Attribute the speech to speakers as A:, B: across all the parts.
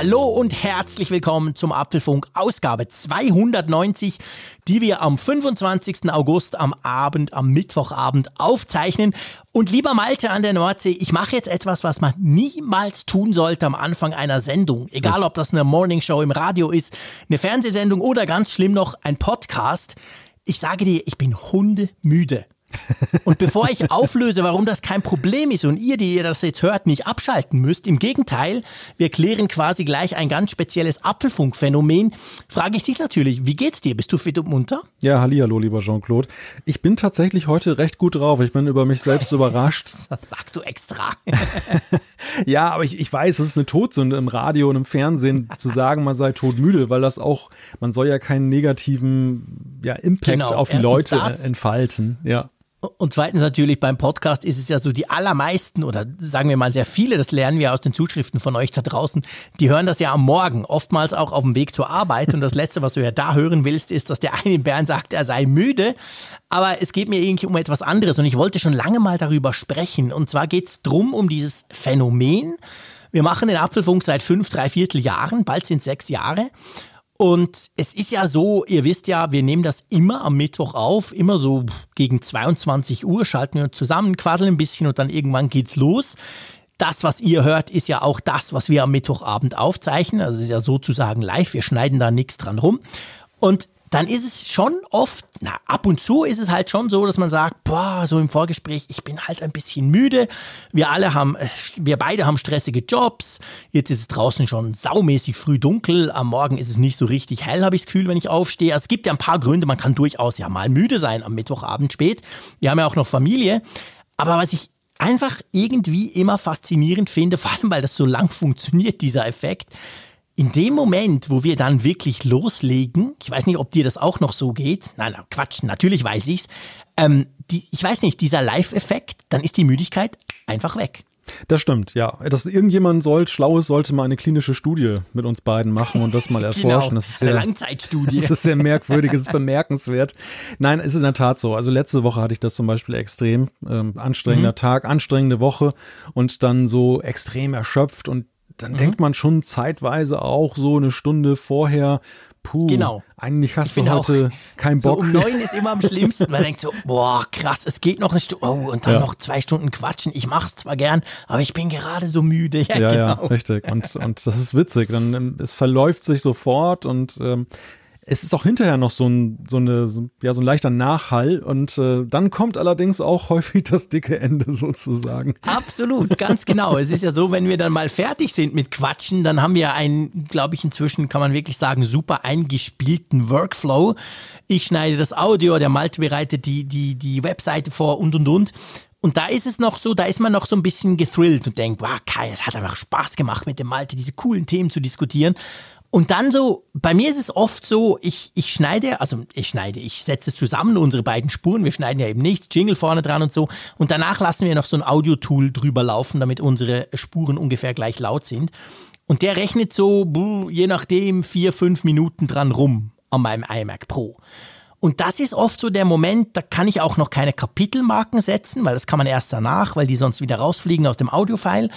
A: Hallo und herzlich willkommen zum Apfelfunk Ausgabe 290, die wir am 25. August am Abend, am Mittwochabend aufzeichnen. Und lieber Malte an der Nordsee, ich mache jetzt etwas, was man niemals tun sollte am Anfang einer Sendung. Egal, ob das eine Morningshow im Radio ist, eine Fernsehsendung oder ganz schlimm noch ein Podcast. Ich sage dir, ich bin hundemüde. Und bevor ich auflöse, warum das kein Problem ist und ihr, die ihr das jetzt hört, nicht abschalten müsst, im Gegenteil, wir klären quasi gleich ein ganz spezielles Apfelfunkphänomen, frage ich dich natürlich, wie geht's dir? Bist du fit und munter?
B: Ja, hallo, lieber Jean-Claude. Ich bin tatsächlich heute recht gut drauf. Ich bin über mich selbst überrascht.
A: Das sagst du extra.
B: ja, aber ich, ich weiß, es ist eine Todsünde im Radio und im Fernsehen zu sagen, man sei todmüde, weil das auch, man soll ja keinen negativen ja, Impact genau, auf die Leute das. entfalten. Ja.
A: Und zweitens natürlich beim Podcast ist es ja so, die allermeisten oder sagen wir mal sehr viele, das lernen wir aus den Zuschriften von euch da draußen, die hören das ja am Morgen, oftmals auch auf dem Weg zur Arbeit. Und das Letzte, was du ja da hören willst, ist, dass der eine in Bern sagt, er sei müde. Aber es geht mir irgendwie um etwas anderes und ich wollte schon lange mal darüber sprechen. Und zwar geht es drum um dieses Phänomen. Wir machen den Apfelfunk seit fünf, drei Viertel Jahren, bald sind sechs Jahre. Und es ist ja so, ihr wisst ja, wir nehmen das immer am Mittwoch auf, immer so gegen 22 Uhr schalten wir uns zusammen, quasseln ein bisschen und dann irgendwann geht's los. Das, was ihr hört, ist ja auch das, was wir am Mittwochabend aufzeichnen. Also es ist ja sozusagen live, wir schneiden da nichts dran rum. Und dann ist es schon oft, na, ab und zu ist es halt schon so, dass man sagt, boah, so im Vorgespräch, ich bin halt ein bisschen müde. Wir alle haben, äh, wir beide haben stressige Jobs. Jetzt ist es draußen schon saumäßig früh dunkel. Am Morgen ist es nicht so richtig hell, habe ich das Gefühl, wenn ich aufstehe. Also es gibt ja ein paar Gründe, man kann durchaus ja mal müde sein am Mittwochabend spät. Wir haben ja auch noch Familie. Aber was ich einfach irgendwie immer faszinierend finde, vor allem weil das so lang funktioniert, dieser Effekt, in dem Moment, wo wir dann wirklich loslegen, ich weiß nicht, ob dir das auch noch so geht, nein, Quatsch, natürlich weiß ich's, ähm, die, ich weiß nicht, dieser Live-Effekt, dann ist die Müdigkeit einfach weg.
B: Das stimmt, ja. Dass irgendjemand soll, Schlaues sollte mal eine klinische Studie mit uns beiden machen und das mal erforschen.
A: genau,
B: das ist
A: sehr, eine Langzeitstudie.
B: Das ist sehr merkwürdig, es ist bemerkenswert. Nein, es ist in der Tat so. Also letzte Woche hatte ich das zum Beispiel extrem. Ähm, anstrengender mhm. Tag, anstrengende Woche und dann so extrem erschöpft und dann mhm. denkt man schon zeitweise auch so eine Stunde vorher, puh, genau. eigentlich hast du heute keinen Bock.
A: So um neun ist immer am schlimmsten. Man denkt so, boah, krass, es geht noch eine Stunde, oh, und dann ja. noch zwei Stunden quatschen. Ich mach's zwar gern, aber ich bin gerade so müde.
B: Ja, ja, genau. ja richtig. Und, und das ist witzig. Dann, es verläuft sich sofort und ähm, es ist auch hinterher noch so ein, so eine, so, ja, so ein leichter Nachhall und äh, dann kommt allerdings auch häufig das dicke Ende sozusagen.
A: Absolut, ganz genau. es ist ja so, wenn wir dann mal fertig sind mit Quatschen, dann haben wir einen, glaube ich, inzwischen kann man wirklich sagen, super eingespielten Workflow. Ich schneide das Audio, der Malte bereitet die, die, die Webseite vor und und und. Und da ist es noch so, da ist man noch so ein bisschen gethrilled und denkt, wow, Kai, es hat einfach Spaß gemacht mit dem Malte, diese coolen Themen zu diskutieren. Und dann so, bei mir ist es oft so, ich, ich schneide, also ich schneide, ich setze zusammen, unsere beiden Spuren, wir schneiden ja eben nicht, Jingle vorne dran und so. Und danach lassen wir noch so ein Audio-Tool drüber laufen, damit unsere Spuren ungefähr gleich laut sind. Und der rechnet so, je nachdem, vier, fünf Minuten dran rum an meinem iMac Pro. Und das ist oft so der Moment, da kann ich auch noch keine Kapitelmarken setzen, weil das kann man erst danach, weil die sonst wieder rausfliegen aus dem Audio-File.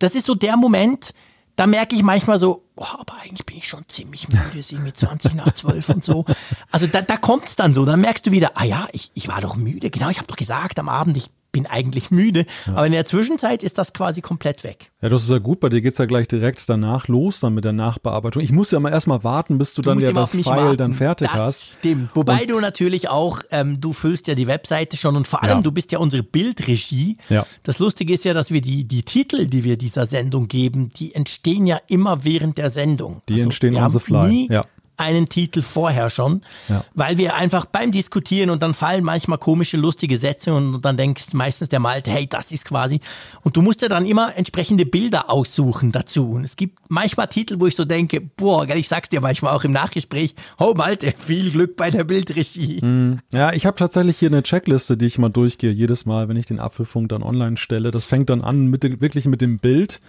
A: Das ist so der Moment, da merke ich manchmal so, oh, aber eigentlich bin ich schon ziemlich müde, ist irgendwie 20 nach 12 und so. Also da, da kommt es dann so, dann merkst du wieder, ah ja, ich, ich war doch müde, genau, ich habe doch gesagt am Abend, ich bin eigentlich müde. Ja. Aber in der Zwischenzeit ist das quasi komplett weg.
B: Ja, das ist ja gut. Bei dir geht es ja gleich direkt danach los, dann mit der Nachbearbeitung. Ich muss ja mal erstmal warten, bis du, du dann ja das File warten. dann fertig
A: das
B: hast.
A: Stimmt. Wobei und du natürlich auch, ähm, du füllst ja die Webseite schon und vor allem, ja. du bist ja unsere Bildregie. Ja. Das Lustige ist ja, dass wir die, die Titel, die wir dieser Sendung geben, die entstehen ja immer während der Sendung.
B: Die also, entstehen on the fly.
A: Ja einen Titel vorher schon, ja. weil wir einfach beim Diskutieren und dann fallen manchmal komische, lustige Sätze und dann denkt meistens der Malte, hey, das ist quasi. Und du musst ja dann immer entsprechende Bilder aussuchen dazu. Und es gibt manchmal Titel, wo ich so denke, boah, ich sag's dir manchmal auch im Nachgespräch, oh Malte, viel Glück bei der Bildregie.
B: Mm, ja, ich habe tatsächlich hier eine Checkliste, die ich mal durchgehe, jedes Mal, wenn ich den Apfelfunk dann online stelle. Das fängt dann an mit, wirklich mit dem Bild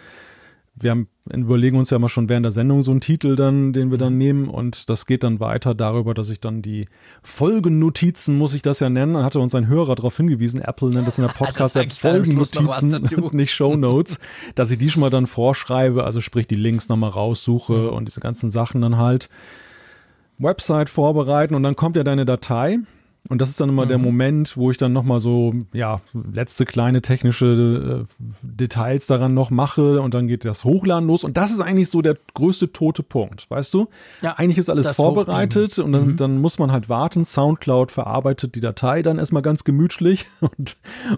B: wir haben, überlegen uns ja mal schon während der Sendung so einen Titel dann, den wir dann mhm. nehmen und das geht dann weiter darüber, dass ich dann die Folgennotizen, muss ich das ja nennen, dann hatte uns ein Hörer darauf hingewiesen, Apple nennt das in der Podcast ja Folgennotizen und nicht Shownotes, dass ich die schon mal dann vorschreibe, also sprich die Links nochmal raussuche mhm. und diese ganzen Sachen dann halt Website vorbereiten und dann kommt ja deine Datei und das ist dann immer mhm. der Moment, wo ich dann nochmal so, ja, letzte kleine technische äh, Details daran noch mache und dann geht das Hochladen los. Und das ist eigentlich so der größte tote Punkt, weißt du? Ja, eigentlich ist alles vorbereitet Hochbringen. und dann, mhm. dann, muss man halt warten. Soundcloud verarbeitet die Datei dann erstmal ganz gemütlich und,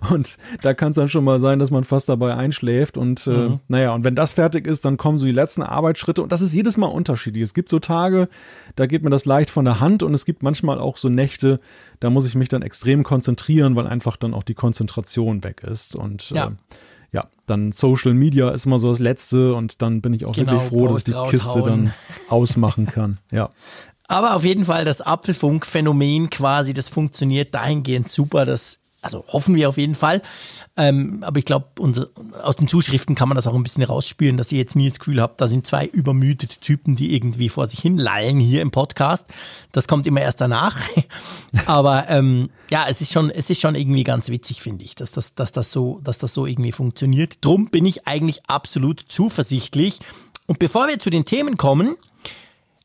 B: und da kann es dann schon mal sein, dass man fast dabei einschläft. Und äh, mhm. naja, und wenn das fertig ist, dann kommen so die letzten Arbeitsschritte und das ist jedes Mal unterschiedlich. Es gibt so Tage, da geht mir das leicht von der Hand und es gibt manchmal auch so Nächte, da muss ich mich dann extrem konzentrieren, weil einfach dann auch die Konzentration weg ist. Und ja. Äh, ja, dann Social Media ist immer so das Letzte und dann bin ich auch genau, wirklich froh, dass ich die Kiste dann ausmachen kann. Ja.
A: Aber auf jeden Fall das Apfelfunk-Phänomen quasi, das funktioniert dahingehend super, dass also hoffen wir auf jeden Fall. Ähm, aber ich glaube, aus den Zuschriften kann man das auch ein bisschen rausspüren, dass ihr jetzt nie das Gefühl habt, da sind zwei übermüdete Typen, die irgendwie vor sich hin lallen hier im Podcast. Das kommt immer erst danach. aber ähm, ja, es ist schon, es ist schon irgendwie ganz witzig, finde ich, dass das, dass, das so, dass das so irgendwie funktioniert. Drum bin ich eigentlich absolut zuversichtlich. Und bevor wir zu den Themen kommen,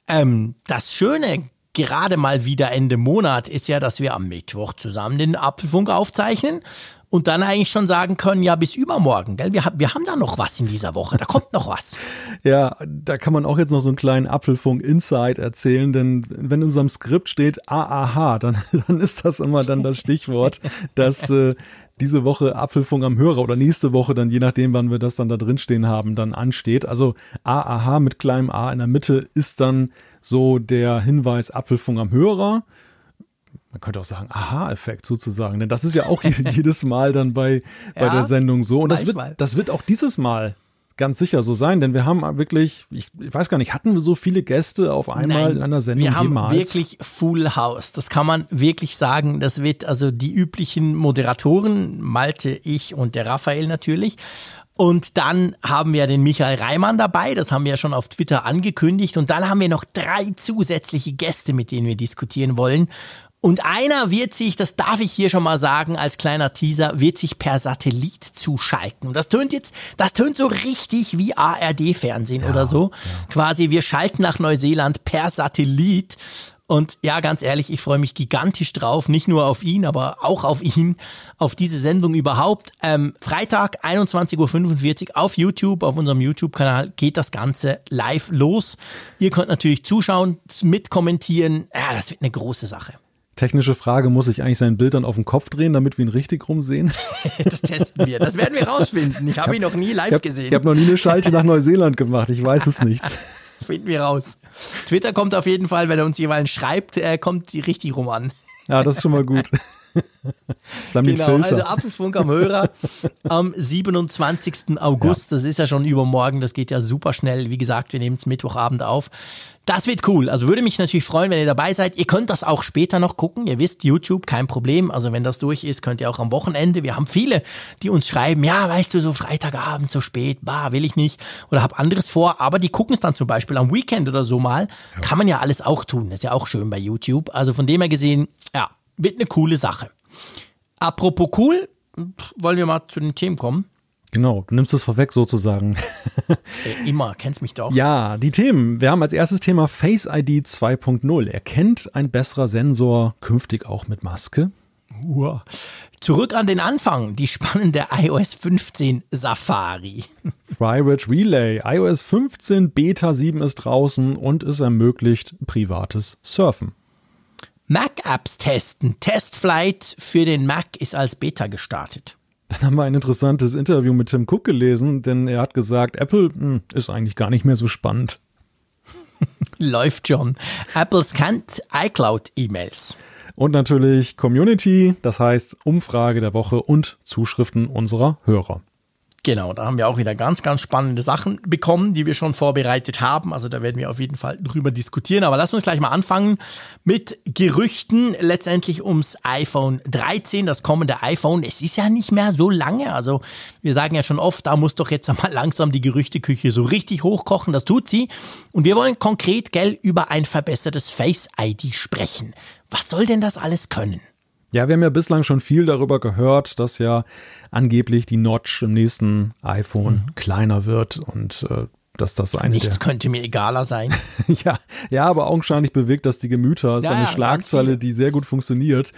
A: ähm, das Schöne gerade mal wieder Ende Monat ist ja, dass wir am Mittwoch zusammen den Apfelfunk aufzeichnen und dann eigentlich schon sagen können, ja, bis übermorgen, gell? Wir, wir haben da noch was in dieser Woche, da kommt noch was.
B: ja, da kann man auch jetzt noch so einen kleinen Apfelfunk-Insight erzählen, denn wenn in unserem Skript steht AAH, dann, dann ist das immer dann das Stichwort, dass äh, diese Woche Apfelfunk am Hörer oder nächste Woche dann, je nachdem, wann wir das dann da drin stehen haben, dann ansteht. Also AAH mit kleinem A in der Mitte ist dann so der Hinweis Apfelfunk am Hörer. Man könnte auch sagen, Aha-Effekt sozusagen, denn das ist ja auch jedes Mal dann bei, bei ja, der Sendung so. Und das wird, das wird auch dieses Mal ganz sicher so sein, denn wir haben wirklich, ich weiß gar nicht, hatten wir so viele Gäste auf einmal Nein, in einer Sendung
A: wir haben jemals? wirklich Full House. Das kann man wirklich sagen. Das wird also die üblichen Moderatoren, Malte, ich und der Raphael natürlich. Und dann haben wir den Michael Reimann dabei, das haben wir ja schon auf Twitter angekündigt. Und dann haben wir noch drei zusätzliche Gäste, mit denen wir diskutieren wollen. Und einer wird sich, das darf ich hier schon mal sagen, als kleiner Teaser, wird sich per Satellit zuschalten. Und das tönt jetzt, das tönt so richtig wie ARD-Fernsehen ja, oder so. Ja. Quasi, wir schalten nach Neuseeland per Satellit. Und ja, ganz ehrlich, ich freue mich gigantisch drauf, nicht nur auf ihn, aber auch auf ihn, auf diese Sendung überhaupt. Ähm, Freitag, 21.45 Uhr auf YouTube, auf unserem YouTube-Kanal geht das Ganze live los. Ihr könnt natürlich zuschauen, mitkommentieren. Ja, das wird eine große Sache.
B: Technische Frage, muss ich eigentlich sein Bild dann auf den Kopf drehen, damit wir ihn richtig rumsehen?
A: das testen wir. Das werden wir rausfinden. Ich habe hab ihn noch nie live
B: ich hab,
A: gesehen.
B: Ich habe noch nie eine Schalte nach Neuseeland gemacht. Ich weiß es nicht.
A: Finden wir raus. Twitter kommt auf jeden Fall, wenn er uns jeweils schreibt, er kommt richtig rum an.
B: Ja, das ist schon mal gut.
A: genau, also Apfelfunk am Hörer am 27. August. Ja. Das ist ja schon übermorgen. Das geht ja super schnell. Wie gesagt, wir nehmen es Mittwochabend auf. Das wird cool. Also würde mich natürlich freuen, wenn ihr dabei seid. Ihr könnt das auch später noch gucken. Ihr wisst, YouTube, kein Problem. Also wenn das durch ist, könnt ihr auch am Wochenende. Wir haben viele, die uns schreiben, ja, weißt du, so Freitagabend, so spät, bah, will ich nicht oder hab anderes vor. Aber die gucken es dann zum Beispiel am Weekend oder so mal. Ja. Kann man ja alles auch tun. Das ist ja auch schön bei YouTube. Also von dem her gesehen, ja, wird eine coole Sache. Apropos cool, wollen wir mal zu den Themen kommen?
B: Genau, du nimmst es vorweg sozusagen.
A: Ey, immer, kennst mich doch.
B: Ja, die Themen. Wir haben als erstes Thema Face ID 2.0. Erkennt ein besserer Sensor künftig auch mit Maske?
A: Uah. Zurück an den Anfang, die spannende iOS 15 Safari.
B: Private Relay, iOS 15 Beta 7 ist draußen und es ermöglicht privates Surfen.
A: Mac-Apps testen. Testflight für den Mac ist als Beta gestartet.
B: Dann haben wir ein interessantes Interview mit Tim Cook gelesen, denn er hat gesagt, Apple mh, hm, ist eigentlich gar nicht mehr so spannend.
A: Läuft schon. Apple scannt iCloud-E-Mails.
B: Und natürlich Community, das heißt Umfrage der Woche und Zuschriften unserer Hörer.
A: Genau, da haben wir auch wieder ganz, ganz spannende Sachen bekommen, die wir schon vorbereitet haben. Also da werden wir auf jeden Fall drüber diskutieren. Aber lass uns gleich mal anfangen mit Gerüchten letztendlich ums iPhone 13, das kommende iPhone. Es ist ja nicht mehr so lange. Also wir sagen ja schon oft, da muss doch jetzt einmal langsam die Gerüchteküche so richtig hochkochen. Das tut sie. Und wir wollen konkret, gell, über ein verbessertes Face ID sprechen. Was soll denn das alles können?
B: Ja, wir haben ja bislang schon viel darüber gehört, dass ja angeblich die Notch im nächsten iPhone mhm. kleiner wird und äh, dass das eine
A: Nichts könnte mir egaler sein.
B: ja, ja, aber augenscheinlich bewegt das die Gemüter. Das ist ja, eine Schlagzeile, die sehr gut funktioniert.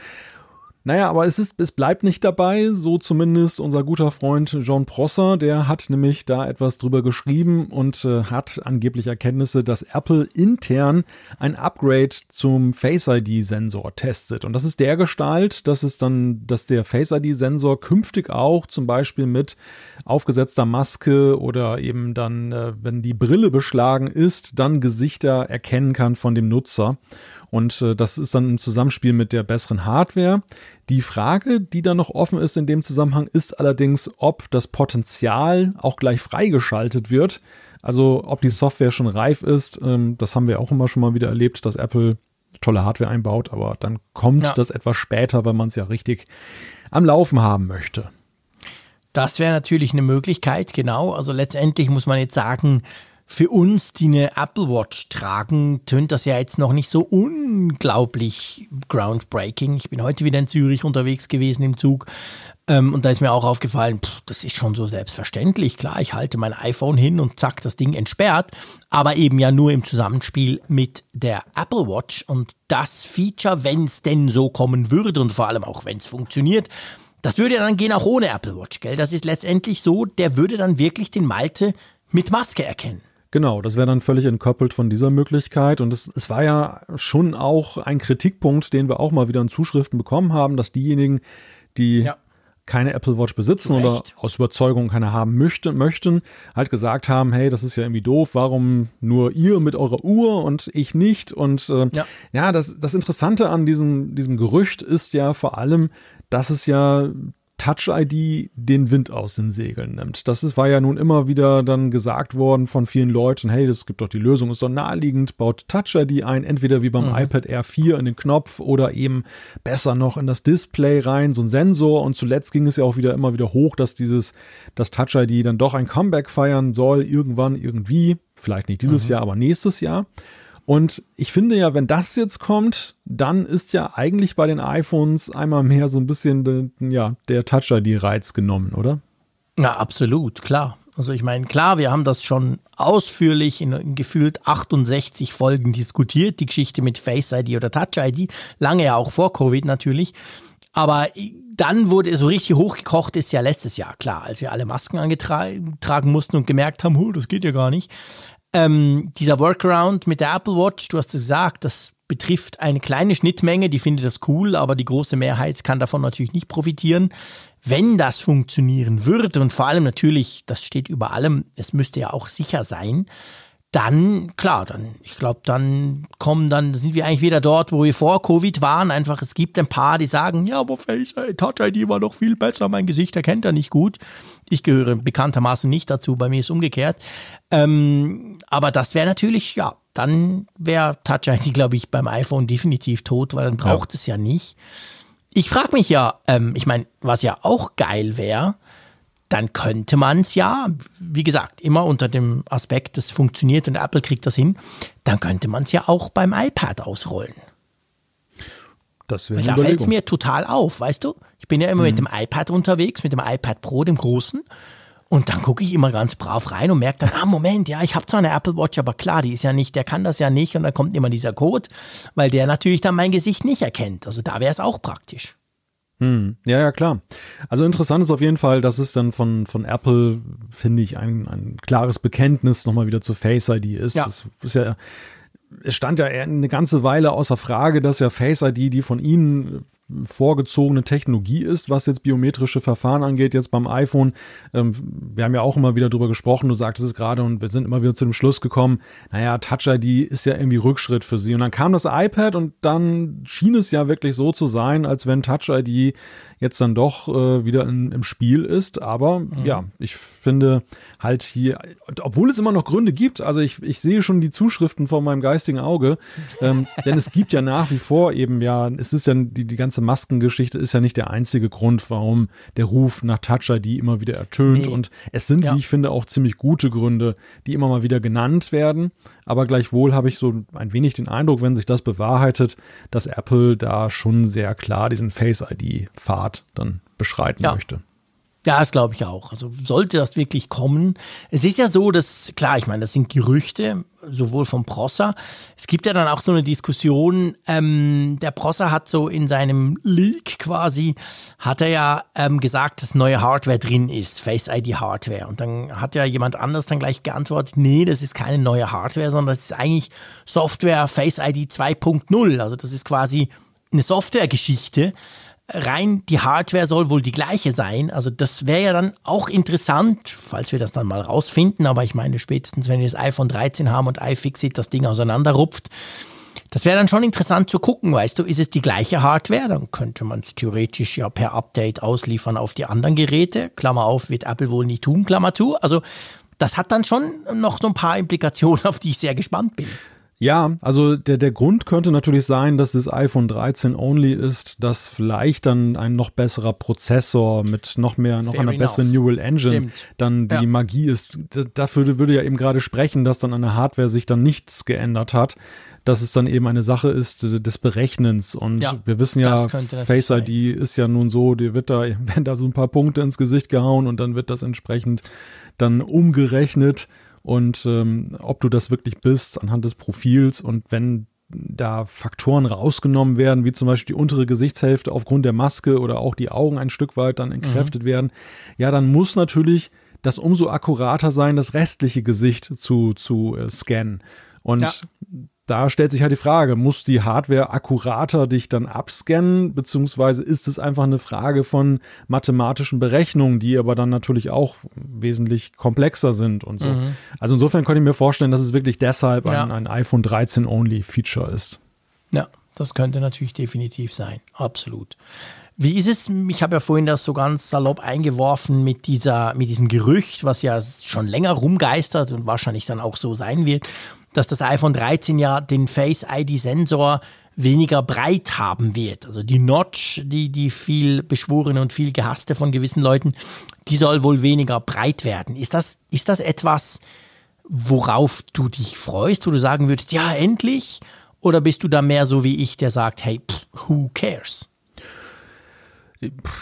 B: Naja, aber es, ist, es bleibt nicht dabei, so zumindest unser guter Freund John Prosser, der hat nämlich da etwas drüber geschrieben und äh, hat angeblich Erkenntnisse, dass Apple intern ein Upgrade zum Face ID-Sensor testet. Und das ist der Gestalt, dass es dann, dass der Face ID-Sensor künftig auch zum Beispiel mit aufgesetzter Maske oder eben dann, äh, wenn die Brille beschlagen ist, dann Gesichter erkennen kann von dem Nutzer. Und äh, das ist dann im Zusammenspiel mit der besseren Hardware. Die Frage, die da noch offen ist in dem Zusammenhang, ist allerdings, ob das Potenzial auch gleich freigeschaltet wird. Also ob die Software schon reif ist. Ähm, das haben wir auch immer schon mal wieder erlebt, dass Apple tolle Hardware einbaut, aber dann kommt ja. das etwas später, weil man es ja richtig am Laufen haben möchte.
A: Das wäre natürlich eine Möglichkeit, genau. Also letztendlich muss man jetzt sagen, für uns, die eine Apple Watch tragen, tönt das ja jetzt noch nicht so unglaublich groundbreaking. Ich bin heute wieder in Zürich unterwegs gewesen im Zug ähm, und da ist mir auch aufgefallen, pff, das ist schon so selbstverständlich. Klar, ich halte mein iPhone hin und zack, das Ding entsperrt, aber eben ja nur im Zusammenspiel mit der Apple Watch und das Feature, wenn es denn so kommen würde und vor allem auch wenn es funktioniert, das würde ja dann gehen auch ohne Apple Watch, gell? Das ist letztendlich so, der würde dann wirklich den Malte mit Maske erkennen.
B: Genau, das wäre dann völlig entkoppelt von dieser Möglichkeit. Und es, es war ja schon auch ein Kritikpunkt, den wir auch mal wieder in Zuschriften bekommen haben, dass diejenigen, die ja. keine Apple Watch besitzen oder aus Überzeugung keine haben möchte, möchten, halt gesagt haben, hey, das ist ja irgendwie doof, warum nur ihr mit eurer Uhr und ich nicht? Und äh, ja, ja das, das Interessante an diesem, diesem Gerücht ist ja vor allem, dass es ja Touch-ID den Wind aus den Segeln nimmt. Das ist, war ja nun immer wieder dann gesagt worden von vielen Leuten, hey, das gibt doch die Lösung, ist doch naheliegend, baut Touch-ID ein, entweder wie beim mhm. iPad Air 4 in den Knopf oder eben besser noch in das Display rein, so ein Sensor. Und zuletzt ging es ja auch wieder immer wieder hoch, dass dieses, das Touch-ID dann doch ein Comeback feiern soll, irgendwann, irgendwie, vielleicht nicht dieses mhm. Jahr, aber nächstes Jahr. Und ich finde ja, wenn das jetzt kommt, dann ist ja eigentlich bei den iPhones einmal mehr so ein bisschen ja, der Touch-ID-Reiz genommen, oder?
A: Ja, absolut, klar. Also ich meine, klar, wir haben das schon ausführlich in, in, gefühlt 68 Folgen diskutiert, die Geschichte mit Face ID oder Touch ID, lange ja auch vor Covid natürlich. Aber dann wurde es so richtig hochgekocht, ist ja letztes Jahr, klar, als wir alle Masken angetragen mussten und gemerkt haben, oh, das geht ja gar nicht. Ähm, dieser Workaround mit der Apple Watch, du hast es gesagt, das betrifft eine kleine Schnittmenge, die findet das cool, aber die große Mehrheit kann davon natürlich nicht profitieren. Wenn das funktionieren würde und vor allem natürlich, das steht über allem, es müsste ja auch sicher sein, dann, klar, dann, ich glaube, dann kommen, dann sind wir eigentlich wieder dort, wo wir vor Covid waren. Einfach, es gibt ein paar, die sagen, ja, aber Face Touch ID war doch viel besser, mein Gesicht erkennt er nicht gut. Ich gehöre bekanntermaßen nicht dazu, bei mir ist umgekehrt. Ähm, aber das wäre natürlich, ja, dann wäre Touch ID, glaube ich, beim iPhone definitiv tot, weil dann braucht ja. es ja nicht. Ich frage mich ja, ähm, ich meine, was ja auch geil wäre, dann könnte man es ja, wie gesagt, immer unter dem Aspekt, das funktioniert und Apple kriegt das hin, dann könnte man es ja auch beim iPad ausrollen.
B: Das wäre
A: Da fällt es mir total auf, weißt du? Ich bin ja immer mhm. mit dem iPad unterwegs, mit dem iPad Pro, dem großen. Und dann gucke ich immer ganz brav rein und merke dann, ah, Moment, ja, ich habe zwar eine Apple Watch, aber klar, die ist ja nicht, der kann das ja nicht. Und dann kommt immer dieser Code, weil der natürlich dann mein Gesicht nicht erkennt. Also da wäre es auch praktisch.
B: Hm, ja, ja, klar. Also interessant ist auf jeden Fall, dass es dann von, von Apple, finde ich, ein, ein klares Bekenntnis nochmal wieder zu Face ID ist. Ja. Das ist ja, es stand ja eine ganze Weile außer Frage, dass ja Face ID die von Ihnen vorgezogene Technologie ist, was jetzt biometrische Verfahren angeht, jetzt beim iPhone. Ähm, wir haben ja auch immer wieder drüber gesprochen, du sagtest es gerade und wir sind immer wieder zu dem Schluss gekommen, naja, Touch ID ist ja irgendwie Rückschritt für sie. Und dann kam das iPad und dann schien es ja wirklich so zu sein, als wenn Touch ID jetzt dann doch äh, wieder in, im Spiel ist. Aber mhm. ja, ich finde halt hier, obwohl es immer noch Gründe gibt, also ich, ich sehe schon die Zuschriften vor meinem geistigen Auge, ähm, denn es gibt ja nach wie vor eben ja, es ist ja die, die ganze Maskengeschichte ist ja nicht der einzige Grund, warum der Ruf nach Touch ID immer wieder ertönt. Nee. Und es sind, ja. wie ich finde, auch ziemlich gute Gründe, die immer mal wieder genannt werden. Aber gleichwohl habe ich so ein wenig den Eindruck, wenn sich das bewahrheitet, dass Apple da schon sehr klar diesen Face ID-Pfad dann beschreiten ja. möchte.
A: Ja, das glaube ich auch. Also sollte das wirklich kommen. Es ist ja so, dass, klar, ich meine, das sind Gerüchte, sowohl vom Prosser. Es gibt ja dann auch so eine Diskussion, ähm, der Prosser hat so in seinem Leak quasi, hat er ja ähm, gesagt, dass neue Hardware drin ist, Face ID Hardware. Und dann hat ja jemand anders dann gleich geantwortet, nee, das ist keine neue Hardware, sondern das ist eigentlich Software Face ID 2.0. Also das ist quasi eine Softwaregeschichte rein die Hardware soll wohl die gleiche sein. Also das wäre ja dann auch interessant, falls wir das dann mal rausfinden. Aber ich meine, spätestens wenn wir das iPhone 13 haben und iFixit das Ding auseinanderrupft, das wäre dann schon interessant zu gucken, weißt du, ist es die gleiche Hardware? Dann könnte man es theoretisch ja per Update ausliefern auf die anderen Geräte. Klammer auf, wird Apple wohl nicht tun, Klammer zu. Also das hat dann schon noch so ein paar Implikationen, auf die ich sehr gespannt bin.
B: Ja, also der, der Grund könnte natürlich sein, dass das iPhone 13 only ist, dass vielleicht dann ein noch besserer Prozessor mit noch mehr, noch Fair einer enough. besseren Neural Engine Stimmt. dann die ja. Magie ist. Dafür würde ja eben gerade sprechen, dass dann an der Hardware sich dann nichts geändert hat, dass es dann eben eine Sache ist des Berechnens. Und ja, wir wissen ja, Face ID sein. ist ja nun so, dir wird da, werden da so ein paar Punkte ins Gesicht gehauen und dann wird das entsprechend dann umgerechnet und ähm, ob du das wirklich bist anhand des Profils und wenn da Faktoren rausgenommen werden, wie zum Beispiel die untere Gesichtshälfte aufgrund der Maske oder auch die Augen ein Stück weit dann entkräftet mhm. werden, ja, dann muss natürlich das umso akkurater sein, das restliche Gesicht zu, zu äh, scannen. Und ja da stellt sich halt die Frage, muss die Hardware akkurater dich dann abscannen, beziehungsweise ist es einfach eine Frage von mathematischen Berechnungen, die aber dann natürlich auch wesentlich komplexer sind und so. Mhm. Also insofern könnte ich mir vorstellen, dass es wirklich deshalb ja. ein, ein iPhone 13 Only Feature ist.
A: Ja, das könnte natürlich definitiv sein. Absolut. Wie ist es? Ich habe ja vorhin das so ganz salopp eingeworfen mit dieser, mit diesem Gerücht, was ja schon länger rumgeistert und wahrscheinlich dann auch so sein wird, dass das iPhone 13 ja den Face ID Sensor weniger breit haben wird. Also die Notch, die, die viel beschworene und viel gehasste von gewissen Leuten, die soll wohl weniger breit werden. Ist das, ist das etwas, worauf du dich freust, wo du sagen würdest, ja, endlich? Oder bist du da mehr so wie ich, der sagt, hey, pff, who cares?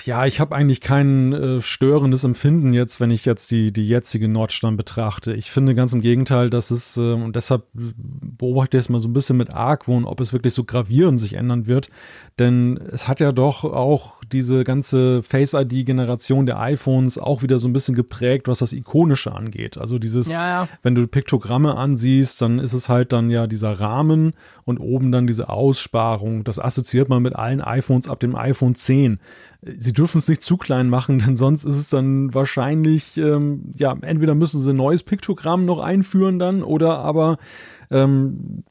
B: Ja, ich habe eigentlich kein äh, störendes Empfinden jetzt, wenn ich jetzt die, die jetzige dann betrachte. Ich finde ganz im Gegenteil, dass es, äh, und deshalb beobachte ich es mal so ein bisschen mit Argwohn, ob es wirklich so gravierend sich ändern wird. Denn es hat ja doch auch diese ganze Face-ID-Generation der iPhones auch wieder so ein bisschen geprägt, was das Ikonische angeht. Also dieses, ja, ja. wenn du Piktogramme ansiehst, dann ist es halt dann ja dieser Rahmen und oben dann diese Aussparung. Das assoziiert man mit allen iPhones ab dem iPhone 10 sie dürfen es nicht zu klein machen, denn sonst ist es dann wahrscheinlich, ähm, ja, entweder müssen sie ein neues Piktogramm noch einführen dann oder aber ähm,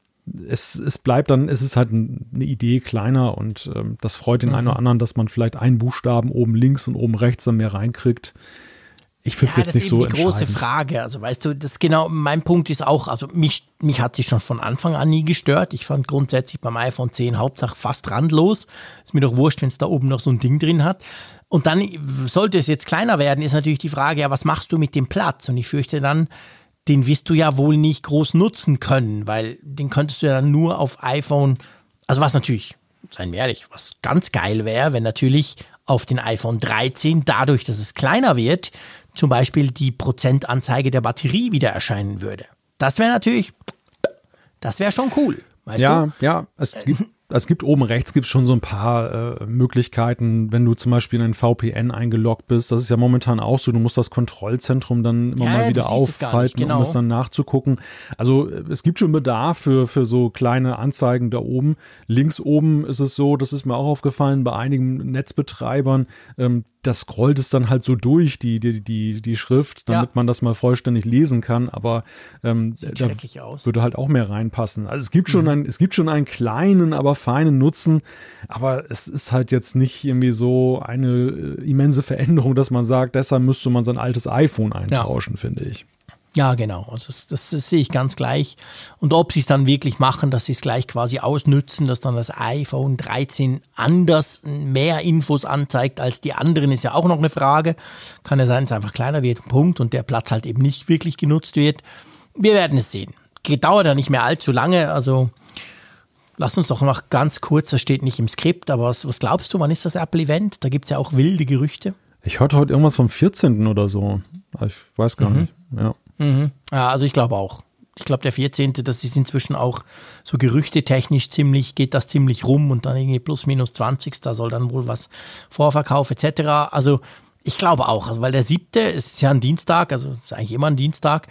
B: es, es bleibt dann, es ist halt eine Idee kleiner und ähm, das freut den mhm. einen oder anderen, dass man vielleicht einen Buchstaben oben links und oben rechts dann mehr reinkriegt. Ich finde es ja, jetzt nicht so
A: Das ist die große Frage. Also weißt du, das genau, mein Punkt ist auch, also mich, mich hat sich schon von Anfang an nie gestört. Ich fand grundsätzlich beim iPhone 10 Hauptsache fast randlos. Ist mir doch wurscht, wenn es da oben noch so ein Ding drin hat. Und dann sollte es jetzt kleiner werden, ist natürlich die Frage, ja, was machst du mit dem Platz? Und ich fürchte dann, den wirst du ja wohl nicht groß nutzen können, weil den könntest du ja dann nur auf iPhone, also was natürlich, seien wir ehrlich, was ganz geil wäre, wenn natürlich auf den iPhone 13, dadurch, dass es kleiner wird, zum Beispiel die Prozentanzeige der Batterie wieder erscheinen würde. Das wäre natürlich, das wäre schon cool. Weißt
B: ja,
A: du?
B: ja, es gibt, es gibt oben rechts gibt schon so ein paar äh, Möglichkeiten, wenn du zum Beispiel in ein VPN eingeloggt bist. Das ist ja momentan auch so. Du musst das Kontrollzentrum dann immer
A: Ja,
B: mal
A: ja,
B: wieder
A: gar nicht, genau.
B: um es dann nachzugucken. Also äh, es gibt schon Bedarf für, für so kleine Anzeigen da oben. Links oben ist es so, das ist mir auch aufgefallen, bei einigen Netzbetreibern, ähm, das scrollt es dann halt so durch, die, die, die, die Schrift, damit
A: Ja.
B: man das mal vollständig lesen kann. Aber ähm, da würde halt auch mehr reinpassen. Also es gibt
A: Mhm.
B: schon ein, es gibt schon einen kleinen, aber feinen Nutzen, aber es ist halt jetzt nicht irgendwie so eine äh, immense Veränderung, dass man sagt, deshalb müsste man sein altes iPhone eintauschen, finde ich.
A: Ja, genau. Also das, das, das sehe ich ganz gleich. Und ob sie es dann wirklich machen, dass sie es gleich quasi ausnützen, dass dann das iPhone 13 anders mehr Infos anzeigt als die anderen, ist ja auch noch eine Frage. Kann ja sein, dass es einfach kleiner wird, Punkt, und der Platz halt eben nicht wirklich genutzt wird. Wir werden es sehen. Dauert ja nicht mehr allzu lange, also lass uns doch noch ganz kurz, das steht nicht im Skript, aber was, was glaubst du, wann ist das Apple-Event? Da gibt es ja auch wilde Gerüchte.
B: Ich hörte heute irgendwas vom 14. oder so. Ich weiß gar nicht. Ja.
A: Mhm. Ja, also ich glaube auch. Ich glaube, der 14., das ist inzwischen auch so gerüchtetechnisch ziemlich, geht das ziemlich rum und dann irgendwie plus minus 20. Da soll dann wohl was Vorverkauf etc. Also ich glaube auch, also weil der siebte ist ja ein Dienstag, also ist eigentlich immer ein Dienstag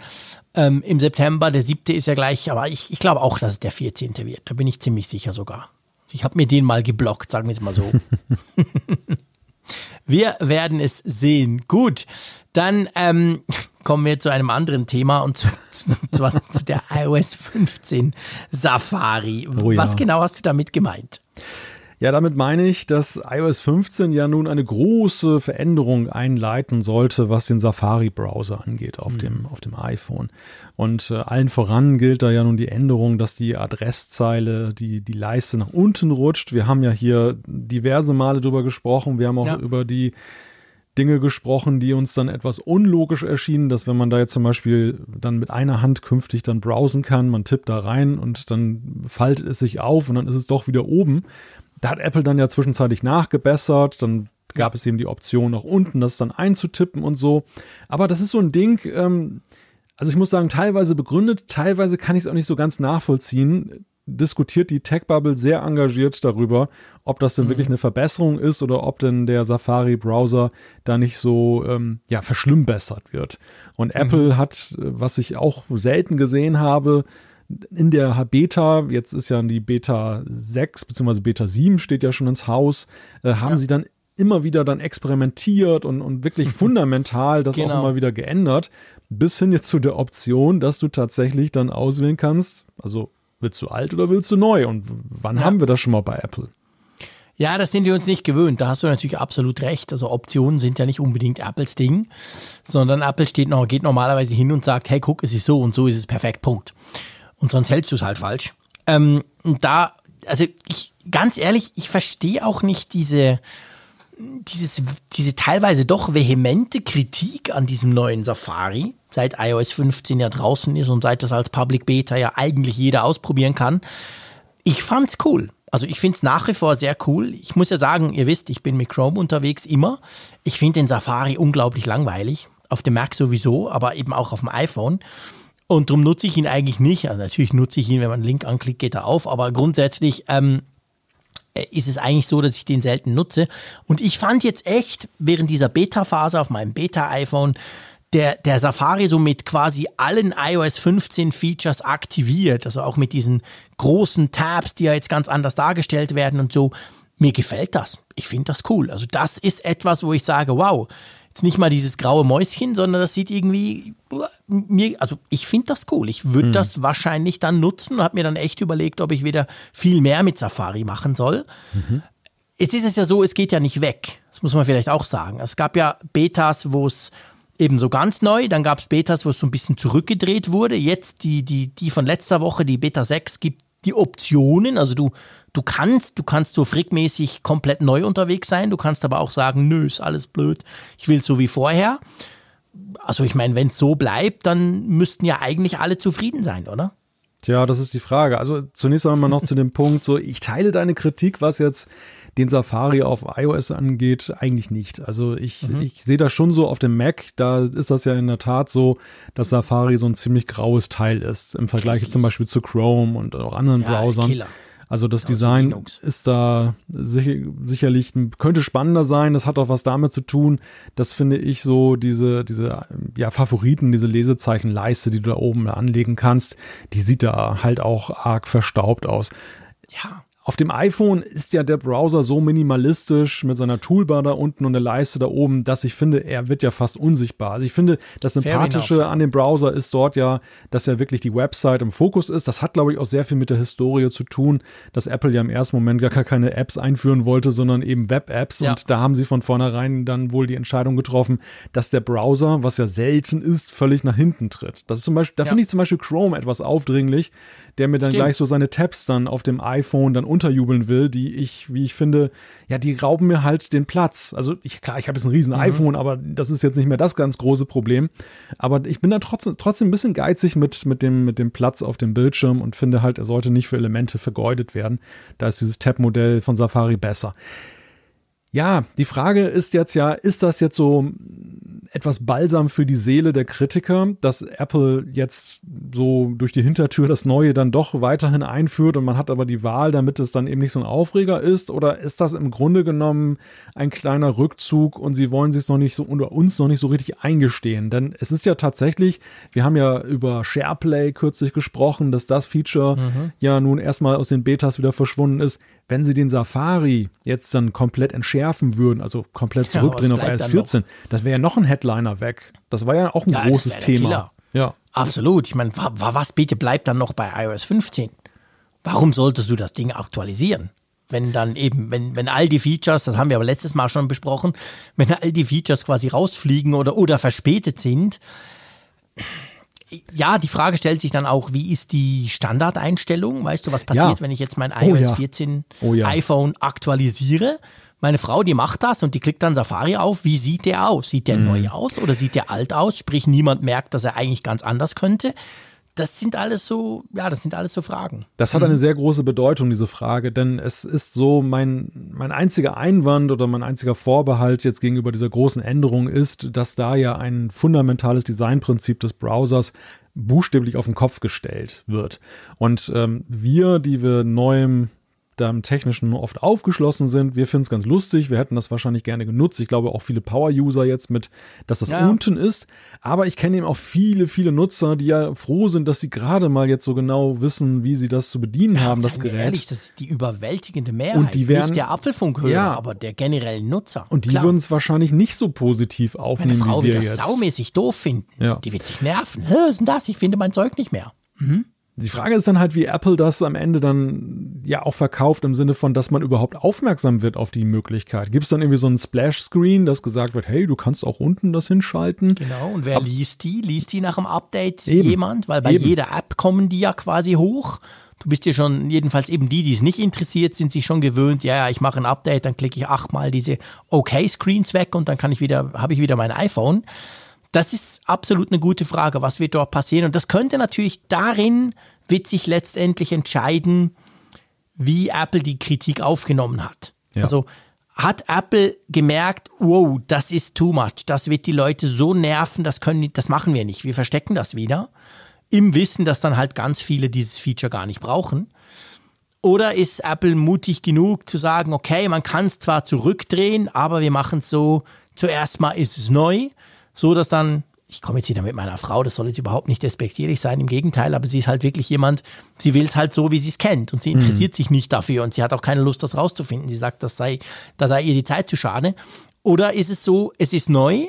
A: ähm, im September. Der siebte ist ja gleich, aber ich, ich glaube auch, dass es der 14. wird. Da bin ich ziemlich sicher sogar. Ich habe mir den mal geblockt, sagen wir es mal so. Wir werden es sehen. Gut, dann ähm, kommen wir zu einem anderen Thema und zu, zu, zwar zu der iOS 15 Safari.
B: Oh ja.
A: Was genau hast du damit gemeint?
B: Ja, damit meine ich, dass iOS 15 ja nun eine große Veränderung einleiten sollte, was den Safari-Browser angeht auf, dem, auf dem iPhone. Und äh, allen voran gilt da ja nun die Änderung, dass die Adresszeile, die, die Leiste nach unten rutscht. Wir haben ja hier diverse Male drüber gesprochen. Wir haben auch
A: Ja.
B: über die Dinge gesprochen, die uns dann etwas unlogisch erschienen, dass wenn man da jetzt zum Beispiel dann mit einer Hand künftig dann browsen kann, man tippt da rein und dann faltet es sich auf und dann ist es doch wieder oben. Da hat Apple dann ja zwischenzeitlich nachgebessert, dann gab es eben die Option nach unten, das dann einzutippen und so. Aber das ist so ein Ding, ähm, also ich muss sagen, teilweise begründet, teilweise kann ich es auch nicht so ganz nachvollziehen. Diskutiert die Tech-Bubble sehr engagiert darüber, ob das denn wirklich eine Verbesserung ist oder ob denn der Safari-Browser da nicht so ähm, ja, verschlimmbessert wird. Und Apple hat, äh, was ich auch selten gesehen habe, in der Beta, jetzt ist ja die Beta 6 bzw. Beta 7 steht ja schon ins Haus, äh, haben sie dann immer wieder dann experimentiert und, und wirklich fundamental das auch
A: Genau.
B: immer wieder geändert, bis hin jetzt zu der Option, dass du tatsächlich dann auswählen kannst, also willst du alt oder willst du neu und wann
A: Ja.
B: haben wir das schon mal bei Apple?
A: Ja, das sind wir uns nicht gewöhnt. Da hast du natürlich absolut recht. Also Optionen sind ja nicht unbedingt Apples Ding, sondern Apple steht noch, geht normalerweise hin und sagt, hey, guck, es ist so und so ist es perfekt, Punkt. Und sonst hältst du es halt falsch. Ähm, da, also ich, ganz ehrlich, ich verstehe auch nicht diese, dieses, diese teilweise doch vehemente Kritik an diesem neuen Safari, seit iOS 15 ja draußen ist und seit das als Public Beta ja eigentlich jeder ausprobieren kann. Ich fand's cool. Also ich find's nach wie vor sehr cool. Ich muss ja sagen, ihr wisst, ich bin mit Chrome unterwegs immer. Ich finde den Safari unglaublich langweilig. Auf dem Mac sowieso, aber eben auch auf dem iPhone. Und darum nutze ich ihn eigentlich nicht. Also natürlich nutze ich ihn, wenn man einen Link anklickt, geht er auf. Aber grundsätzlich ähm, ist es eigentlich so, dass ich den selten nutze. Und ich fand jetzt echt während dieser Beta-Phase auf meinem Beta-iPhone der, der Safari so mit quasi allen iOS 15 Features aktiviert. Also auch mit diesen großen Tabs, die ja jetzt ganz anders dargestellt werden und so. Mir gefällt das. Ich finde das cool. Also das ist etwas, wo ich sage, wow, jetzt nicht mal dieses graue Mäuschen, sondern das sieht irgendwie mir, also ich finde das cool. Ich würde das wahrscheinlich dann nutzen und habe mir dann echt überlegt, ob ich wieder viel mehr mit Safari machen soll. Jetzt ist es ja so, es geht ja nicht weg. Das muss man vielleicht auch sagen. Es gab ja Betas, wo es eben so ganz neu, dann gab es Betas, wo es so ein bisschen zurückgedreht wurde. Jetzt die, die, die von letzter Woche, die Beta 6, gibt die Optionen. Also du, du kannst, du kannst so frickmäßig komplett neu unterwegs sein. Du kannst aber auch sagen, nö, ist alles blöd. Ich will so wie vorher. Also ich meine, wenn es so bleibt, dann müssten ja eigentlich alle zufrieden sein, oder?
B: Tja, das ist die Frage. Also zunächst einmal noch zu dem Punkt, so ich teile deine Kritik, was jetzt den Safari auf iOS angeht, eigentlich nicht. Also ich,
A: Mhm.
B: ich sehe das schon so auf dem Mac, da ist das ja in der Tat so, dass Safari so ein ziemlich graues Teil ist im Vergleich zum Beispiel zu Chrome und auch anderen
A: Ja,
B: Browsern.
A: Killer.
B: Also das Design ist da sicher, sicherlich, könnte spannender sein. Das hat auch was damit zu tun. Das finde ich so, diese, diese ja, Favoriten, diese Lesezeichenleiste, die du da oben anlegen kannst, die sieht da halt auch arg verstaubt aus.
A: Ja.
B: Auf dem iPhone ist ja der Browser so minimalistisch mit seiner Toolbar da unten und der Leiste da oben, dass ich finde, er wird ja fast unsichtbar. Also ich finde, das Sympathische an dem Browser ist dort ja, dass er wirklich die Website im Fokus ist. Das hat, glaube ich, auch sehr viel mit der Historie zu tun, dass Apple ja im ersten Moment gar keine Apps einführen wollte, sondern eben Web-Apps. Ja. Und da haben sie von vornherein dann wohl die Entscheidung getroffen, dass der Browser, was ja selten ist, völlig nach hinten tritt. Das ist zum Beispiel, da ja. finde ich zum Beispiel Chrome etwas aufdringlich, der mir dann Stimmt. gleich so seine Tabs dann auf dem iPhone dann unterjubeln will, die ich, wie ich finde, ja, die rauben mir halt den Platz. Also ich, klar, ich habe jetzt ein riesen mhm. iPhone, aber das ist jetzt nicht mehr das ganz große Problem. Aber ich bin da trotzdem, trotzdem ein bisschen geizig mit, mit, dem, mit dem Platz auf dem Bildschirm und finde halt, er sollte nicht für Elemente vergeudet werden. Da ist dieses Tab-Modell von Safari besser. Ja, die Frage ist jetzt ja, ist das jetzt so etwas Balsam für die Seele der Kritiker, dass Apple jetzt so durch die Hintertür das Neue dann doch weiterhin einführt und man hat aber die Wahl, damit es dann eben nicht so ein Aufreger ist? Oder ist das im Grunde genommen ein kleiner Rückzug und sie wollen sich noch nicht so unter uns noch nicht so richtig eingestehen? Denn es ist ja tatsächlich, wir haben ja über SharePlay kürzlich gesprochen, dass das Feature mhm. ja nun erstmal aus den Betas wieder verschwunden ist. Wenn sie den Safari jetzt dann komplett entschärfen würden, also komplett zurückdrehen ja, auf iOS 14, das wäre ja noch ein Headliner weg. Das war ja auch ein ja, großes Thema.
A: Ja. Absolut. Ich meine, was bitte bleibt dann noch bei iOS 15? Warum solltest du das Ding aktualisieren? Wenn dann eben, wenn, wenn all die Features, das haben wir aber letztes Mal schon besprochen, wenn all die Features quasi rausfliegen oder, oder verspätet sind, ja, die Frage stellt sich dann auch, wie ist die Standardeinstellung? Weißt du, was passiert, ja. wenn ich jetzt mein iOS oh, ja. 14 oh, ja. iPhone aktualisiere? Meine Frau, die macht das und die klickt dann Safari auf. Wie sieht der aus? Sieht der mhm. neu aus oder sieht der alt aus? Sprich, niemand merkt, dass er eigentlich ganz anders könnte das sind alles so, ja, das sind alles so Fragen.
B: Das hat eine mhm. sehr große Bedeutung, diese Frage, denn es ist so, mein, mein einziger Einwand oder mein einziger Vorbehalt jetzt gegenüber dieser großen Änderung ist, dass da ja ein fundamentales Designprinzip des Browsers buchstäblich auf den Kopf gestellt wird. Und ähm, wir, die wir neuem da im Technischen oft aufgeschlossen sind. Wir finden es ganz lustig. Wir hätten das wahrscheinlich gerne genutzt. Ich glaube auch viele Power-User jetzt mit, dass das ja. unten ist. Aber ich kenne eben auch viele, viele Nutzer, die ja froh sind, dass sie gerade mal jetzt so genau wissen, wie sie das zu bedienen ja, haben, das Gerät.
A: Ehrlich, das ist die überwältigende Mehrheit.
B: Und die werden,
A: nicht der Apfelfunkhörer, ja. aber der generelle Nutzer.
B: Und die würden es wahrscheinlich nicht so positiv aufnehmen,
A: Meine Frau
B: wie wir
A: wird
B: das
A: jetzt. saumäßig doof finden. Ja. Die wird sich nerven. Was ist denn das? Ich finde mein Zeug nicht mehr. Mhm.
B: Die Frage ist dann halt, wie Apple das am Ende dann ja auch verkauft im Sinne von, dass man überhaupt aufmerksam wird auf die Möglichkeit. Gibt es dann irgendwie so ein Splash-Screen, das gesagt wird, hey, du kannst auch unten das hinschalten?
A: Genau, und wer Ab liest die? Liest die nach dem Update eben, jemand? Weil bei eben. jeder App kommen die ja quasi hoch. Du bist ja schon, jedenfalls eben die, die es nicht interessiert, sind sich schon gewöhnt, ja, ja, ich mache ein Update, dann klicke ich achtmal diese OK-Screens weg und dann kann ich wieder, habe ich wieder mein iPhone. Das ist absolut eine gute Frage, was wird dort passieren. Und das könnte natürlich darin, wird sich letztendlich entscheiden, wie Apple die Kritik aufgenommen hat. Ja. Also hat Apple gemerkt, wow, das ist too much, das wird die Leute so nerven, das können, das machen wir nicht, wir verstecken das wieder, im Wissen, dass dann halt ganz viele dieses Feature gar nicht brauchen. Oder ist Apple mutig genug zu sagen, okay, man kann es zwar zurückdrehen, aber wir machen es so, zuerst mal ist es neu so dass dann, ich komme jetzt wieder mit meiner Frau, das soll jetzt überhaupt nicht despektierlich sein, im Gegenteil, aber sie ist halt wirklich jemand, sie will es halt so, wie sie es kennt und sie mhm. interessiert mhm. sich nicht dafür und sie hat auch keine Lust, das rauszufinden. Sie sagt, das sei, da sei ihr die Zeit zu schade. Oder ist es so, es ist neu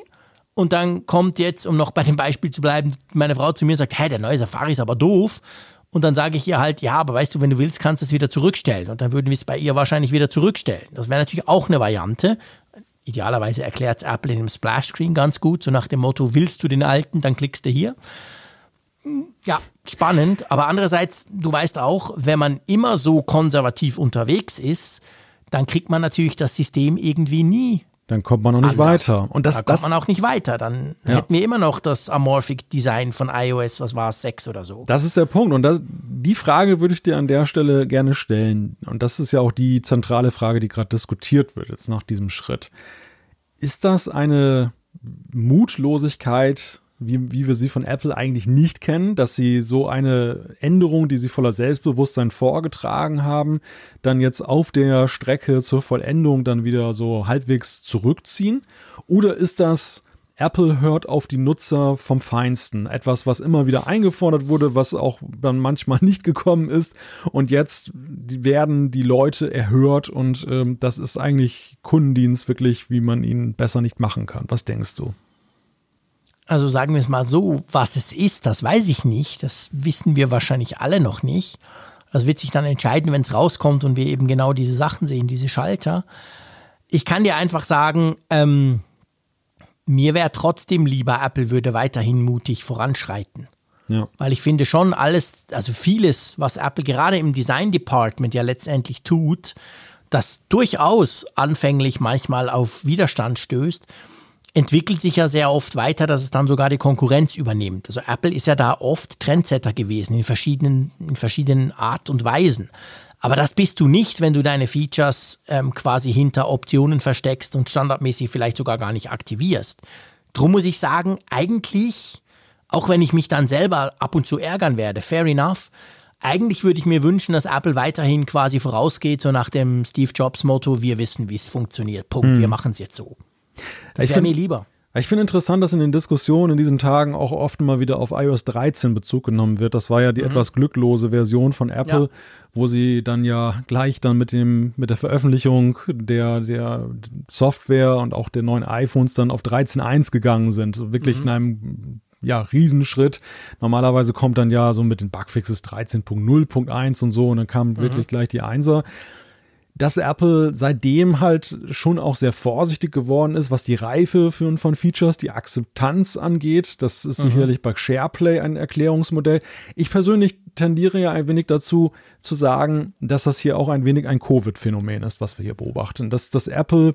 A: und dann kommt jetzt, um noch bei dem Beispiel zu bleiben, meine Frau zu mir und sagt, hey, der neue Safari ist aber doof. Und dann sage ich ihr halt, ja, aber weißt du, wenn du willst, kannst du es wieder zurückstellen. Und dann würden wir es bei ihr wahrscheinlich wieder zurückstellen. Das wäre natürlich auch eine Variante idealerweise erklärt es Apple in einem Splash-Screen ganz gut, so nach dem Motto, willst du den alten, dann klickst du hier. Ja, spannend, aber andererseits, du weißt auch, wenn man immer so konservativ unterwegs ist, dann kriegt man natürlich das System irgendwie nie
B: dann kommt man noch nicht anders. weiter.
A: Und das, da kommt man auch nicht weiter. Dann ja. hätten wir immer noch das Amorphic Design von iOS, was war es, 6 oder so.
B: Das ist der Punkt. Und das, die Frage würde ich dir an der Stelle gerne stellen. Und das ist ja auch die zentrale Frage, die gerade diskutiert wird, jetzt nach diesem Schritt. Ist das eine Mutlosigkeit wie, wie wir sie von Apple eigentlich nicht kennen, dass sie so eine Änderung, die sie voller Selbstbewusstsein vorgetragen haben, dann jetzt auf der Strecke zur Vollendung dann wieder so halbwegs zurückziehen? Oder ist das Apple hört auf die Nutzer vom Feinsten. Etwas, was immer wieder eingefordert wurde, was auch dann manchmal nicht gekommen ist. Und jetzt werden die Leute erhört und ähm, das ist eigentlich Kundendienst wirklich, wie man ihn besser nicht machen kann. Was denkst du?
A: Also sagen wir es mal so, was es ist, das weiß ich nicht. Das wissen wir wahrscheinlich alle noch nicht. Das wird sich dann entscheiden, wenn es rauskommt und wir eben genau diese Sachen sehen, diese Schalter. Ich kann dir einfach sagen, ähm, mir wäre trotzdem lieber, Apple würde weiterhin mutig voranschreiten. Ja. Weil ich finde schon alles, also vieles, was Apple gerade im Design Department ja letztendlich tut, das durchaus anfänglich manchmal auf Widerstand stößt, entwickelt sich ja sehr oft weiter, dass es dann sogar die Konkurrenz übernimmt. Also Apple ist ja da oft Trendsetter gewesen in verschiedenen, in verschiedenen Art und Weisen. Aber das bist du nicht, wenn du deine Features ähm, quasi hinter Optionen versteckst und standardmäßig vielleicht sogar gar nicht aktivierst. Drum muss ich sagen, eigentlich, auch wenn ich mich dann selber ab und zu ärgern werde, fair enough, eigentlich würde ich mir wünschen, dass Apple weiterhin quasi vorausgeht, so nach dem Steve Jobs Motto, wir wissen, wie es funktioniert. Punkt, hm. wir machen es jetzt so. Das wäre mir lieber.
B: Ich finde interessant, dass in den Diskussionen in diesen Tagen auch oft mal wieder auf iOS 13 Bezug genommen wird. Das war ja die mhm. etwas glücklose Version von Apple, ja. wo sie dann ja gleich dann mit dem, mit der Veröffentlichung der, der Software und auch der neuen iPhones dann auf 13.1 gegangen sind. Wirklich mhm. in einem ja, Riesenschritt. Normalerweise kommt dann ja so mit den Bugfixes 13.0.1 und so und dann kam mhm. wirklich gleich die Einser dass Apple seitdem halt schon auch sehr vorsichtig geworden ist, was die Reife für, von Features, die Akzeptanz angeht. Das ist mhm. sicherlich bei SharePlay ein Erklärungsmodell. Ich persönlich tendiere ja ein wenig dazu zu sagen, dass das hier auch ein wenig ein Covid-Phänomen ist, was wir hier beobachten. Dass, dass Apple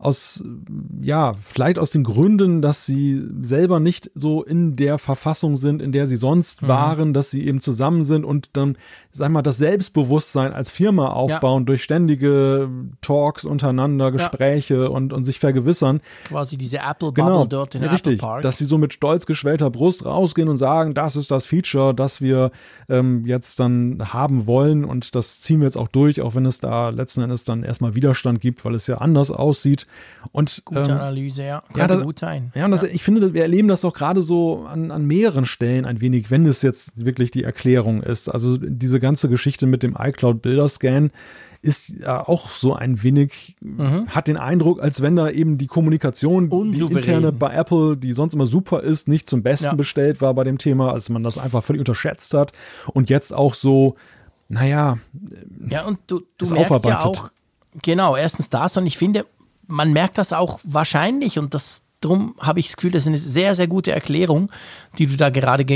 B: aus, ja, vielleicht aus den Gründen, dass sie selber nicht so in der Verfassung sind, in der sie sonst mhm. waren, dass sie eben zusammen sind und dann, sag mal, das Selbstbewusstsein als Firma aufbauen ja. durch ständige Talks untereinander, Gespräche ja. und, und sich vergewissern.
A: Quasi diese Apple-Bubble genau, dort in
B: richtig,
A: Apple Park.
B: Dass sie so mit stolz geschwellter Brust rausgehen und sagen, das ist das Feature, das wir ähm, jetzt dann haben wollen und das ziehen wir jetzt auch durch, auch wenn es da letzten Endes dann erstmal Widerstand gibt, weil es ja anders aussieht. Und,
A: Gute ähm, Analyse, ja. Kann ja,
B: das, gut sein. Ja, und das, ich finde, wir erleben das doch gerade so an, an mehreren Stellen ein wenig, wenn es jetzt wirklich die Erklärung ist. Also diese ganze Geschichte mit dem iCloud Bilderscan ist ja auch so ein wenig, mhm. hat den Eindruck, als wenn da eben die Kommunikation, Unsouverän. die interne bei Apple, die sonst immer super ist, nicht zum Besten ja. bestellt war bei dem Thema, als man das einfach völlig unterschätzt hat und jetzt auch so, naja,
A: ja, und du, du merkst ja auch, genau, erstens das und ich finde, man merkt das auch wahrscheinlich und das Drum habe ich das Gefühl, das ist eine sehr, sehr gute Erklärung, die du da gerade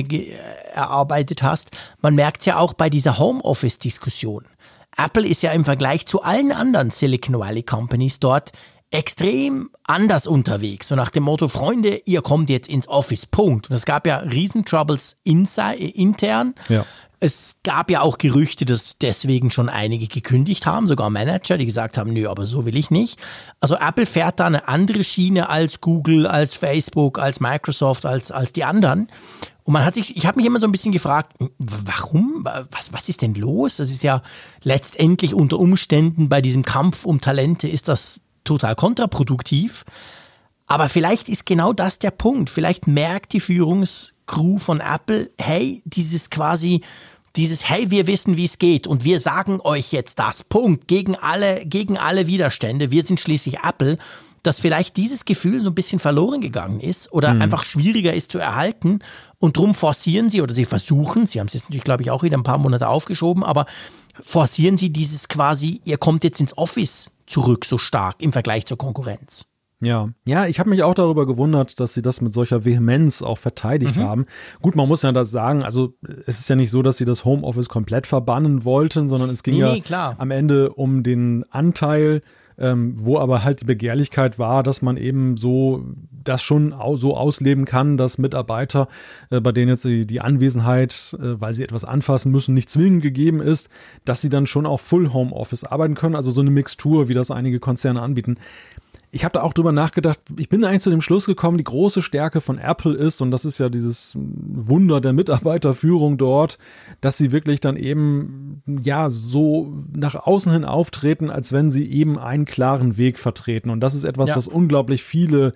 A: erarbeitet hast. Man merkt es ja auch bei dieser Homeoffice-Diskussion. Apple ist ja im Vergleich zu allen anderen Silicon Valley Companies dort extrem anders unterwegs. So nach dem Motto, Freunde, ihr kommt jetzt ins Office, Punkt. Und es gab ja Riesentroubles intern. Ja. Es gab ja auch Gerüchte, dass deswegen schon einige gekündigt haben, sogar Manager, die gesagt haben, nö, aber so will ich nicht. Also Apple fährt da eine andere Schiene als Google, als Facebook, als Microsoft, als, als die anderen. Und man hat sich, ich habe mich immer so ein bisschen gefragt, warum? Was, was ist denn los? Das ist ja letztendlich unter Umständen bei diesem Kampf um Talente ist das total kontraproduktiv. Aber vielleicht ist genau das der Punkt. Vielleicht merkt die Führungskrew von Apple, hey, dieses quasi dieses, hey, wir wissen, wie es geht und wir sagen euch jetzt das, Punkt, gegen alle, gegen alle Widerstände, wir sind schließlich Apple, dass vielleicht dieses Gefühl so ein bisschen verloren gegangen ist oder mhm. einfach schwieriger ist zu erhalten und drum forcieren sie oder sie versuchen, sie haben es jetzt natürlich, glaube ich, auch wieder ein paar Monate aufgeschoben, aber forcieren sie dieses quasi, ihr kommt jetzt ins Office zurück so stark im Vergleich zur Konkurrenz.
B: Ja, ja, ich habe mich auch darüber gewundert, dass sie das mit solcher Vehemenz auch verteidigt mhm. haben. Gut, man muss ja das sagen, also es ist ja nicht so, dass sie das Homeoffice komplett verbannen wollten, sondern es ging nee, ja am Ende um den Anteil, ähm, wo aber halt die Begehrlichkeit war, dass man eben so das schon so ausleben kann, dass Mitarbeiter, äh, bei denen jetzt die, Anwesenheit, äh, weil sie etwas anfassen müssen, nicht zwingend gegeben ist, dass sie dann schon auch Full Homeoffice arbeiten können, also so eine Mixtur, wie das einige Konzerne anbieten ich habe da auch drüber nachgedacht, ich bin eigentlich zu dem Schluss gekommen, die große Stärke von Apple ist, und das ist ja dieses Wunder der Mitarbeiterführung dort, dass sie wirklich dann eben, ja, so nach außen hin auftreten, als wenn sie eben einen klaren Weg vertreten. Und das ist etwas, ja. was unglaublich viele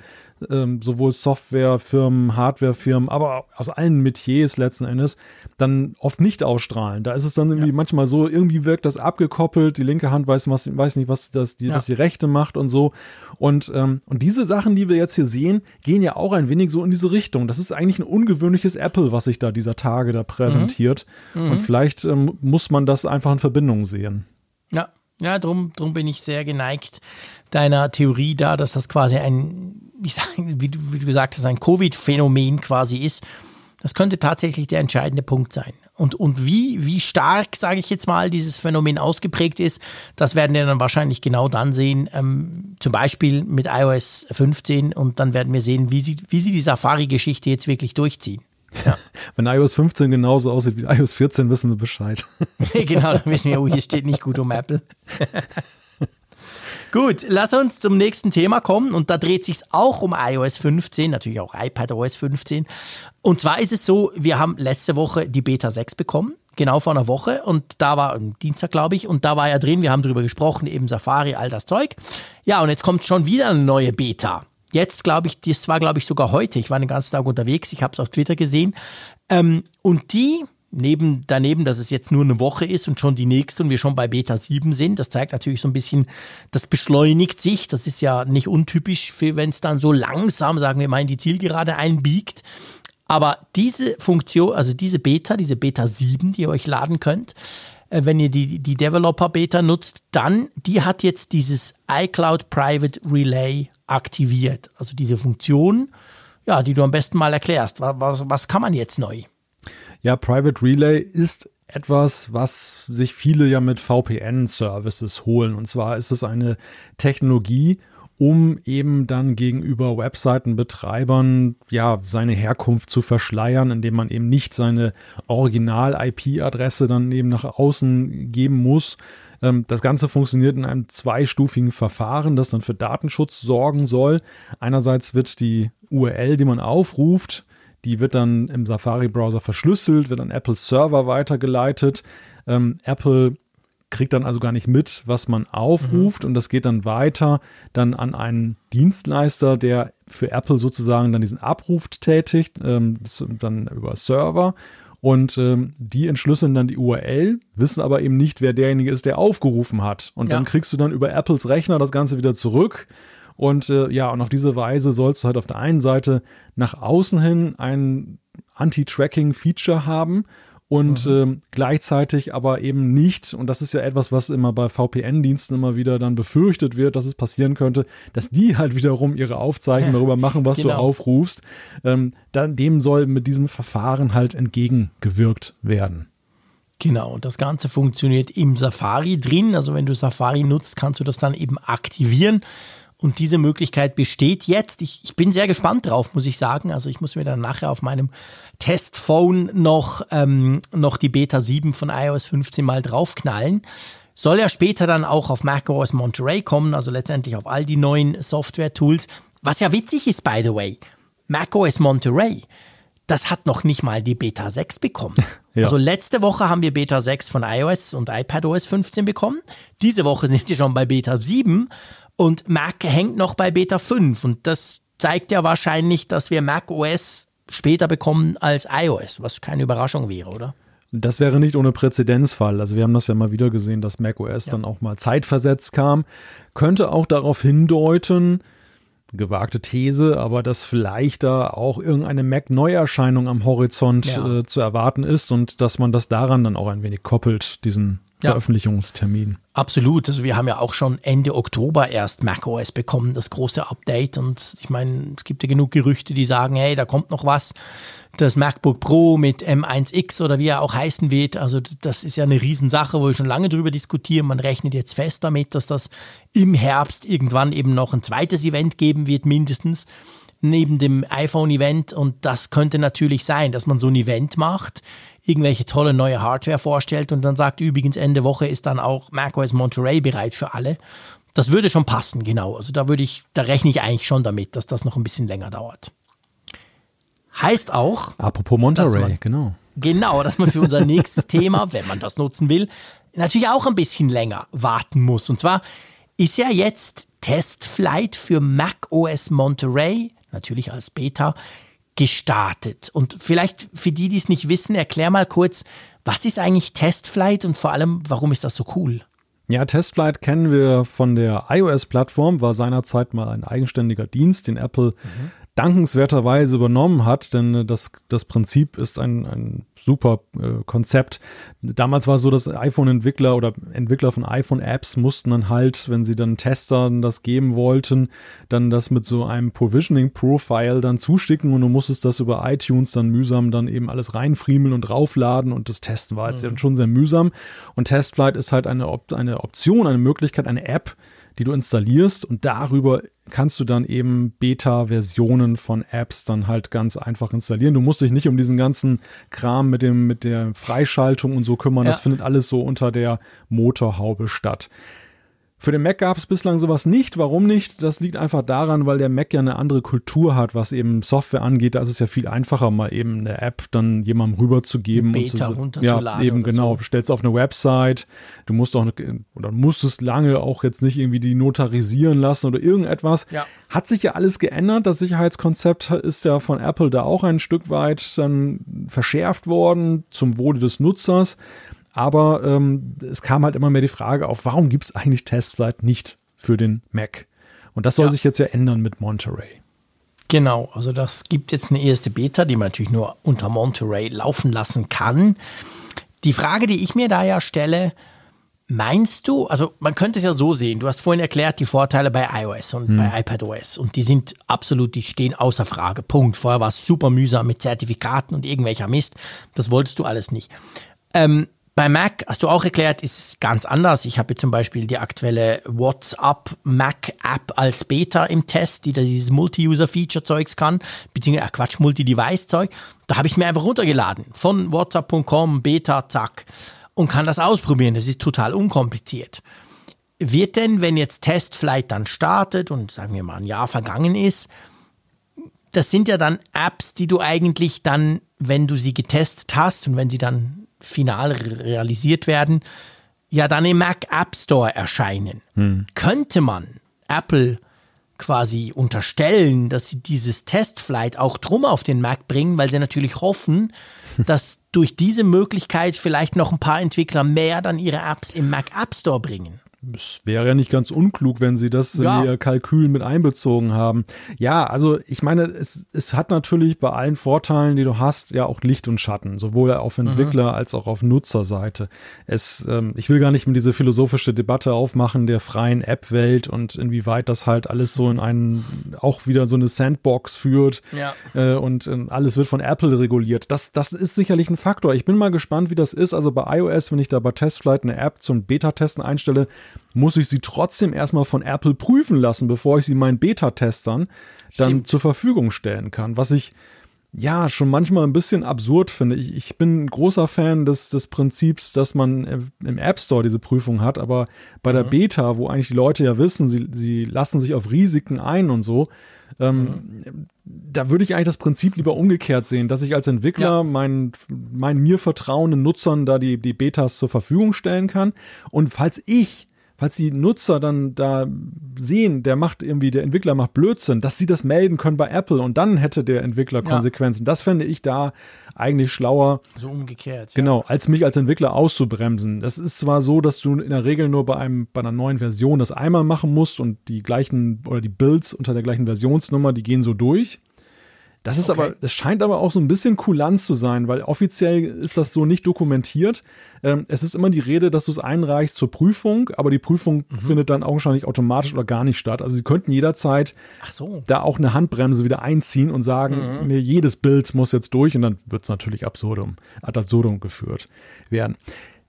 B: ähm, sowohl Softwarefirmen, Hardwarefirmen, aber aus allen Metiers letzten Endes dann oft nicht ausstrahlen. Da ist es dann irgendwie ja. manchmal so, irgendwie wirkt das abgekoppelt, die linke Hand weiß, was, weiß nicht, was, das, die, ja. was die rechte macht und so. Und, ähm, und diese Sachen, die wir jetzt hier sehen, gehen ja auch ein wenig so in diese Richtung. Das ist eigentlich ein ungewöhnliches Apple, was sich da dieser Tage da präsentiert. Mhm. Mhm. Und vielleicht ähm, muss man das einfach in Verbindung sehen.
A: Ja, ja, drum, drum bin ich sehr geneigt deiner Theorie da, dass das quasi ein, ich sag, wie, du, wie du gesagt hast, ein Covid-Phänomen quasi ist. Das könnte tatsächlich der entscheidende Punkt sein. Und, und wie, wie stark, sage ich jetzt mal, dieses Phänomen ausgeprägt ist, das werden wir dann wahrscheinlich genau dann sehen, ähm, zum Beispiel mit iOS 15 und dann werden wir sehen, wie sie, wie sie die Safari-Geschichte jetzt wirklich durchziehen.
B: Ja. Wenn iOS 15 genauso aussieht wie iOS 14, wissen wir Bescheid.
A: genau, dann wissen wir, oh, hier steht nicht gut um Apple. Gut, lass uns zum nächsten Thema kommen und da dreht sich auch um iOS 15, natürlich auch iPadOS 15. Und zwar ist es so, wir haben letzte Woche die Beta 6 bekommen, genau vor einer Woche und da war am Dienstag, glaube ich, und da war ja drin, wir haben darüber gesprochen, eben Safari, all das Zeug. Ja, und jetzt kommt schon wieder eine neue Beta. Jetzt glaube ich, das war glaube ich sogar heute. Ich war den ganzen Tag unterwegs, ich habe es auf Twitter gesehen. Ähm, und die neben, daneben, dass es jetzt nur eine Woche ist und schon die nächste und wir schon bei Beta 7 sind, das zeigt natürlich so ein bisschen, das beschleunigt sich. Das ist ja nicht untypisch, wenn es dann so langsam, sagen wir mal, in die Zielgerade einbiegt. Aber diese Funktion, also diese Beta, diese Beta 7, die ihr euch laden könnt, äh, wenn ihr die, die Developer-Beta nutzt, dann, die hat jetzt dieses iCloud Private Relay aktiviert. Also diese Funktion, ja, die du am besten mal erklärst. Was, was, was kann man jetzt neu?
B: Ja, Private Relay ist etwas, was sich viele ja mit VPN-Services holen. Und zwar ist es eine Technologie, um eben dann gegenüber Webseitenbetreibern ja seine Herkunft zu verschleiern, indem man eben nicht seine Original-IP-Adresse dann eben nach außen geben muss. Ähm, das Ganze funktioniert in einem zweistufigen Verfahren, das dann für Datenschutz sorgen soll. Einerseits wird die URL, die man aufruft, die wird dann im Safari-Browser verschlüsselt, wird an Apples Server weitergeleitet. Ähm, Apple kriegt dann also gar nicht mit, was man aufruft mhm. und das geht dann weiter dann an einen Dienstleister, der für Apple sozusagen dann diesen Abruf tätigt, ähm, dann über Server und ähm, die entschlüsseln dann die URL, wissen aber eben nicht, wer derjenige ist, der aufgerufen hat. Und ja. dann kriegst du dann über Apples Rechner das Ganze wieder zurück und äh, ja, und auf diese Weise sollst du halt auf der einen Seite nach außen hin ein Anti-Tracking-Feature haben und mhm. ähm, gleichzeitig aber eben nicht, und das ist ja etwas, was immer bei VPN-Diensten immer wieder dann befürchtet wird, dass es passieren könnte, dass die halt wiederum ihre Aufzeichnungen darüber machen, was genau. du aufrufst. Ähm, dann, dem soll mit diesem Verfahren halt entgegengewirkt werden.
A: Genau, und das Ganze funktioniert im Safari drin. Also wenn du Safari nutzt, kannst du das dann eben aktivieren. Und diese Möglichkeit besteht jetzt. Ich, ich bin sehr gespannt drauf, muss ich sagen. Also ich muss mir dann nachher auf meinem Testphone noch, ähm, noch die Beta 7 von iOS 15 mal draufknallen. Soll ja später dann auch auf macOS Monterey kommen, also letztendlich auf all die neuen Software-Tools. Was ja witzig ist, by the way, macOS Monterey, das hat noch nicht mal die Beta 6 bekommen. Ja. Also letzte Woche haben wir Beta 6 von iOS und iPadOS 15 bekommen. Diese Woche sind wir schon bei Beta 7 und Mac hängt noch bei Beta 5 und das zeigt ja wahrscheinlich, dass wir Mac OS später bekommen als iOS, was keine Überraschung wäre, oder?
B: Das wäre nicht ohne Präzedenzfall. Also wir haben das ja mal wieder gesehen, dass macOS ja. dann auch mal zeitversetzt kam. Könnte auch darauf hindeuten, gewagte These, aber dass vielleicht da auch irgendeine Mac-Neuerscheinung am Horizont ja. äh, zu erwarten ist und dass man das daran dann auch ein wenig koppelt, diesen ja. Veröffentlichungstermin.
A: Absolut. Also wir haben ja auch schon Ende Oktober erst macOS bekommen, das große Update. Und ich meine, es gibt ja genug Gerüchte, die sagen, hey, da kommt noch was. Das MacBook Pro mit M1X oder wie er auch heißen wird. Also das ist ja eine Riesensache, wo wir schon lange drüber diskutieren. Man rechnet jetzt fest damit, dass das im Herbst irgendwann eben noch ein zweites Event geben wird, mindestens neben dem iPhone-Event. Und das könnte natürlich sein, dass man so ein Event macht irgendwelche tolle neue Hardware vorstellt und dann sagt, übrigens Ende Woche ist dann auch macOS Monterey bereit für alle. das würde schon passen, genau. Also da würde ich, da rechne ich eigentlich schon damit, dass das noch ein bisschen länger dauert. Heißt auch.
B: Apropos Monterey, man, genau.
A: Genau, dass man für unser nächstes Thema, wenn man das nutzen will, natürlich auch ein bisschen länger warten muss. Und zwar ist ja jetzt Testflight für Mac OS Monterey, natürlich als Beta, gestartet. Und vielleicht für die, die es nicht wissen, erklär mal kurz, was ist eigentlich Testflight und vor allem, warum ist das so cool?
B: Ja, Testflight kennen wir von der iOS-Plattform, war seinerzeit mal ein eigenständiger Dienst, den Apple mhm dankenswerterweise übernommen hat, denn das, das Prinzip ist ein, ein super äh, Konzept. Damals war es so, dass iPhone-Entwickler oder Entwickler von iPhone-Apps mussten dann halt, wenn sie dann Testern das geben wollten, dann das mit so einem Provisioning-Profile dann zuschicken und du musstest das über iTunes dann mühsam dann eben alles reinfriemeln und raufladen und das Testen war jetzt mhm. schon sehr mühsam. Und Testflight ist halt eine, Op eine Option, eine Möglichkeit, eine App, die du installierst und darüber kannst du dann eben Beta-Versionen von Apps dann halt ganz einfach installieren. Du musst dich nicht um diesen ganzen Kram mit dem mit der Freischaltung und so kümmern. Ja. Das findet alles so unter der Motorhaube statt. Für den Mac gab es bislang sowas nicht. Warum nicht? Das liegt einfach daran, weil der Mac ja eine andere Kultur hat, was eben Software angeht. Da ist es ja viel einfacher, mal eben eine App dann jemandem rüberzugeben.
A: Beta
B: und zu, Ja, eben genau. So. Stellst auf eine Website. Du musst auch oder musstest lange auch jetzt nicht irgendwie die notarisieren lassen oder irgendetwas. Ja. Hat sich ja alles geändert. Das Sicherheitskonzept ist ja von Apple da auch ein Stück weit dann verschärft worden zum Wohle des Nutzers. Aber ähm, es kam halt immer mehr die Frage auf, warum gibt es eigentlich Testflight nicht für den Mac? Und das soll ja. sich jetzt ja ändern mit Monterey.
A: Genau, also das gibt jetzt eine erste Beta, die man natürlich nur unter Monterey laufen lassen kann. Die Frage, die ich mir da ja stelle, meinst du, also man könnte es ja so sehen, du hast vorhin erklärt die Vorteile bei iOS und hm. bei iPadOS und die sind absolut, die stehen außer Frage. Punkt. Vorher war es super mühsam mit Zertifikaten und irgendwelcher Mist. Das wolltest du alles nicht. Ähm, bei Mac, hast du auch erklärt, ist es ganz anders. Ich habe zum Beispiel die aktuelle WhatsApp Mac App als Beta im Test, die da dieses Multi-User-Feature-Zeugs kann, beziehungsweise äh, Quatsch, Multi-Device-Zeug. Da habe ich mir einfach runtergeladen von WhatsApp.com, Beta, zack, und kann das ausprobieren. Das ist total unkompliziert. Wird denn, wenn jetzt Testflight dann startet und sagen wir mal ein Jahr vergangen ist, das sind ja dann Apps, die du eigentlich dann, wenn du sie getestet hast und wenn sie dann final realisiert werden, ja dann im Mac App Store erscheinen. Hm. Könnte man Apple quasi unterstellen, dass sie dieses Testflight auch drum auf den Mac bringen, weil sie natürlich hoffen, dass durch diese Möglichkeit vielleicht noch ein paar Entwickler mehr dann ihre Apps im Mac App Store bringen.
B: Es wäre ja nicht ganz unklug, wenn sie das ja. in ihr Kalkül mit einbezogen haben. Ja, also ich meine, es, es hat natürlich bei allen Vorteilen, die du hast, ja auch Licht und Schatten, sowohl auf mhm. Entwickler mhm. als auch auf Nutzerseite. Es, ähm, ich will gar nicht mit diese philosophische Debatte aufmachen der freien App-Welt und inwieweit das halt alles so in einen, auch wieder so eine Sandbox führt ja. äh, und äh, alles wird von Apple reguliert. Das, das ist sicherlich ein Faktor. Ich bin mal gespannt, wie das ist. Also bei iOS, wenn ich da bei Testflight eine App zum Beta-Testen einstelle, muss ich sie trotzdem erstmal von Apple prüfen lassen, bevor ich sie meinen Beta-Testern dann Stimmt. zur Verfügung stellen kann. Was ich ja schon manchmal ein bisschen absurd finde. Ich, ich bin ein großer Fan des, des Prinzips, dass man im App Store diese Prüfung hat, aber bei der mhm. Beta, wo eigentlich die Leute ja wissen, sie, sie lassen sich auf Risiken ein und so, ähm, mhm. Da würde ich eigentlich das Prinzip lieber umgekehrt sehen, dass ich als Entwickler ja. meinen, meinen mir vertrauenden Nutzern da die, die Betas zur Verfügung stellen kann. Und falls ich falls die Nutzer dann da sehen, der macht irgendwie, der Entwickler macht Blödsinn, dass sie das melden können bei Apple und dann hätte der Entwickler Konsequenzen. Ja. Das fände ich da eigentlich schlauer.
A: So umgekehrt.
B: Ja. Genau, als mich als Entwickler auszubremsen. Das ist zwar so, dass du in der Regel nur bei einem, bei einer neuen Version das einmal machen musst und die gleichen oder die Builds unter der gleichen Versionsnummer, die gehen so durch. Das ist okay. aber, das scheint aber auch so ein bisschen Kulanz zu sein, weil offiziell ist das so nicht dokumentiert. Ähm, es ist immer die Rede, dass du es einreichst zur Prüfung, aber die Prüfung mhm. findet dann augenscheinlich automatisch oder gar nicht statt. Also sie könnten jederzeit so. da auch eine Handbremse wieder einziehen und sagen, mhm. nee, jedes Bild muss jetzt durch und dann wird es natürlich absurdum, ad absurdum geführt werden.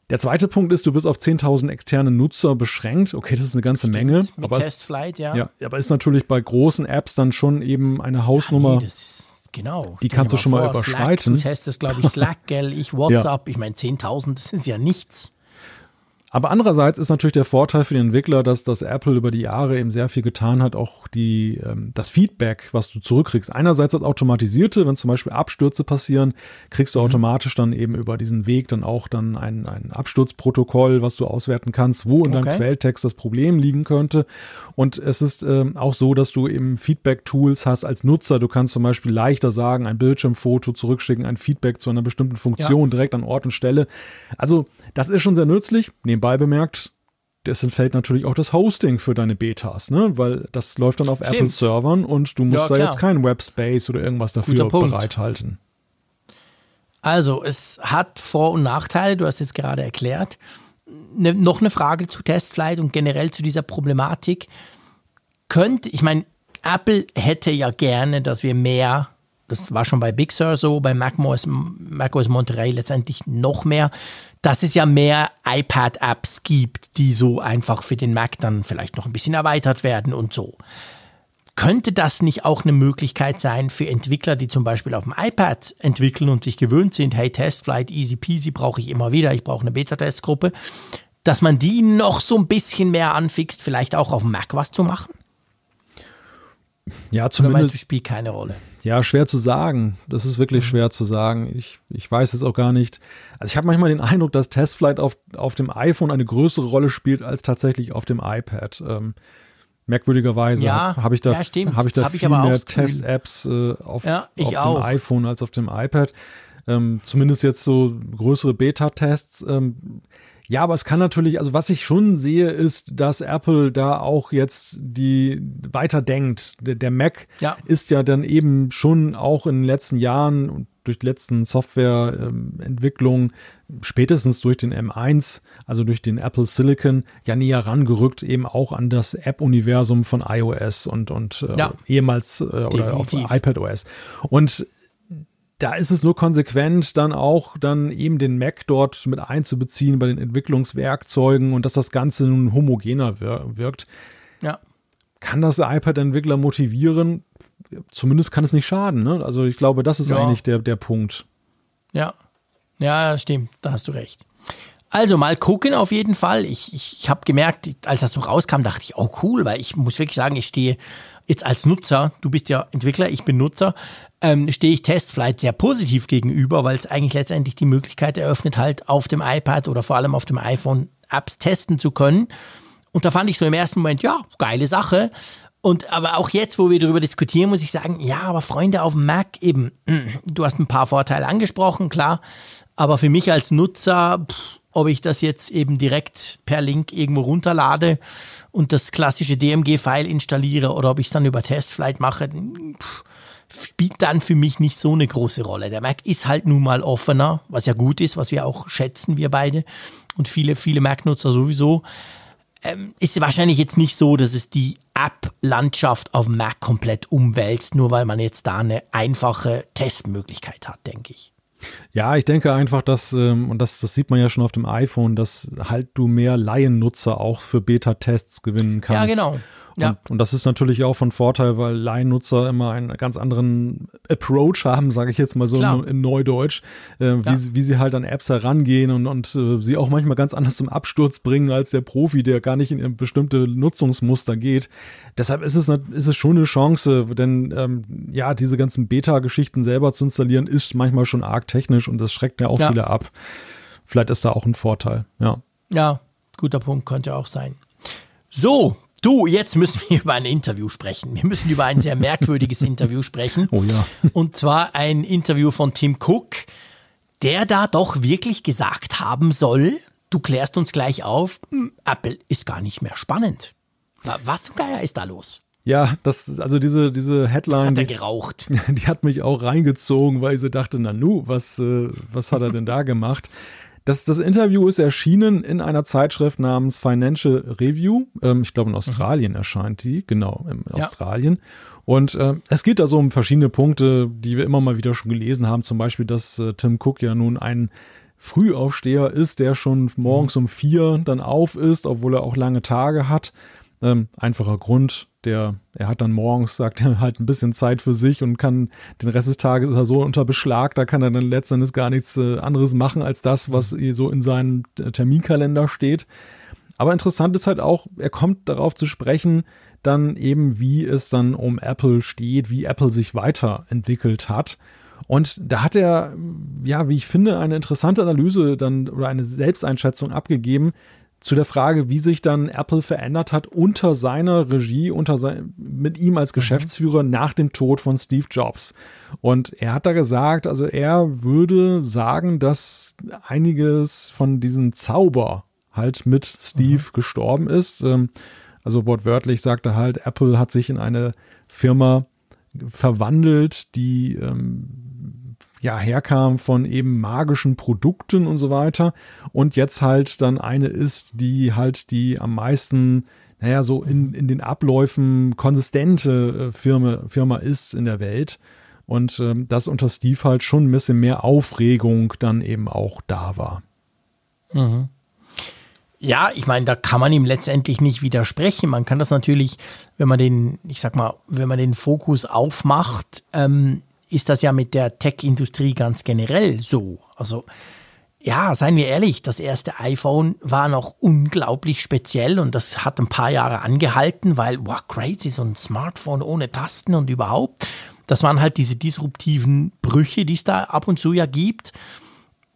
B: Der zweite Punkt ist, du bist auf 10.000 externe Nutzer beschränkt. Okay, das ist eine ganze Stimmt, Menge.
A: Aber Testflight, ja.
B: ja. Aber ist natürlich bei großen Apps dann schon eben eine Hausnummer. Ja, nee,
A: ist, genau.
B: Die kannst du schon vor, mal überschreiten.
A: Slack, du testest, glaube ich, Slack, gell, ich WhatsApp. ja. Ich meine, 10.000, das ist ja nichts.
B: Aber andererseits ist natürlich der Vorteil für den Entwickler, dass das Apple über die Jahre eben sehr viel getan hat, auch die, ähm, das Feedback, was du zurückkriegst. Einerseits das Automatisierte, wenn zum Beispiel Abstürze passieren, kriegst du mhm. automatisch dann eben über diesen Weg dann auch dann ein, ein Absturzprotokoll, was du auswerten kannst, wo in okay. deinem Quelltext das Problem liegen könnte. Und es ist ähm, auch so, dass du eben Feedback-Tools hast als Nutzer. Du kannst zum Beispiel leichter sagen, ein Bildschirmfoto zurückschicken, ein Feedback zu einer bestimmten Funktion ja. direkt an Ort und Stelle. Also das ist schon sehr nützlich. Nebenbei bemerkt, das entfällt natürlich auch das Hosting für deine Betas, ne? Weil das läuft dann auf Apple-Servern und du musst ja, da jetzt keinen Webspace oder irgendwas dafür bereithalten.
A: Also, es hat Vor- und Nachteile, du hast es gerade erklärt. Ne, noch eine Frage zu Testflight und generell zu dieser Problematik. Könnte, ich meine, Apple hätte ja gerne, dass wir mehr das war schon bei Big Sur so, bei macOS, macOS Monterey letztendlich noch mehr, dass es ja mehr iPad-Apps gibt, die so einfach für den Mac dann vielleicht noch ein bisschen erweitert werden und so. Könnte das nicht auch eine Möglichkeit sein für Entwickler, die zum Beispiel auf dem iPad entwickeln und sich gewöhnt sind, hey, Testflight, easy peasy, brauche ich immer wieder, ich brauche eine Beta-Testgruppe, dass man die noch so ein bisschen mehr anfixt, vielleicht auch auf dem Mac was zu machen?
B: Ja, zumindest.
A: Oder spielt keine Rolle.
B: Ja, schwer zu sagen. Das ist wirklich mhm. schwer zu sagen. Ich, ich weiß es auch gar nicht. Also ich habe manchmal den Eindruck, dass Testflight auf, auf dem iPhone eine größere Rolle spielt als tatsächlich auf dem iPad. Ähm, merkwürdigerweise ja, habe ich da, ja, hab ich da hab viel ich mehr Test-Apps äh, auf, ja, auf dem iPhone als auf dem iPad. Ähm, zumindest jetzt so größere Beta-Tests. Ähm, ja, aber es kann natürlich, also was ich schon sehe, ist, dass Apple da auch jetzt die weiter denkt. Der, der Mac ja. ist ja dann eben schon auch in den letzten Jahren und durch die letzten Softwareentwicklungen, spätestens durch den M1, also durch den Apple Silicon, ja näher rangerückt, eben auch an das App-Universum von iOS und, und äh, ja. ehemals äh, oder auf iPadOS. Und da ist es nur konsequent, dann auch dann eben den Mac dort mit einzubeziehen bei den Entwicklungswerkzeugen und dass das Ganze nun homogener wirkt. Ja. Kann das iPad-Entwickler motivieren? Zumindest kann es nicht schaden. Ne? Also ich glaube, das ist ja. eigentlich der, der Punkt.
A: Ja. Ja, stimmt. Da hast du recht. Also mal gucken auf jeden Fall. Ich, ich, ich habe gemerkt, als das so rauskam, dachte ich, oh cool, weil ich muss wirklich sagen, ich stehe jetzt als Nutzer, du bist ja Entwickler, ich bin Nutzer, ähm, stehe ich Testflight sehr positiv gegenüber, weil es eigentlich letztendlich die Möglichkeit eröffnet, halt auf dem iPad oder vor allem auf dem iPhone Apps testen zu können. Und da fand ich so im ersten Moment, ja, geile Sache. Und aber auch jetzt, wo wir darüber diskutieren, muss ich sagen, ja, aber Freunde auf dem Mac eben, du hast ein paar Vorteile angesprochen, klar. Aber für mich als Nutzer, pff, ob ich das jetzt eben direkt per Link irgendwo runterlade und das klassische DMG-File installiere oder ob ich es dann über Testflight mache, spielt dann für mich nicht so eine große Rolle. Der Mac ist halt nun mal offener, was ja gut ist, was wir auch schätzen, wir beide und viele, viele Mac-Nutzer sowieso. Ähm, ist wahrscheinlich jetzt nicht so, dass es die App-Landschaft auf Mac komplett umwälzt, nur weil man jetzt da eine einfache Testmöglichkeit hat, denke ich.
B: Ja, ich denke einfach, dass, ähm, und das, das sieht man ja schon auf dem iPhone, dass halt du mehr Laiennutzer auch für Beta-Tests gewinnen kannst.
A: Ja, genau.
B: Ja. Und, und, das ist natürlich auch von Vorteil, weil Laiennutzer immer einen ganz anderen Approach haben, sage ich jetzt mal so in, in, Neudeutsch, äh, wie, ja. wie sie halt an Apps herangehen und, und äh, sie auch manchmal ganz anders zum Absturz bringen als der Profi, der gar nicht in bestimmte Nutzungsmuster geht. Deshalb ist es, ist es schon eine Chance, denn ähm, ja, diese ganzen Beta-Geschichten selber zu installieren, ist manchmal schon arg technisch und das schreckt ja auch ja. viele ab. Vielleicht ist da auch ein Vorteil, ja.
A: Ja, guter Punkt könnte auch sein. So, Du, jetzt müssen wir über ein Interview sprechen. Wir müssen über ein sehr merkwürdiges Interview sprechen.
B: Oh ja.
A: Und zwar ein Interview von Tim Cook, der da doch wirklich gesagt haben soll, du klärst uns gleich auf, hm, Apple ist gar nicht mehr spannend. Was zum Geier ist da los?
B: Ja, das, also diese, diese Headline.
A: Hat er geraucht.
B: Die, die hat mich auch reingezogen, weil ich so dachte, na nu, was, äh, was hat er denn da gemacht? Das, das Interview ist erschienen in einer Zeitschrift namens Financial Review. Ähm, ich glaube, in Australien mhm. erscheint die, genau, in ja. Australien. Und äh, es geht da so um verschiedene Punkte, die wir immer mal wieder schon gelesen haben. Zum Beispiel, dass äh, Tim Cook ja nun ein Frühaufsteher ist, der schon morgens mhm. um vier dann auf ist, obwohl er auch lange Tage hat. Ähm, einfacher Grund, der, er hat dann morgens, sagt er, halt ein bisschen Zeit für sich und kann den Rest des Tages ist er so unter Beschlag, da kann er dann letztendlich gar nichts äh, anderes machen als das, was so in seinem Terminkalender steht. Aber interessant ist halt auch, er kommt darauf zu sprechen, dann eben, wie es dann um Apple steht, wie Apple sich weiterentwickelt hat. Und da hat er, ja, wie ich finde, eine interessante Analyse dann oder eine Selbsteinschätzung abgegeben, zu der Frage, wie sich dann Apple verändert hat unter seiner Regie, unter sein, mit ihm als mhm. Geschäftsführer nach dem Tod von Steve Jobs. Und er hat da gesagt, also er würde sagen, dass einiges von diesem Zauber halt mit Steve mhm. gestorben ist. Ähm, also wortwörtlich sagt er halt, Apple hat sich in eine Firma verwandelt, die ähm, ja herkam von eben magischen Produkten und so weiter und jetzt halt dann eine ist, die halt die am meisten naja, so in, in den Abläufen konsistente äh, Firma, Firma ist in der Welt. Und ähm, dass unter Steve halt schon ein bisschen mehr Aufregung dann eben auch da war.
A: Mhm. Ja, ich meine, da kann man ihm letztendlich nicht widersprechen. Man kann das natürlich, wenn man den, ich sag mal, wenn man den Fokus aufmacht, ähm, ist das ja mit der Tech-Industrie ganz generell so. Also ja, seien wir ehrlich, das erste iPhone war noch unglaublich speziell und das hat ein paar Jahre angehalten, weil, wow, crazy, so ein Smartphone ohne Tasten und überhaupt. Das waren halt diese disruptiven Brüche, die es da ab und zu ja gibt.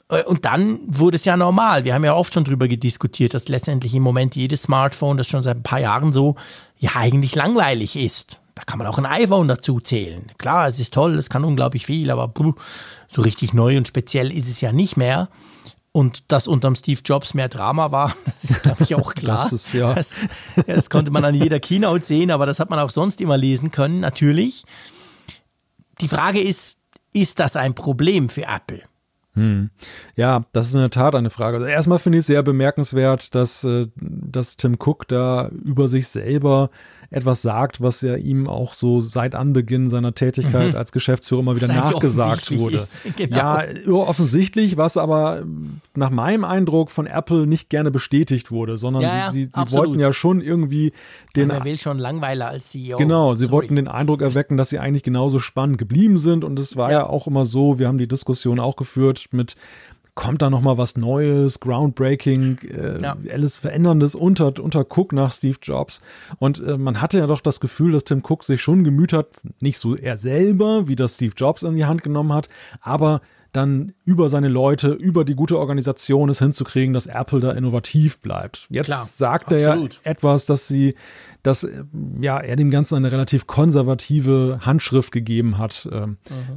A: Äh, und dann wurde es ja normal. Wir haben ja oft schon darüber diskutiert, dass letztendlich im Moment jedes Smartphone, das schon seit ein paar Jahren so, ja eigentlich langweilig ist. Da kann man auch ein iPhone dazu zählen. Klar, es ist toll, es kann unglaublich viel, aber puh, so richtig neu und speziell ist es ja nicht mehr. Und dass unterm Steve Jobs mehr Drama war, das ist, glaube ich, auch klar. das, ist, ja. das, das konnte man an jeder Keynote sehen, aber das hat man auch sonst immer lesen können, natürlich. Die Frage ist, ist das ein Problem für Apple?
B: Hm. Ja, das ist in der Tat eine Frage. Also erstmal finde ich es sehr bemerkenswert, dass, äh, dass Tim Cook da über sich selber etwas sagt, was ja ihm auch so seit Anbeginn seiner Tätigkeit mhm. als Geschäftsführer immer wieder nachgesagt wurde. Genau. Ja, offensichtlich, was aber nach meinem Eindruck von Apple nicht gerne bestätigt wurde, sondern ja, sie, sie, sie wollten ja schon irgendwie den.
A: er will schon Langweiler als CEO.
B: Genau, sie Sorry. wollten den Eindruck erwecken, dass sie eigentlich genauso spannend geblieben sind und es war ja. ja auch immer so, wir haben die Diskussion auch geführt mit kommt da noch mal was Neues, groundbreaking, äh, ja. alles Veränderndes unter, unter Cook nach Steve Jobs. Und äh, man hatte ja doch das Gefühl, dass Tim Cook sich schon gemüht hat, nicht so er selber, wie das Steve Jobs in die Hand genommen hat, aber dann über seine Leute, über die gute Organisation es hinzukriegen, dass Apple da innovativ bleibt. Jetzt Klar, sagt er ja etwas, dass sie, dass ja, er dem Ganzen eine relativ konservative Handschrift gegeben hat, äh,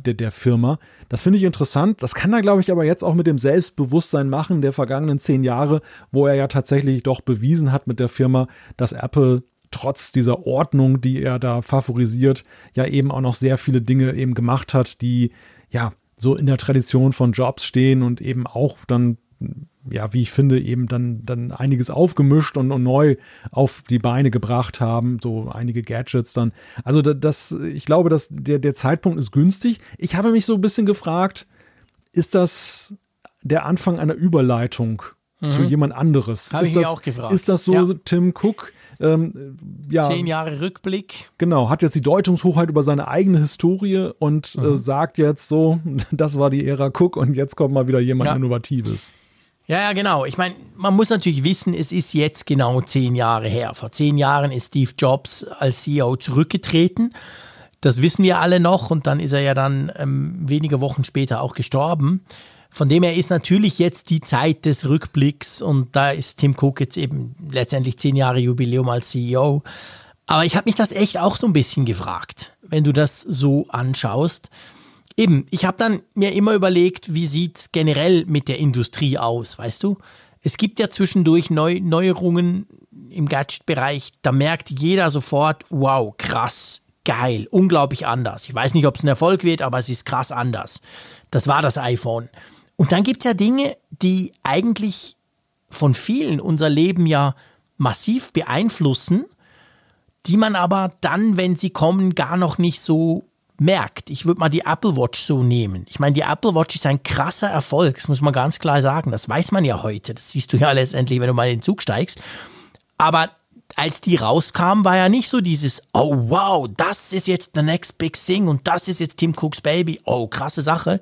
B: der, der Firma. Das finde ich interessant. Das kann er, glaube ich, aber jetzt auch mit dem Selbstbewusstsein machen der vergangenen zehn Jahre, wo er ja tatsächlich doch bewiesen hat mit der Firma, dass Apple trotz dieser Ordnung, die er da favorisiert, ja eben auch noch sehr viele Dinge eben gemacht hat, die ja so in der Tradition von Jobs stehen und eben auch dann, ja, wie ich finde, eben dann, dann einiges aufgemischt und, und neu auf die Beine gebracht haben, so einige Gadgets dann. Also das, ich glaube, dass der, der Zeitpunkt ist günstig. Ich habe mich so ein bisschen gefragt, ist das der Anfang einer Überleitung mhm. zu jemand anderes?
A: Habe
B: ich
A: das, auch gefragt.
B: Ist das so ja. Tim Cook?
A: Ähm, ja, Zehn Jahre Rückblick.
B: Genau, hat jetzt die Deutungshochheit über seine eigene Historie und äh, mhm. äh, sagt jetzt so, das war die Ära Cook und jetzt kommt mal wieder jemand ja. Innovatives.
A: Ja, ja, genau. Ich meine, man muss natürlich wissen, es ist jetzt genau zehn Jahre her. Vor zehn Jahren ist Steve Jobs als CEO zurückgetreten. Das wissen wir alle noch und dann ist er ja dann ähm, wenige Wochen später auch gestorben. Von dem her ist natürlich jetzt die Zeit des Rückblicks und da ist Tim Cook jetzt eben letztendlich zehn Jahre Jubiläum als CEO. Aber ich habe mich das echt auch so ein bisschen gefragt, wenn du das so anschaust. Eben, ich habe dann mir immer überlegt, wie sieht es generell mit der Industrie aus, weißt du? Es gibt ja zwischendurch Neu Neuerungen im Gadget-Bereich, da merkt jeder sofort, wow, krass, geil, unglaublich anders. Ich weiß nicht, ob es ein Erfolg wird, aber es ist krass anders. Das war das iPhone. Und dann gibt es ja Dinge, die eigentlich von vielen unser Leben ja massiv beeinflussen, die man aber dann, wenn sie kommen, gar noch nicht so merkt. Ich würde mal die Apple Watch so nehmen. Ich meine, die Apple Watch ist ein krasser Erfolg, das muss man ganz klar sagen. Das weiß man ja heute. Das siehst du ja letztendlich, wenn du mal in den Zug steigst. Aber als die rauskamen, war ja nicht so dieses, oh wow, das ist jetzt the next big thing und das ist jetzt Tim Cooks Baby, oh krasse Sache,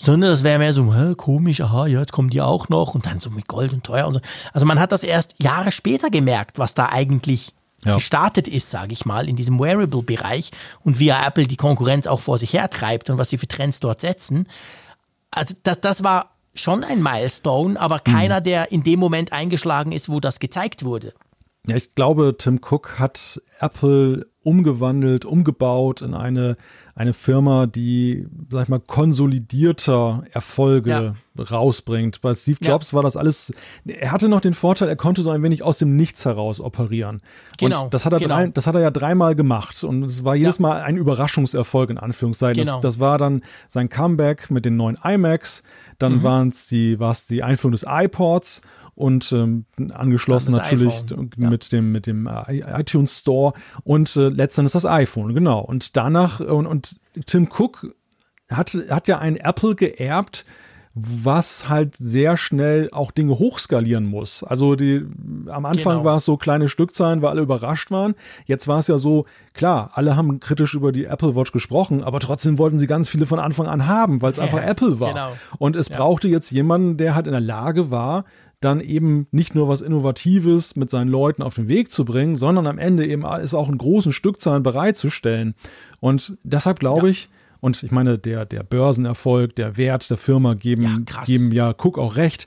A: sondern das wäre mehr so, hä, komisch, aha, ja, jetzt kommen die auch noch und dann so mit Gold und teuer und so. Also man hat das erst Jahre später gemerkt, was da eigentlich ja. gestartet ist, sage ich mal, in diesem Wearable-Bereich und wie Apple die Konkurrenz auch vor sich hertreibt und was sie für Trends dort setzen. Also das, das war schon ein Milestone, aber keiner, mhm. der in dem Moment eingeschlagen ist, wo das gezeigt wurde.
B: Ja, ich glaube, Tim Cook hat Apple umgewandelt, umgebaut in eine, eine Firma, die, sag ich mal, konsolidierter Erfolge ja. rausbringt. Bei Steve Jobs ja. war das alles, er hatte noch den Vorteil, er konnte so ein wenig aus dem Nichts heraus operieren. Genau. Und das hat er, genau. drei, das hat er ja dreimal gemacht und es war jedes ja. Mal ein Überraschungserfolg in Anführungszeichen. Genau. Das, das, war dann sein Comeback mit den neuen iMacs, dann mhm. waren es die, war es die Einführung des iPods und ähm, angeschlossen natürlich mit ja. dem mit dem äh, iTunes Store und äh, letztendlich das iPhone genau und danach und, und Tim Cook hat hat ja ein Apple geerbt was halt sehr schnell auch Dinge hochskalieren muss. Also die, am Anfang genau. war es so kleine Stückzahlen, weil alle überrascht waren. Jetzt war es ja so, klar, alle haben kritisch über die Apple Watch gesprochen, aber trotzdem wollten sie ganz viele von Anfang an haben, weil es ja, einfach Apple war. Genau. Und es ja. brauchte jetzt jemanden, der halt in der Lage war, dann eben nicht nur was Innovatives mit seinen Leuten auf den Weg zu bringen, sondern am Ende eben es auch in großen Stückzahlen bereitzustellen. Und deshalb glaube ja. ich, und ich meine, der, der Börsenerfolg, der Wert der Firma geben ja, geben ja Cook auch recht.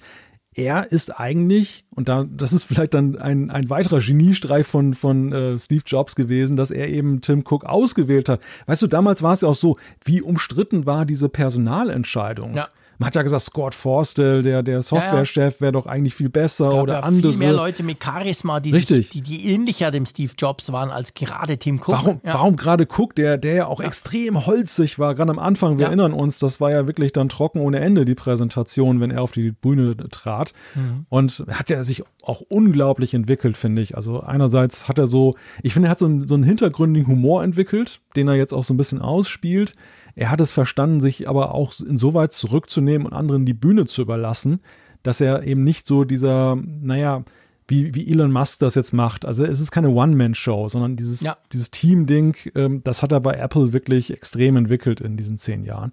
B: Er ist eigentlich, und da, das ist vielleicht dann ein, ein weiterer Geniestreich von, von äh, Steve Jobs gewesen, dass er eben Tim Cook ausgewählt hat. Weißt du, damals war es ja auch so, wie umstritten war diese Personalentscheidung. Ja. Man hat ja gesagt, Scott Forstall, der, der Softwarechef, wäre doch eigentlich viel besser glaub, oder andere.
A: Viel mehr Leute mit Charisma, die, Richtig. Sich, die, die ähnlicher dem Steve Jobs waren als gerade Tim Cook.
B: Warum, ja. warum gerade Cook, der, der ja auch ja. extrem holzig war, gerade am Anfang, wir ja. erinnern uns, das war ja wirklich dann trocken ohne Ende, die Präsentation, wenn er auf die Bühne trat. Mhm. Und hat er sich auch unglaublich entwickelt, finde ich. Also einerseits hat er so, ich finde, er hat so einen, so einen hintergründigen Humor entwickelt, den er jetzt auch so ein bisschen ausspielt. Er hat es verstanden, sich aber auch insoweit zurückzunehmen und anderen die Bühne zu überlassen, dass er eben nicht so dieser, naja, wie, wie Elon Musk das jetzt macht. Also es ist keine One-Man-Show, sondern dieses, ja. dieses Team-Ding, ähm, das hat er bei Apple wirklich extrem entwickelt in diesen zehn Jahren.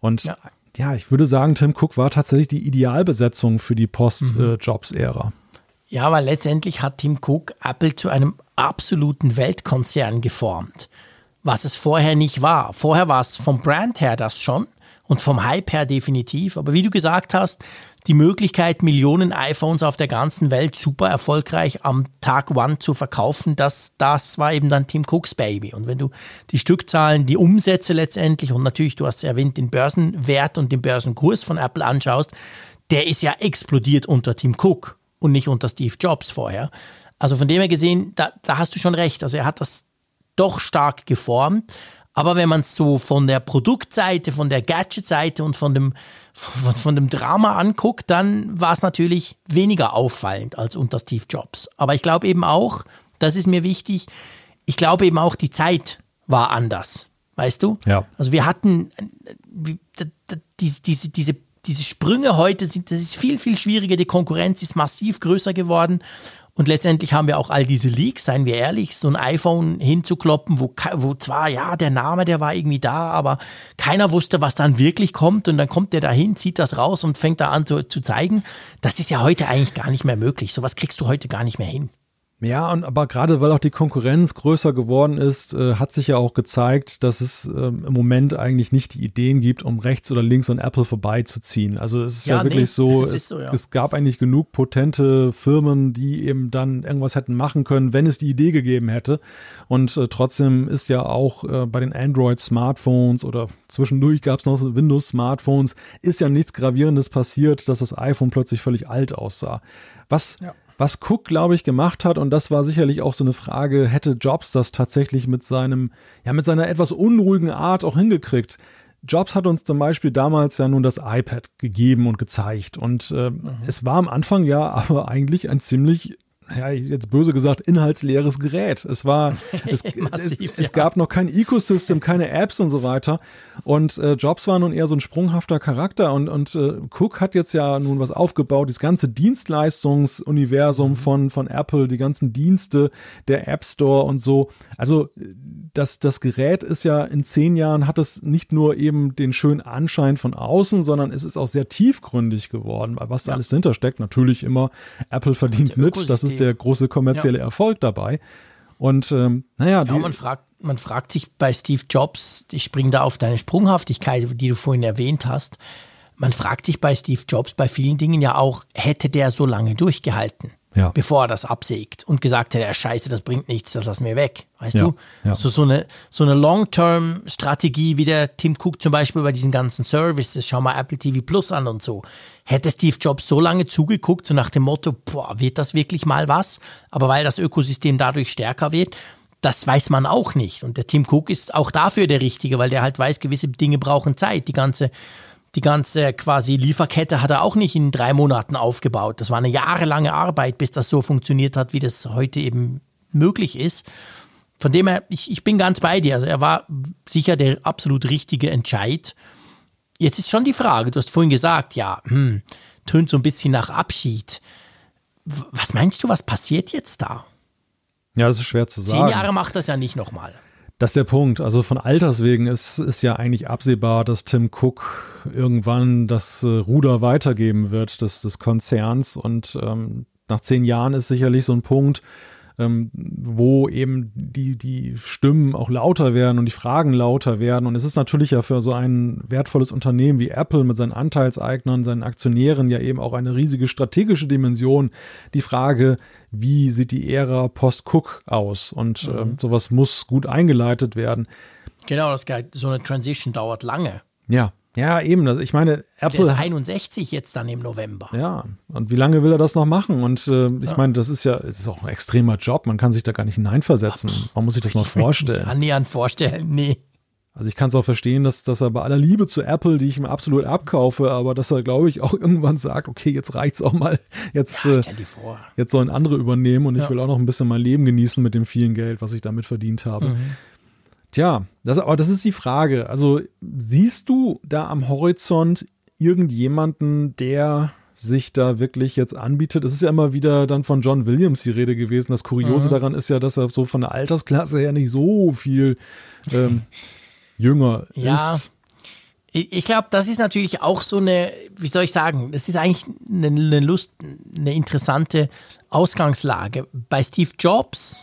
B: Und ja, ja ich würde sagen, Tim Cook war tatsächlich die Idealbesetzung für die Post-Jobs-Ära. Mhm.
A: Ja, weil letztendlich hat Tim Cook Apple zu einem absoluten Weltkonzern geformt was es vorher nicht war. Vorher war es vom Brand her das schon und vom Hype her definitiv. Aber wie du gesagt hast, die Möglichkeit, Millionen iPhones auf der ganzen Welt super erfolgreich am Tag One zu verkaufen, das, das war eben dann Tim Cooks Baby. Und wenn du die Stückzahlen, die Umsätze letztendlich und natürlich, du hast erwähnt, den Börsenwert und den Börsenkurs von Apple anschaust, der ist ja explodiert unter Tim Cook und nicht unter Steve Jobs vorher. Also von dem her gesehen, da, da hast du schon recht. Also er hat das doch stark geformt. Aber wenn man es so von der Produktseite, von der Gadget-Seite und von dem, von, von dem Drama anguckt, dann war es natürlich weniger auffallend als unter Steve Jobs. Aber ich glaube eben auch, das ist mir wichtig, ich glaube eben auch, die Zeit war anders. Weißt du?
B: Ja.
A: Also wir hatten diese, diese, diese, diese Sprünge heute sind, das ist viel, viel schwieriger. Die Konkurrenz ist massiv größer geworden. Und letztendlich haben wir auch all diese Leaks, seien wir ehrlich, so ein iPhone hinzukloppen, wo, wo zwar, ja, der Name, der war irgendwie da, aber keiner wusste, was dann wirklich kommt. Und dann kommt der da hin, zieht das raus und fängt da an zu, zu zeigen. Das ist ja heute eigentlich gar nicht mehr möglich. Sowas kriegst du heute gar nicht mehr hin.
B: Ja, und aber gerade weil auch die Konkurrenz größer geworden ist, äh, hat sich ja auch gezeigt, dass es ähm, im Moment eigentlich nicht die Ideen gibt, um rechts oder links an Apple vorbeizuziehen. Also es ist ja, ja wirklich nee, so, es, so ja. es, gab eigentlich genug potente Firmen, die eben dann irgendwas hätten machen können, wenn es die Idee gegeben hätte. Und äh, trotzdem ist ja auch äh, bei den Android-Smartphones oder zwischendurch gab es noch Windows-Smartphones, ist ja nichts Gravierendes passiert, dass das iPhone plötzlich völlig alt aussah. Was ja was Cook, glaube ich, gemacht hat, und das war sicherlich auch so eine Frage, hätte Jobs das tatsächlich mit seinem, ja, mit seiner etwas unruhigen Art auch hingekriegt. Jobs hat uns zum Beispiel damals ja nun das iPad gegeben und gezeigt. Und äh, mhm. es war am Anfang ja aber eigentlich ein ziemlich ja, jetzt böse gesagt, inhaltsleeres Gerät. Es war, es, Massiv, es, es gab noch kein Ecosystem, keine Apps und so weiter. Und äh, Jobs war nun eher so ein sprunghafter Charakter und, und äh, Cook hat jetzt ja nun was aufgebaut, das ganze Dienstleistungsuniversum mhm. von, von Apple, die ganzen Dienste, der App Store und so. Also das, das Gerät ist ja in zehn Jahren hat es nicht nur eben den schönen Anschein von außen, sondern es ist auch sehr tiefgründig geworden, weil was da ja. alles dahinter steckt, natürlich immer Apple verdient mit, das ist der große kommerzielle ja. Erfolg dabei. Und ähm, naja,
A: ja, man fragt, man fragt sich bei Steve Jobs, ich springe da auf deine Sprunghaftigkeit, die du vorhin erwähnt hast, man fragt sich bei Steve Jobs bei vielen Dingen ja auch, hätte der so lange durchgehalten? Ja. bevor er das absägt und gesagt hätte, er scheiße, das bringt nichts, das lassen wir weg. Weißt ja, du? Ja. Also so eine, so eine Long-Term-Strategie, wie der Tim Cook zum Beispiel bei diesen ganzen Services, schau mal Apple TV Plus an und so. Hätte Steve Jobs so lange zugeguckt, so nach dem Motto, boah, wird das wirklich mal was? Aber weil das Ökosystem dadurch stärker wird, das weiß man auch nicht. Und der Tim Cook ist auch dafür der Richtige, weil der halt weiß, gewisse Dinge brauchen Zeit. Die ganze die ganze quasi Lieferkette hat er auch nicht in drei Monaten aufgebaut. Das war eine jahrelange Arbeit, bis das so funktioniert hat, wie das heute eben möglich ist. Von dem her, ich, ich bin ganz bei dir. Also er war sicher der absolut richtige Entscheid. Jetzt ist schon die Frage, du hast vorhin gesagt, ja, hm, tönt so ein bisschen nach Abschied. Was meinst du, was passiert jetzt da?
B: Ja, das ist schwer zu sagen.
A: Zehn Jahre macht das ja nicht nochmal.
B: Das ist der Punkt. Also von Alters wegen ist, ist ja eigentlich absehbar, dass Tim Cook irgendwann das äh, Ruder weitergeben wird des, des Konzerns. Und ähm, nach zehn Jahren ist sicherlich so ein Punkt, ähm, wo eben die, die Stimmen auch lauter werden und die Fragen lauter werden. Und es ist natürlich ja für so ein wertvolles Unternehmen wie Apple mit seinen Anteilseignern, seinen Aktionären ja eben auch eine riesige strategische Dimension. Die Frage, wie sieht die Ära Post-Cook aus? Und mhm. ähm, sowas muss gut eingeleitet werden.
A: Genau, das, so eine Transition dauert lange.
B: Ja, ja, eben. Also ich meine,
A: Apple. Der ist 61 jetzt dann im November.
B: Ja, und wie lange will er das noch machen? Und äh, ich ja. meine, das ist ja ist auch ein extremer Job. Man kann sich da gar nicht hineinversetzen. Man muss sich das mal vorstellen.
A: Annähernd vorstellen, nee.
B: Also ich kann es auch verstehen, dass, dass er bei aller Liebe zu Apple, die ich ihm absolut abkaufe, aber dass er, glaube ich, auch irgendwann sagt, okay, jetzt reicht's auch mal. Jetzt, ja, äh, jetzt sollen andere übernehmen und ja. ich will auch noch ein bisschen mein Leben genießen mit dem vielen Geld, was ich damit verdient habe. Mhm. Tja, das, aber das ist die Frage. Also siehst du da am Horizont irgendjemanden, der sich da wirklich jetzt anbietet. Es ist ja immer wieder dann von John Williams die Rede gewesen. Das Kuriose mhm. daran ist ja, dass er so von der Altersklasse her nicht so viel ähm, jünger ja. ist.
A: Ich glaube, das ist natürlich auch so eine, wie soll ich sagen, das ist eigentlich eine, eine Lust, eine interessante Ausgangslage. Bei Steve Jobs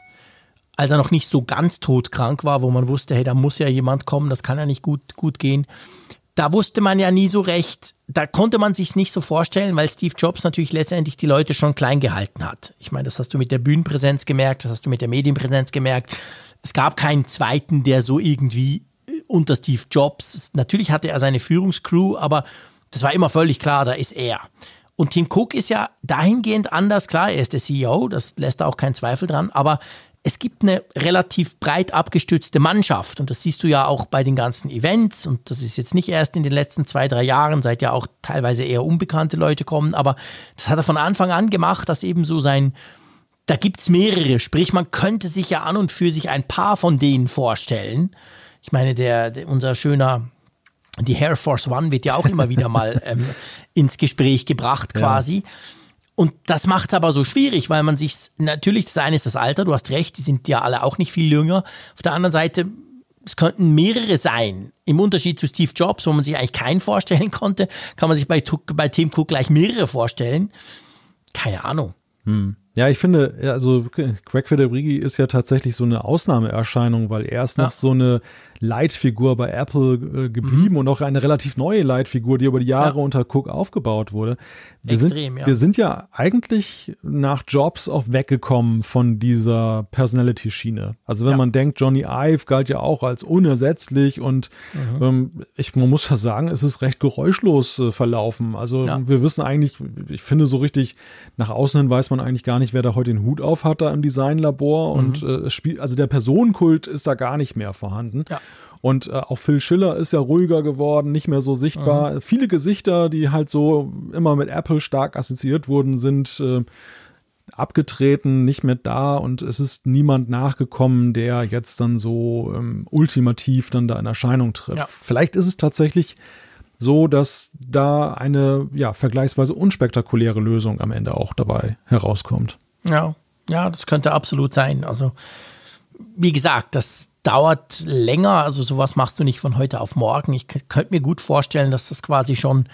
A: als er noch nicht so ganz todkrank war, wo man wusste, hey, da muss ja jemand kommen, das kann ja nicht gut, gut gehen. Da wusste man ja nie so recht, da konnte man sich nicht so vorstellen, weil Steve Jobs natürlich letztendlich die Leute schon klein gehalten hat. Ich meine, das hast du mit der Bühnenpräsenz gemerkt, das hast du mit der Medienpräsenz gemerkt. Es gab keinen zweiten, der so irgendwie unter Steve Jobs, natürlich hatte er seine Führungscrew, aber das war immer völlig klar, da ist er. Und Tim Cook ist ja dahingehend anders, klar, er ist der CEO, das lässt da auch keinen Zweifel dran, aber es gibt eine relativ breit abgestützte Mannschaft und das siehst du ja auch bei den ganzen Events und das ist jetzt nicht erst in den letzten zwei, drei Jahren, seit ja auch teilweise eher unbekannte Leute kommen, aber das hat er von Anfang an gemacht, dass eben so sein, da gibt es mehrere, sprich man könnte sich ja an und für sich ein paar von denen vorstellen. Ich meine, der, der unser schöner die Air Force One wird ja auch immer wieder mal ähm, ins Gespräch gebracht quasi. Ja. Und das macht es aber so schwierig, weil man sich, natürlich, das eine ist das Alter, du hast recht, die sind ja alle auch nicht viel jünger. Auf der anderen Seite, es könnten mehrere sein. Im Unterschied zu Steve Jobs, wo man sich eigentlich keinen vorstellen konnte, kann man sich bei, bei Tim Cook gleich mehrere vorstellen. Keine Ahnung.
B: Hm. Ja, ich finde, also Craig Federighi ist ja tatsächlich so eine Ausnahmeerscheinung, weil er ist ja. noch so eine Leitfigur bei Apple äh, geblieben mhm. und auch eine relativ neue Leitfigur, die über die Jahre ja. unter Cook aufgebaut wurde. Wir Extrem, sind, ja. Wir sind ja eigentlich nach Jobs auch weggekommen von dieser Personality-Schiene. Also wenn ja. man denkt, Johnny Ive galt ja auch als unersetzlich und mhm. ähm, ich, man muss ja sagen, es ist recht geräuschlos äh, verlaufen. Also wir wissen eigentlich, ich finde so richtig, nach außen hin weiß man eigentlich gar nicht, wer da heute den Hut auf hat da im Designlabor mhm. und äh, spielt, also der Personenkult ist da gar nicht mehr vorhanden. Ja. Und äh, auch Phil Schiller ist ja ruhiger geworden, nicht mehr so sichtbar. Mhm. Viele Gesichter, die halt so immer mit Apple stark assoziiert wurden, sind äh, abgetreten, nicht mehr da und es ist niemand nachgekommen, der jetzt dann so ähm, ultimativ dann da in Erscheinung tritt. Ja. Vielleicht ist es tatsächlich so, dass da eine ja vergleichsweise unspektakuläre Lösung am Ende auch dabei herauskommt.
A: Ja, ja, das könnte absolut sein. Also wie gesagt, das dauert länger. Also sowas machst du nicht von heute auf morgen. Ich könnte mir gut vorstellen, dass das quasi schon,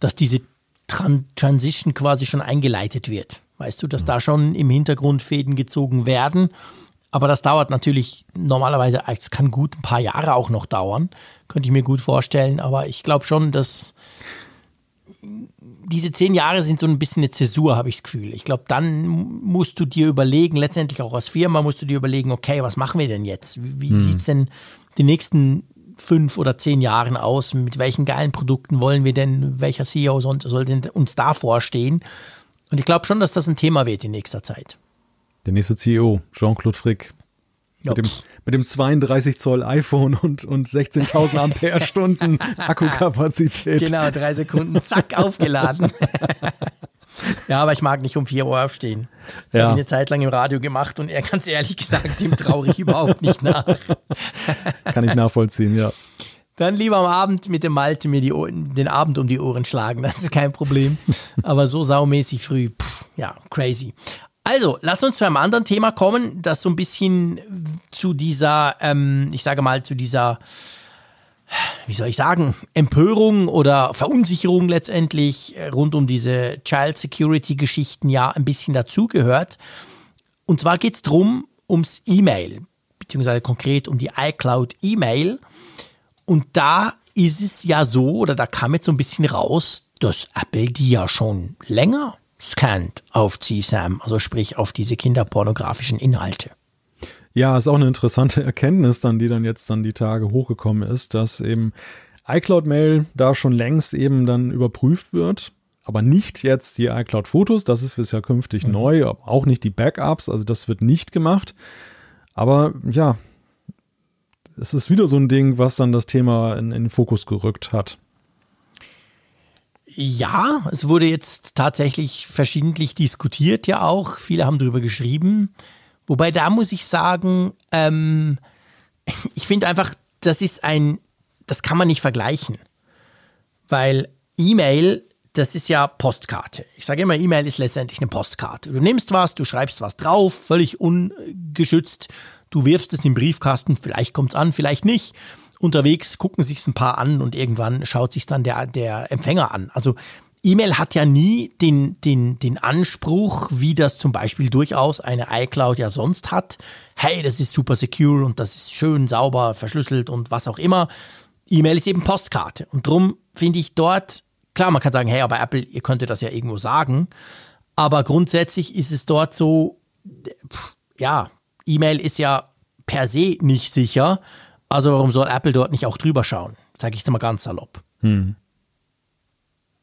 A: dass diese Tran Transition quasi schon eingeleitet wird. Weißt du, dass da schon im Hintergrund Fäden gezogen werden. Aber das dauert natürlich normalerweise, es kann gut ein paar Jahre auch noch dauern, könnte ich mir gut vorstellen. Aber ich glaube schon, dass diese zehn Jahre sind so ein bisschen eine Zäsur, habe ich das Gefühl. Ich glaube, dann musst du dir überlegen, letztendlich auch als Firma musst du dir überlegen, okay, was machen wir denn jetzt? Wie, wie hm. sieht es denn die nächsten fünf oder zehn Jahren aus? Mit welchen geilen Produkten wollen wir denn, welcher CEO soll, soll denn uns da vorstehen? Und ich glaube schon, dass das ein Thema wird in nächster Zeit.
B: Der nächste CEO, Jean-Claude Frick. Mit dem, mit dem 32 Zoll iPhone und, und 16.000 Ampere-Stunden Akkukapazität.
A: Genau, drei Sekunden, zack, aufgeladen. ja, aber ich mag nicht um 4 Uhr aufstehen. Das ja. habe ich eine Zeit lang im Radio gemacht und er ganz ehrlich gesagt, dem traue ich überhaupt nicht nach.
B: Kann ich nachvollziehen, ja.
A: Dann lieber am Abend mit dem Malte mir die Ohren, den Abend um die Ohren schlagen, das ist kein Problem. Aber so saumäßig früh, pff, ja, crazy. Also, lass uns zu einem anderen Thema kommen, das so ein bisschen zu dieser, ähm, ich sage mal, zu dieser, wie soll ich sagen, Empörung oder Verunsicherung letztendlich rund um diese Child Security Geschichten ja ein bisschen dazugehört. Und zwar geht es darum, ums E-Mail, beziehungsweise konkret um die iCloud E-Mail. Und da ist es ja so, oder da kam jetzt so ein bisschen raus, dass Apple die ja schon länger scannt auf CSAM, also sprich auf diese kinderpornografischen Inhalte.
B: Ja, ist auch eine interessante Erkenntnis dann, die dann jetzt dann die Tage hochgekommen ist, dass eben iCloud Mail da schon längst eben dann überprüft wird, aber nicht jetzt die iCloud Fotos, das ist ja künftig mhm. neu, auch nicht die Backups, also das wird nicht gemacht. Aber ja, es ist wieder so ein Ding, was dann das Thema in, in den Fokus gerückt hat.
A: Ja, es wurde jetzt tatsächlich verschiedentlich diskutiert, ja auch. Viele haben darüber geschrieben. Wobei da muss ich sagen, ähm, ich finde einfach, das ist ein, das kann man nicht vergleichen. Weil E-Mail, das ist ja Postkarte. Ich sage immer, E-Mail ist letztendlich eine Postkarte. Du nimmst was, du schreibst was drauf, völlig ungeschützt. Du wirfst es im Briefkasten, vielleicht kommt es an, vielleicht nicht unterwegs, gucken sich ein paar an und irgendwann schaut sich dann der, der Empfänger an. Also E-Mail hat ja nie den, den, den Anspruch, wie das zum Beispiel durchaus eine iCloud ja sonst hat. Hey, das ist super secure und das ist schön sauber, verschlüsselt und was auch immer. E-Mail ist eben Postkarte. Und darum finde ich dort, klar, man kann sagen, hey, aber Apple, ihr könntet das ja irgendwo sagen. Aber grundsätzlich ist es dort so, pff, ja, E-Mail ist ja per se nicht sicher. Also warum soll Apple dort nicht auch drüber schauen? Sage ich jetzt mal ganz salopp. Hm.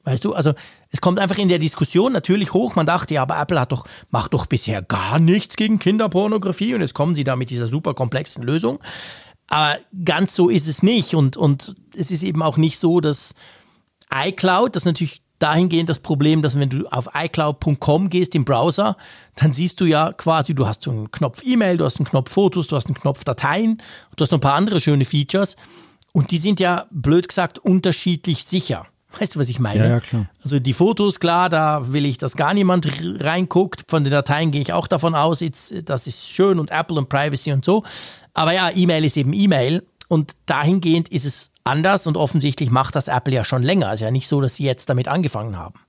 A: Weißt du, also es kommt einfach in der Diskussion natürlich hoch. Man dachte, ja, aber Apple hat doch, macht doch bisher gar nichts gegen Kinderpornografie und jetzt kommen sie da mit dieser super komplexen Lösung. Aber ganz so ist es nicht. Und, und es ist eben auch nicht so, dass iCloud, das natürlich dahingehend das Problem, dass wenn du auf iCloud.com gehst im Browser, dann siehst du ja quasi, du hast so einen Knopf E-Mail, du hast einen Knopf Fotos, du hast einen Knopf Dateien, du hast noch ein paar andere schöne Features und die sind ja blöd gesagt unterschiedlich sicher. Weißt du, was ich meine?
B: Ja, ja, klar.
A: Also die Fotos, klar, da will ich, dass gar niemand reinguckt. Von den Dateien gehe ich auch davon aus, jetzt, das ist schön und Apple und Privacy und so. Aber ja, E-Mail ist eben E-Mail und dahingehend ist es anders und offensichtlich macht das Apple ja schon länger. Es ist ja nicht so, dass sie jetzt damit angefangen haben.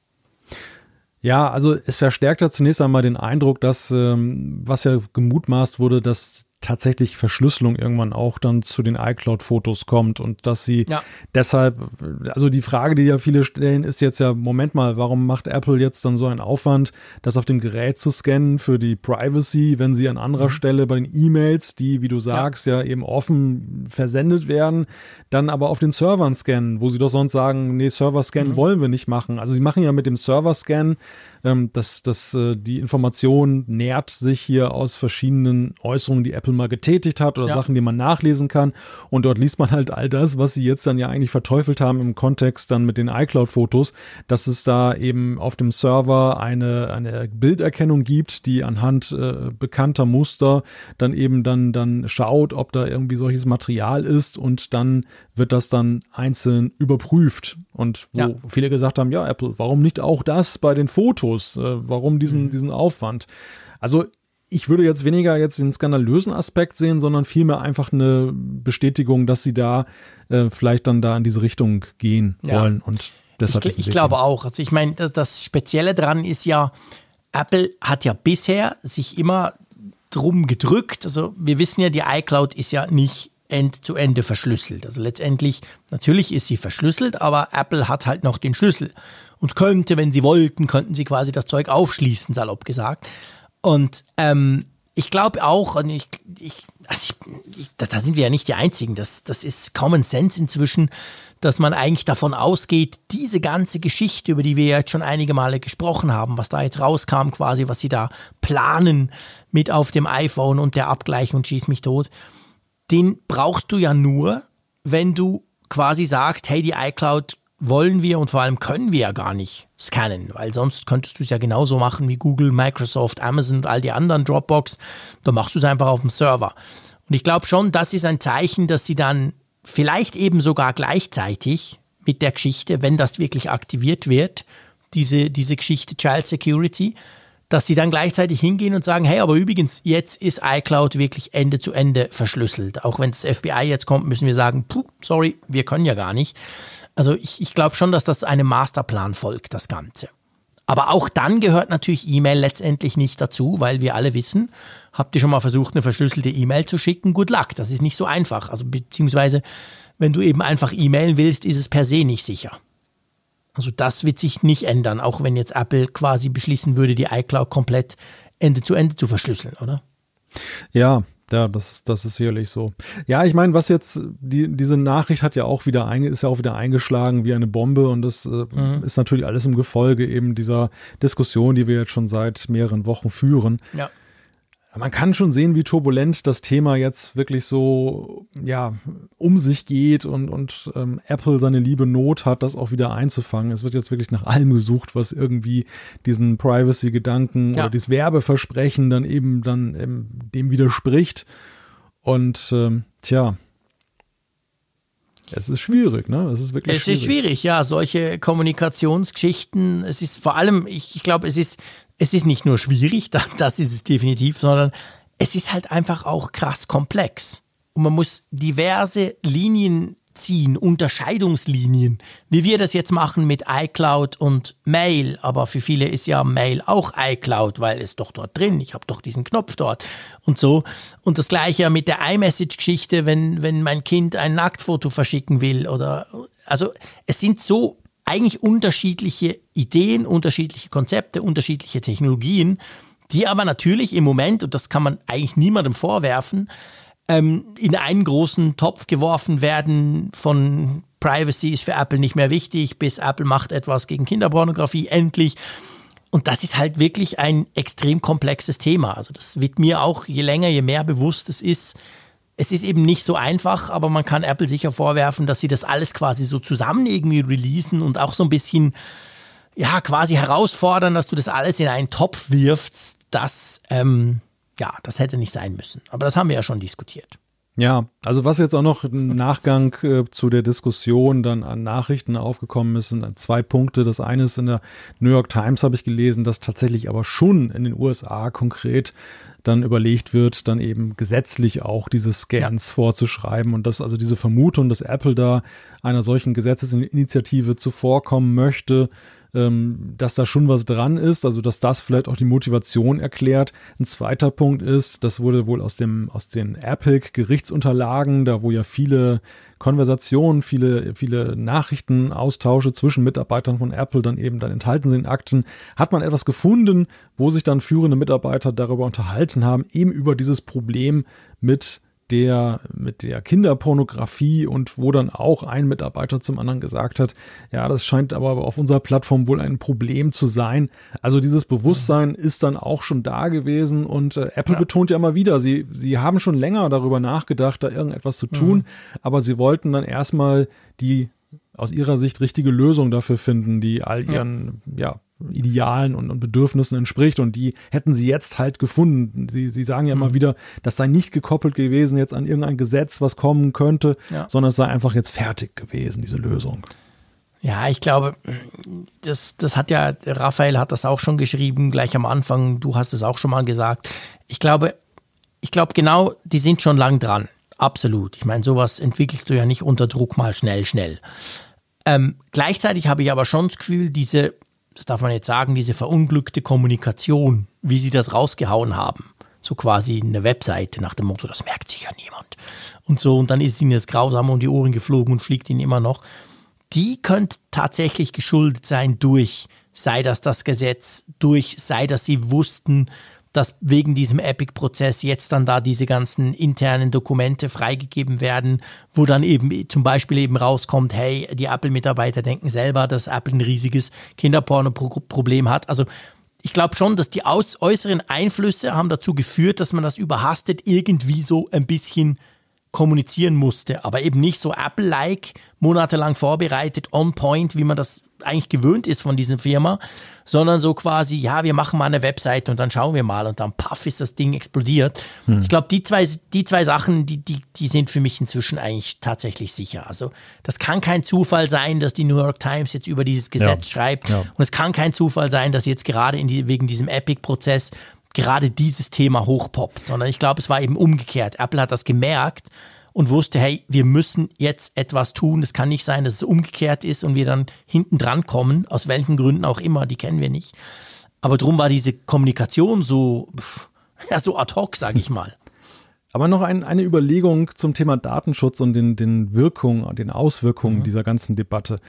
B: Ja, also es verstärkt ja zunächst einmal den Eindruck, dass, ähm, was ja gemutmaßt wurde, dass tatsächlich Verschlüsselung irgendwann auch dann zu den iCloud-Fotos kommt und dass sie ja. deshalb, also die Frage, die ja viele stellen, ist jetzt ja, Moment mal, warum macht Apple jetzt dann so einen Aufwand, das auf dem Gerät zu scannen für die Privacy, wenn sie an anderer mhm. Stelle bei den E-Mails, die, wie du sagst, ja. ja eben offen versendet werden, dann aber auf den Servern scannen, wo sie doch sonst sagen, nee, Server-Scan mhm. wollen wir nicht machen. Also sie machen ja mit dem Server-Scan Ähm, dass dass äh, die Information nährt sich hier aus verschiedenen Äußerungen, die Apple mal getätigt hat oder ja. Sachen, die man nachlesen kann. Und dort liest man halt all das, was sie jetzt dann ja eigentlich verteufelt haben im Kontext dann mit den iCloud-Fotos, dass es da eben auf dem Server eine, eine Bilderkennung gibt, die anhand äh, bekannter Muster dann eben dann, dann schaut, ob da irgendwie solches Material ist und dann wird das dann einzeln überprüft. Und wo ja. viele gesagt haben, ja, Apple, warum nicht auch das bei den Fotos? Äh, warum diesen, mhm. diesen Aufwand? Also ich würde jetzt weniger jetzt den skandalösen Aspekt sehen, sondern vielmehr einfach eine Bestätigung, dass sie da äh, vielleicht dann da in diese Richtung gehen ja. wollen. Und deshalb
A: ich, ich glaube auch. Also ich meine, das, das Spezielle daran ist ja, Apple hat ja bisher sich immer drum gedrückt. Also wir wissen ja, die iCloud ist ja nicht end zu Ende verschlüsselt. Also letztendlich, natürlich ist sie verschlüsselt, aber Apple hat halt noch den Schlüssel und könnte, wenn sie wollten, könnten sie quasi das Zeug aufschließen, salopp gesagt. Und ähm, ich glaube auch, und ich, ich, also ich, ich, da sind wir ja nicht die Einzigen, das, das ist Common Sense inzwischen, dass man eigentlich davon ausgeht, diese ganze Geschichte, über die wir jetzt schon einige Male gesprochen haben, was da jetzt rauskam, quasi, was sie da planen mit auf dem iPhone und der Abgleich und schieß mich tot, den brauchst du ja nur, wenn du quasi sagst, hey, die iCloud wollen wir und vor allem können wir ja gar nicht scannen, weil sonst könntest du es ja genauso machen wie Google, Microsoft, Amazon und all die anderen Dropbox. Da machst du es einfach auf dem Server. Und ich glaube schon, das ist ein Zeichen, dass sie dann vielleicht eben sogar gleichzeitig mit der Geschichte, wenn das wirklich aktiviert wird, diese, diese Geschichte Child Security, dass sie dann gleichzeitig hingehen und sagen, hey, aber übrigens, jetzt ist iCloud wirklich Ende zu Ende verschlüsselt. Auch wenn das FBI jetzt kommt, müssen wir sagen, puh, sorry, wir können ja gar nicht. Also ich, ich glaube schon, dass das einem Masterplan folgt, das Ganze. Aber auch dann gehört natürlich E-Mail letztendlich nicht dazu, weil wir alle wissen, habt ihr schon mal versucht, eine verschlüsselte E-Mail zu schicken? Good luck, das ist nicht so einfach. Also beziehungsweise, wenn du eben einfach E-Mailen willst, ist es per se nicht sicher. Also das wird sich nicht ändern, auch wenn jetzt Apple quasi beschließen würde, die iCloud komplett Ende zu Ende zu verschlüsseln, oder?
B: Ja, ja, das, das ist sicherlich so. Ja, ich meine, was jetzt, die, diese Nachricht hat ja auch wieder ein, ist ja auch wieder eingeschlagen wie eine Bombe und das äh, mhm. ist natürlich alles im Gefolge eben dieser Diskussion, die wir jetzt schon seit mehreren Wochen führen. Ja man kann schon sehen, wie turbulent das Thema jetzt wirklich so ja um sich geht und, und ähm, Apple seine liebe Not hat, das auch wieder einzufangen. Es wird jetzt wirklich nach allem gesucht, was irgendwie diesen Privacy-Gedanken ja. oder dieses Werbeversprechen dann eben dann ähm, dem widerspricht. Und ähm, tja, es ist schwierig, ne? Es ist wirklich
A: es schwierig. Es ist schwierig, ja. Solche Kommunikationsgeschichten. Es ist vor allem, ich, ich glaube, es ist es ist nicht nur schwierig, das ist es definitiv, sondern es ist halt einfach auch krass komplex. Und man muss diverse Linien ziehen, Unterscheidungslinien, wie wir das jetzt machen mit iCloud und Mail. Aber für viele ist ja Mail auch iCloud, weil es doch dort drin, ich habe doch diesen Knopf dort und so. Und das gleiche mit der iMessage-Geschichte, wenn, wenn mein Kind ein Nacktfoto verschicken will oder, also es sind so eigentlich unterschiedliche Ideen, unterschiedliche Konzepte, unterschiedliche Technologien, die aber natürlich im Moment, und das kann man eigentlich niemandem vorwerfen, ähm, in einen großen Topf geworfen werden von Privacy ist für Apple nicht mehr wichtig, bis Apple macht etwas gegen Kinderpornografie, endlich. Und das ist halt wirklich ein extrem komplexes Thema. Also das wird mir auch je länger, je mehr bewusst es ist, es ist eben nicht so einfach, aber man kann Apple sicher vorwerfen, dass sie das alles quasi so zusammen irgendwie releasen und auch so ein bisschen, ja, quasi herausfordern, dass du das alles in einen Topf wirfst. Das, ähm, ja, das hätte nicht sein müssen. Aber das haben wir ja schon diskutiert.
B: Ja, also was jetzt auch noch im Nachgang äh, zu der Diskussion dann an Nachrichten aufgekommen ist, sind zwei Punkte. Das eine ist in der New York Times habe ich gelesen, dass tatsächlich aber schon in den USA konkret dann überlegt wird, dann eben gesetzlich auch diese Scans vorzuschreiben und dass also diese Vermutung, dass Apple da einer solchen Gesetzesinitiative zuvorkommen möchte, ähm, dass da schon was dran ist, also dass das vielleicht auch die Motivation erklärt. Ein zweiter Punkt ist, das wurde wohl aus dem aus den Epic Gerichtsunterlagen, da wo ja viele Konversationen, viele viele Nachrichtenaustausche zwischen Mitarbeitern von Apple dann eben dann enthalten sind in Akten, hat man etwas gefunden, wo sich dann führende Mitarbeiter darüber unterhalten haben, eben über dieses Problem mit der, mit der Kinderpornografie und wo dann auch ein Mitarbeiter zum anderen gesagt hat, ja, das scheint aber auf unserer Plattform wohl ein Problem zu sein. Also dieses Bewusstsein ist dann auch schon da gewesen und äh, Apple ja. betont ja immer wieder, sie, sie haben schon länger darüber nachgedacht, da irgendetwas zu tun, mhm. aber sie wollten dann erstmal die aus ihrer Sicht richtige Lösung dafür finden, die all ihren ja. ja Idealen und, und, Bedürfnissen entspricht. Und die hätten sie jetzt halt gefunden. Sie, sie sagen ja mhm. immer wieder, das sei nicht gekoppelt gewesen jetzt an irgendein Gesetz, was kommen könnte, ja. sondern es sei einfach jetzt fertig gewesen, diese Lösung.
A: Ja, ich glaube, das, das hat ja, Raphael hat das auch schon geschrieben, gleich am Anfang, du hast es auch schon mal gesagt. Ich glaube, ich glaube genau, die sind schon lang dran. Absolut. Ich meine, sowas entwickelst du ja nicht unter Druck mal schnell, schnell. Ähm, gleichzeitig habe ich aber schon das Gefühl, diese, das darf man jetzt sagen, diese verunglückte Kommunikation, wie sie das rausgehauen haben, so quasi eine Webseite nach dem Motto, das merkt sich ja niemand. Und so, und dann ist ihnen das grausam um die Ohren geflogen und fliegt ihnen immer noch. Die könnte tatsächlich geschuldet sein durch, sei das das Gesetz, durch, sei das sie wussten, dass wegen diesem Epic-Prozess jetzt dann da diese ganzen internen Dokumente freigegeben werden, wo dann eben zum Beispiel eben rauskommt, hey, die Apple-Mitarbeiter denken selber, dass Apple ein riesiges Kinderporno-Problem hat. Also ich glaube schon, dass die äußeren Einflüsse haben dazu geführt, dass man das überhastet irgendwie so ein bisschen kommunizieren musste, aber eben nicht so Apple-like, monatelang vorbereitet, on point, wie man das eigentlich gewöhnt ist von dieser Firma, sondern so quasi, ja, wir machen mal eine Webseite und dann schauen wir mal und dann paff ist das Ding explodiert. Hm. Ich glaube, die zwei, die zwei Sachen, die, die, die sind für mich inzwischen eigentlich tatsächlich sicher. Also das kann kein Zufall sein, dass die New York Times jetzt über dieses Gesetz ja. schreibt ja. und es kann kein Zufall sein, dass jetzt gerade die, wegen diesem Epic-Prozess gerade dieses Thema hochpoppt, sondern ich glaube, es war eben umgekehrt. Apple hat das gemerkt und wusste, hey, wir müssen jetzt etwas tun. Es kann nicht sein, dass es umgekehrt ist und wir dann hinten dran kommen, aus welchen Gründen auch immer, die kennen wir nicht. Aber drum war diese Kommunikation so, ja, so ad hoc, sage ich mal.
B: Aber noch ein, eine Überlegung zum Thema Datenschutz und den, den Wirkungen, den Auswirkungen mhm. dieser ganzen Debatte.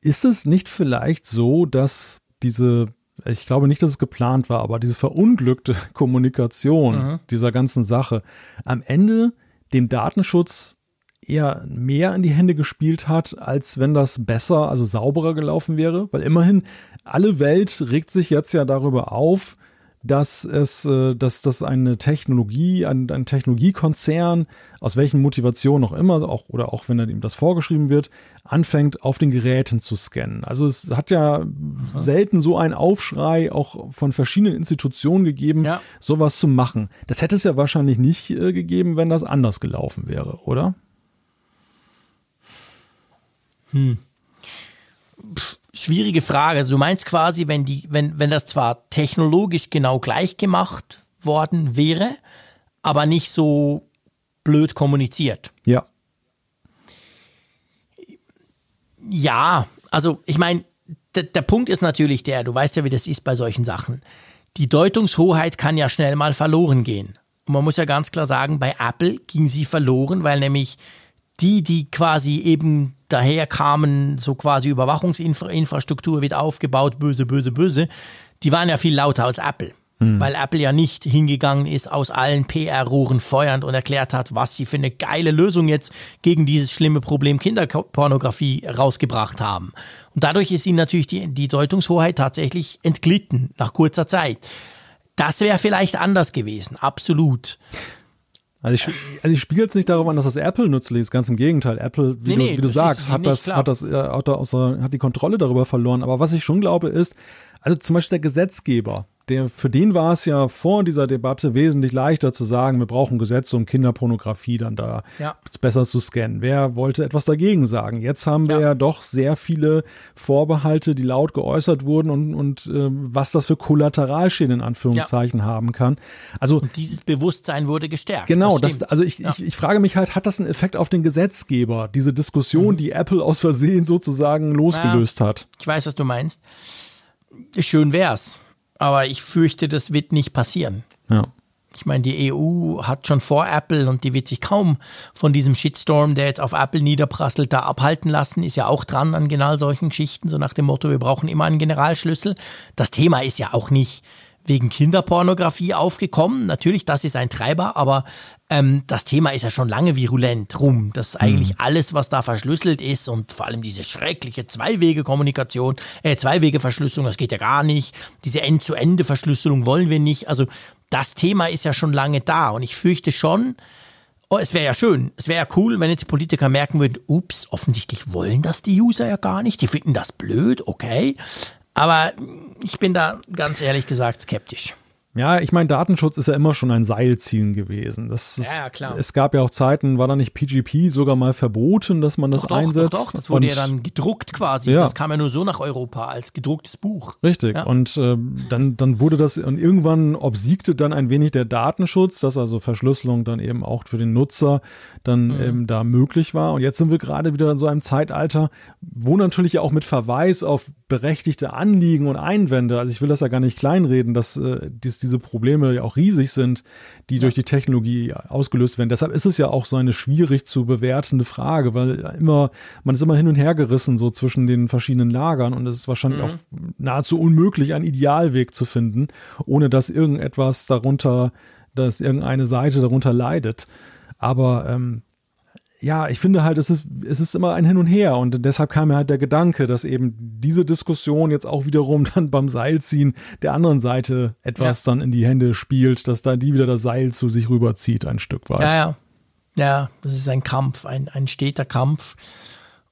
B: Ist es nicht vielleicht so, dass diese ich glaube nicht, dass es geplant war, aber diese verunglückte Kommunikation mhm. dieser ganzen Sache am Ende dem Datenschutz eher mehr in die Hände gespielt hat, als wenn das besser, also sauberer gelaufen wäre, weil immerhin alle Welt regt sich jetzt ja darüber auf, dass es, äh, dass das eine Technologie, ein, ein Technologiekonzern, aus welchen Motivationen auch immer, auch, oder auch wenn ihm das vorgeschrieben wird, anfängt, auf den Geräten zu scannen. Also es hat ja Aha. selten so einen Aufschrei auch von verschiedenen Institutionen gegeben, ja. sowas zu machen. Das hätte es ja wahrscheinlich nicht äh, gegeben, wenn das anders gelaufen wäre, oder?
A: Hm. Pff schwierige Frage. Also du meinst quasi, wenn, die, wenn, wenn das zwar technologisch genau gleich gemacht worden wäre, aber nicht so blöd kommuniziert.
B: Ja.
A: Ja, also ich meine, der Punkt ist natürlich der, du weißt ja, wie das ist bei solchen Sachen. Die Deutungshoheit kann ja schnell mal verloren gehen. Und man muss ja ganz klar sagen, bei Apple ging sie verloren, weil nämlich die, die quasi eben daher kamen, so quasi Überwachungsinfrastruktur wird aufgebaut, böse, böse, böse, die waren ja viel lauter als Apple. Hm. Weil Apple ja nicht hingegangen ist, aus allen PR-Rohren feuernd und erklärt hat, was sie für eine geile Lösung jetzt gegen dieses schlimme Problem Kinderpornografie rausgebracht haben. Und dadurch ist ihnen natürlich die, die Deutungshoheit tatsächlich entglitten nach kurzer Zeit. Das wäre vielleicht anders gewesen, absolut.
B: Also ich, also ich spiele jetzt nicht darauf an, dass das Apple nützlich ist, ganz im Gegenteil. Apple, wie nee, du, wie du sagst, hat das, hat das, äh, hat, das, hat die Kontrolle darüber verloren. Aber was ich schon glaube ist, also zum Beispiel der Gesetzgeber, der, für den war es ja vor dieser Debatte wesentlich leichter zu sagen, wir brauchen Gesetze, um Kinderpornografie dann da ja. besser zu scannen. Wer wollte etwas dagegen sagen? Jetzt haben wir ja, ja doch sehr viele Vorbehalte, die laut geäußert wurden und, und äh, was das für Kollateralschäden in Anführungszeichen ja. haben kann. Also
A: und dieses Bewusstsein wurde gestärkt.
B: Genau, das, das also ich, ich, ich frage mich halt, hat das einen Effekt auf den Gesetzgeber, diese Diskussion, mhm. die Apple aus Versehen sozusagen losgelöst hat?
A: Ich weiß, was du meinst. Schön wär's. Aber ich fürchte, das wird nicht passieren.
B: Ja.
A: Ich meine, die EU hat schon vor Apple und die wird sich kaum von diesem Shitstorm, der jetzt auf Apple niederprasselt, da abhalten lassen. Ist ja auch dran an genau solchen Geschichten, so nach dem Motto, wir brauchen immer einen Generalschlüssel. Das Thema ist ja auch nicht, wegen Kinderpornografie aufgekommen. Natürlich, das ist ein Treiber, aber ähm, das Thema ist ja schon lange virulent rum, dass eigentlich mhm. alles, was da verschlüsselt ist und vor allem diese schreckliche Zwei-Wege-Kommunikation, äh, Zwei-Wege-Verschlüsselung, das geht ja gar nicht. Diese End-zu-Ende-Verschlüsselung wollen wir nicht. Also das Thema ist ja schon lange da und ich fürchte schon, oh, es wäre ja schön, es wäre ja cool, wenn jetzt die Politiker merken würden, ups, offensichtlich wollen das die User ja gar nicht, die finden das blöd, okay. Aber ich bin da ganz ehrlich gesagt skeptisch.
B: Ja, ich meine, Datenschutz ist ja immer schon ein Seilziehen gewesen. Das ist, ja, klar. Es gab ja auch Zeiten, war da nicht PGP sogar mal verboten, dass man das
A: doch,
B: einsetzt?
A: Doch, doch, das wurde und, ja dann gedruckt quasi. Ja. Das kam ja nur so nach Europa als gedrucktes Buch.
B: Richtig. Ja. Und äh, dann, dann wurde das, und irgendwann obsiegte dann ein wenig der Datenschutz, dass also Verschlüsselung dann eben auch für den Nutzer dann mhm. eben da möglich war. Und jetzt sind wir gerade wieder in so einem Zeitalter, wo natürlich ja auch mit Verweis auf berechtigte Anliegen und Einwände, also ich will das ja gar nicht kleinreden, dass äh, dies, diese Probleme ja auch riesig sind, die ja. durch die Technologie ausgelöst werden. Deshalb ist es ja auch so eine schwierig zu bewertende Frage, weil immer, man ist immer hin und her gerissen so zwischen den verschiedenen Lagern und es ist wahrscheinlich mhm. auch nahezu unmöglich, einen Idealweg zu finden, ohne dass irgendetwas darunter, dass irgendeine Seite darunter leidet. Aber ähm, ja, ich finde halt, es ist, es ist immer ein Hin und Her und deshalb kam mir halt der Gedanke, dass eben diese Diskussion jetzt auch wiederum dann beim Seilziehen der anderen Seite etwas ja. dann in die Hände spielt, dass da die wieder das Seil zu sich rüberzieht, ein Stück weit.
A: Ja, ja. Ja, das ist ein Kampf, ein, ein steter Kampf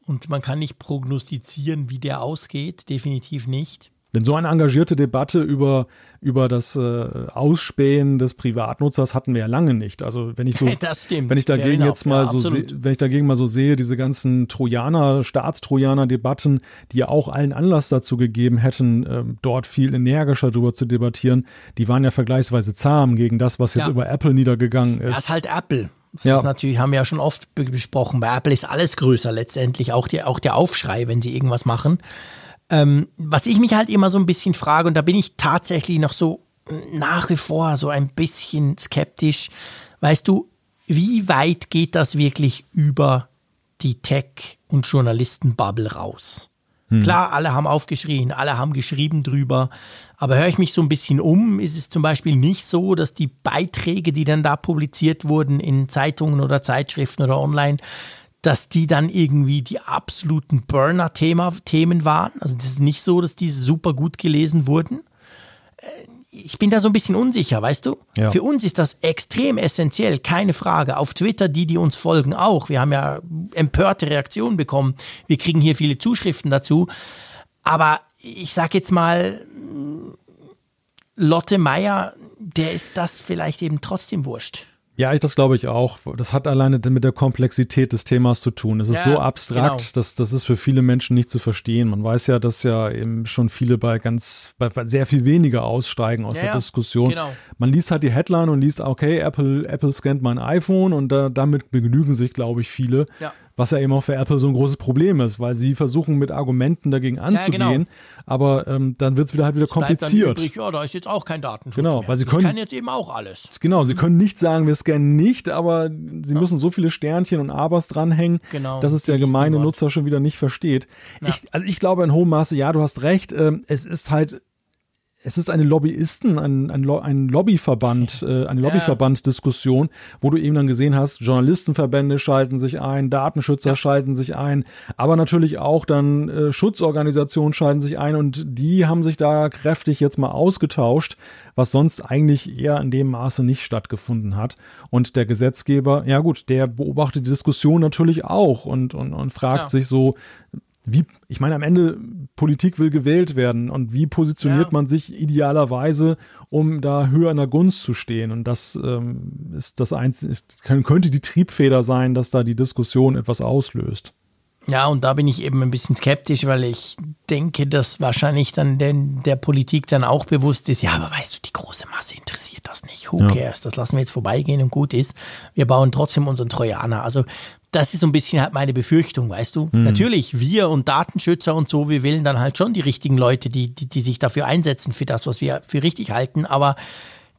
A: und man kann nicht prognostizieren, wie der ausgeht, definitiv nicht.
B: Denn so eine engagierte Debatte über, über das äh, Ausspähen des Privatnutzers hatten wir ja lange nicht. Also wenn ich so, wenn ich dagegen jetzt mal ja, so, se, wenn ich dagegen mal so sehe, diese ganzen Trojaner, Staatstrojaner-Debatten, die ja auch allen Anlass dazu gegeben hätten, äh, dort viel energischer darüber zu debattieren, die waren ja vergleichsweise zahm gegen das, was jetzt ja. über Apple niedergegangen ist.
A: Das ist halt Apple. Das ja. ist natürlich, haben wir ja schon oft besprochen. Bei Apple ist alles größer letztendlich, auch, die, auch der Aufschrei, wenn sie irgendwas machen. Ähm, was ich mich halt immer so ein bisschen frage, und da bin ich tatsächlich noch so nach wie vor so ein bisschen skeptisch, weißt du, wie weit geht das wirklich über die Tech- und Journalistenbubble raus? Hm. Klar, alle haben aufgeschrien, alle haben geschrieben drüber, aber höre ich mich so ein bisschen um, ist es zum Beispiel nicht so, dass die Beiträge, die dann da publiziert wurden in Zeitungen oder Zeitschriften oder online, dass die dann irgendwie die absoluten Burner-Themen waren. Also das ist nicht so, dass die super gut gelesen wurden. Äh, ich bin da so ein bisschen unsicher, weißt du? Ja. Für uns ist das extrem essentiell, keine Frage. Auf Twitter, die, die uns folgen, auch. Wir haben ja empörte Reaktionen bekommen. Wir kriegen hier viele Zuschriften dazu. Aber ich sag jetzt mal, Lotte Meier, der ist das vielleicht eben trotzdem wurscht.
B: Ja, ich, das glaube ich auch. Das hat alleine mit der Komplexität des Themas zu tun. Es ist ja, so abstrakt, genau. dass das ist für viele Menschen nicht zu verstehen. Man weiß ja, dass ja eben schon viele bei ganz, bei sehr viel weniger aussteigen aus ja, der Diskussion. Genau. Man liest halt die Headline und liest, okay, Apple, Apple scannt mein iPhone und da, damit begnügen sich, glaube ich, viele. Ja. Was ja eben auch für Apple so ein großes Problem ist, weil sie versuchen mit Argumenten dagegen anzugehen, ja, genau. aber ähm, dann wird es wieder halt wieder kompliziert. Übrig,
A: ja, da ist jetzt auch kein Datenschutz
B: genau,
A: mehr.
B: Weil sie können,
A: das kann jetzt eben auch alles.
B: Genau, sie können nicht sagen, wir scannen nicht, aber sie ja. müssen so viele Sternchen und Abers dranhängen, genau, dass es der gemeine Nutzer schon wieder nicht versteht. Ich, also ich glaube in hohem Maße, ja, du hast recht, ähm, es ist halt es ist eine Lobbyisten, ein, ein, ein Lobbyverband, äh, eine Lobbyverband-Diskussion, wo du eben dann gesehen hast, Journalistenverbände schalten sich ein, Datenschützer ja. schalten sich ein, aber natürlich auch dann äh, Schutzorganisationen schalten sich ein und die haben sich da kräftig jetzt mal ausgetauscht, was sonst eigentlich eher in dem Maße nicht stattgefunden hat. Und der Gesetzgeber, ja gut, der beobachtet die Diskussion natürlich auch und, und, und fragt ja. sich so, wie, ich meine, am Ende, Politik will gewählt werden und wie positioniert ja. man sich idealerweise, um da höher in der Gunst zu stehen? Und das ähm, ist das einzige, ist, könnte die Triebfeder sein, dass da die Diskussion etwas auslöst.
A: Ja, und da bin ich eben ein bisschen skeptisch, weil ich denke, dass wahrscheinlich dann den, der Politik dann auch bewusst ist, ja, aber weißt du, die große Masse interessiert das nicht. Who ja. cares? Das lassen wir jetzt vorbeigehen und gut ist. Wir bauen trotzdem unseren Trojaner. Also das ist so ein bisschen halt meine Befürchtung, weißt du? Mhm. Natürlich, wir und Datenschützer und so, wir wählen dann halt schon die richtigen Leute, die, die, die sich dafür einsetzen, für das, was wir für richtig halten. Aber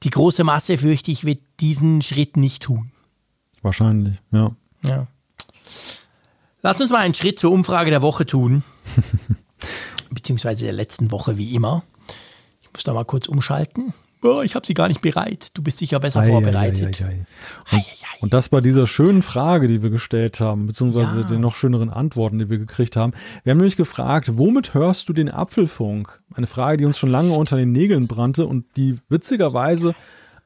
A: die große Masse, fürchte ich, wird diesen Schritt nicht tun.
B: Wahrscheinlich, ja.
A: Ja. Lass uns mal einen Schritt zur Umfrage der Woche tun. Beziehungsweise der letzten Woche, wie immer. Ich Muss da mal kurz umschalten. Oh, ich habe sie gar nicht bereit. Du bist sicher besser ei, vorbereitet. Ei,
B: ei, und, und, das bei dieser schönen Frage, die wir gestellt haben, beziehungsweise ja. den noch schöneren Antworten, die wir gekriegt haben. Wir haben nämlich gefragt, womit hörst du den Apfelfunk? Eine Frage, die uns schon lange unter den Nägeln brannte und die witzigerweise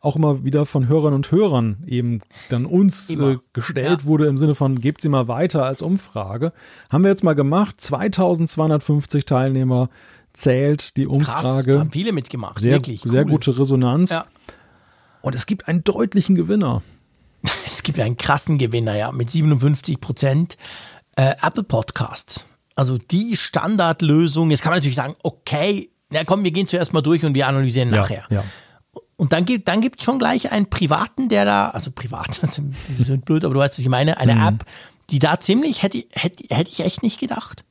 B: auch immer wieder von Hörern und Hörern eben dann uns äh, gestellt ja. wurde im Sinne von, gebt sie mal weiter als Umfrage. Haben wir jetzt mal gemacht. 2250 Teilnehmer zählt die Umfrage. Krass,
A: haben viele mitgemacht,
B: sehr,
A: wirklich.
B: Sehr cool. gute Resonanz. Ja. Und es gibt einen deutlichen Gewinner.
A: Es gibt einen krassen Gewinner, ja, mit 57 Prozent. Äh, Apple Podcasts. Also die Standardlösung. Jetzt kann man natürlich sagen, okay, na komm, wir gehen zuerst mal durch und wir analysieren ja, nachher. Ja. Und dann gibt dann schon gleich einen privaten, der da, also privat, das ist blöd, aber du weißt, was ich meine, eine mhm. App, die da ziemlich, hätte, hätte, hätte ich echt nicht gedacht.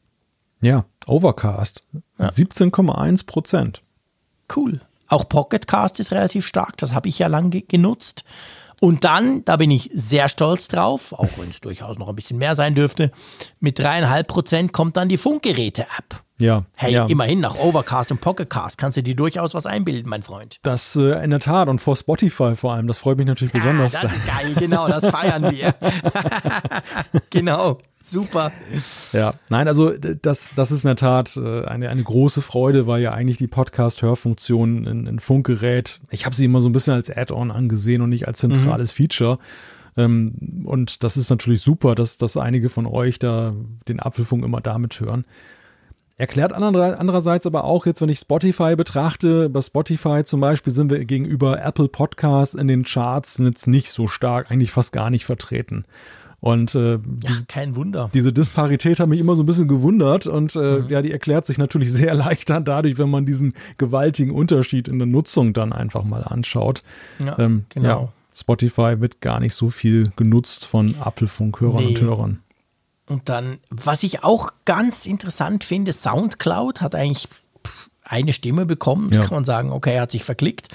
B: Ja, Overcast. Ja. 17,1 Prozent.
A: Cool. Auch Pocketcast ist relativ stark, das habe ich ja lange genutzt. Und dann, da bin ich sehr stolz drauf, auch wenn es durchaus noch ein bisschen mehr sein dürfte, mit dreieinhalb Prozent kommt dann die Funkgeräte-App.
B: Ja.
A: Hey,
B: ja.
A: immerhin nach Overcast und Pocketcast kannst du dir durchaus was einbilden, mein Freund.
B: Das äh, in der Tat und vor Spotify vor allem, das freut mich natürlich besonders.
A: Ja, das ist geil, genau, das feiern wir. genau, super.
B: Ja, nein, also das, das ist in der Tat äh, eine, eine große Freude, weil ja eigentlich die Podcast-Hörfunktion in, in Funkgerät, ich habe sie immer so ein bisschen als Add-on angesehen und nicht als zentrales mhm. Feature. Ähm, und das ist natürlich super, dass, dass einige von euch da den Apfelfunk immer damit hören. Erklärt andererseits aber auch jetzt, wenn ich Spotify betrachte, bei Spotify zum Beispiel sind wir gegenüber Apple Podcasts in den Charts jetzt nicht so stark, eigentlich fast gar nicht vertreten. Und äh, ja,
A: diese, kein Wunder.
B: Diese Disparität hat mich immer so ein bisschen gewundert und äh, mhm. ja, die erklärt sich natürlich sehr leicht dann dadurch, wenn man diesen gewaltigen Unterschied in der Nutzung dann einfach mal anschaut. Ja, ähm, genau. Ja, Spotify wird gar nicht so viel genutzt von Apfelfunkhörern nee. und Hörern.
A: Und dann, was ich auch ganz interessant finde, Soundcloud hat eigentlich eine Stimme bekommen. Das ja. kann man sagen, okay, er hat sich verklickt.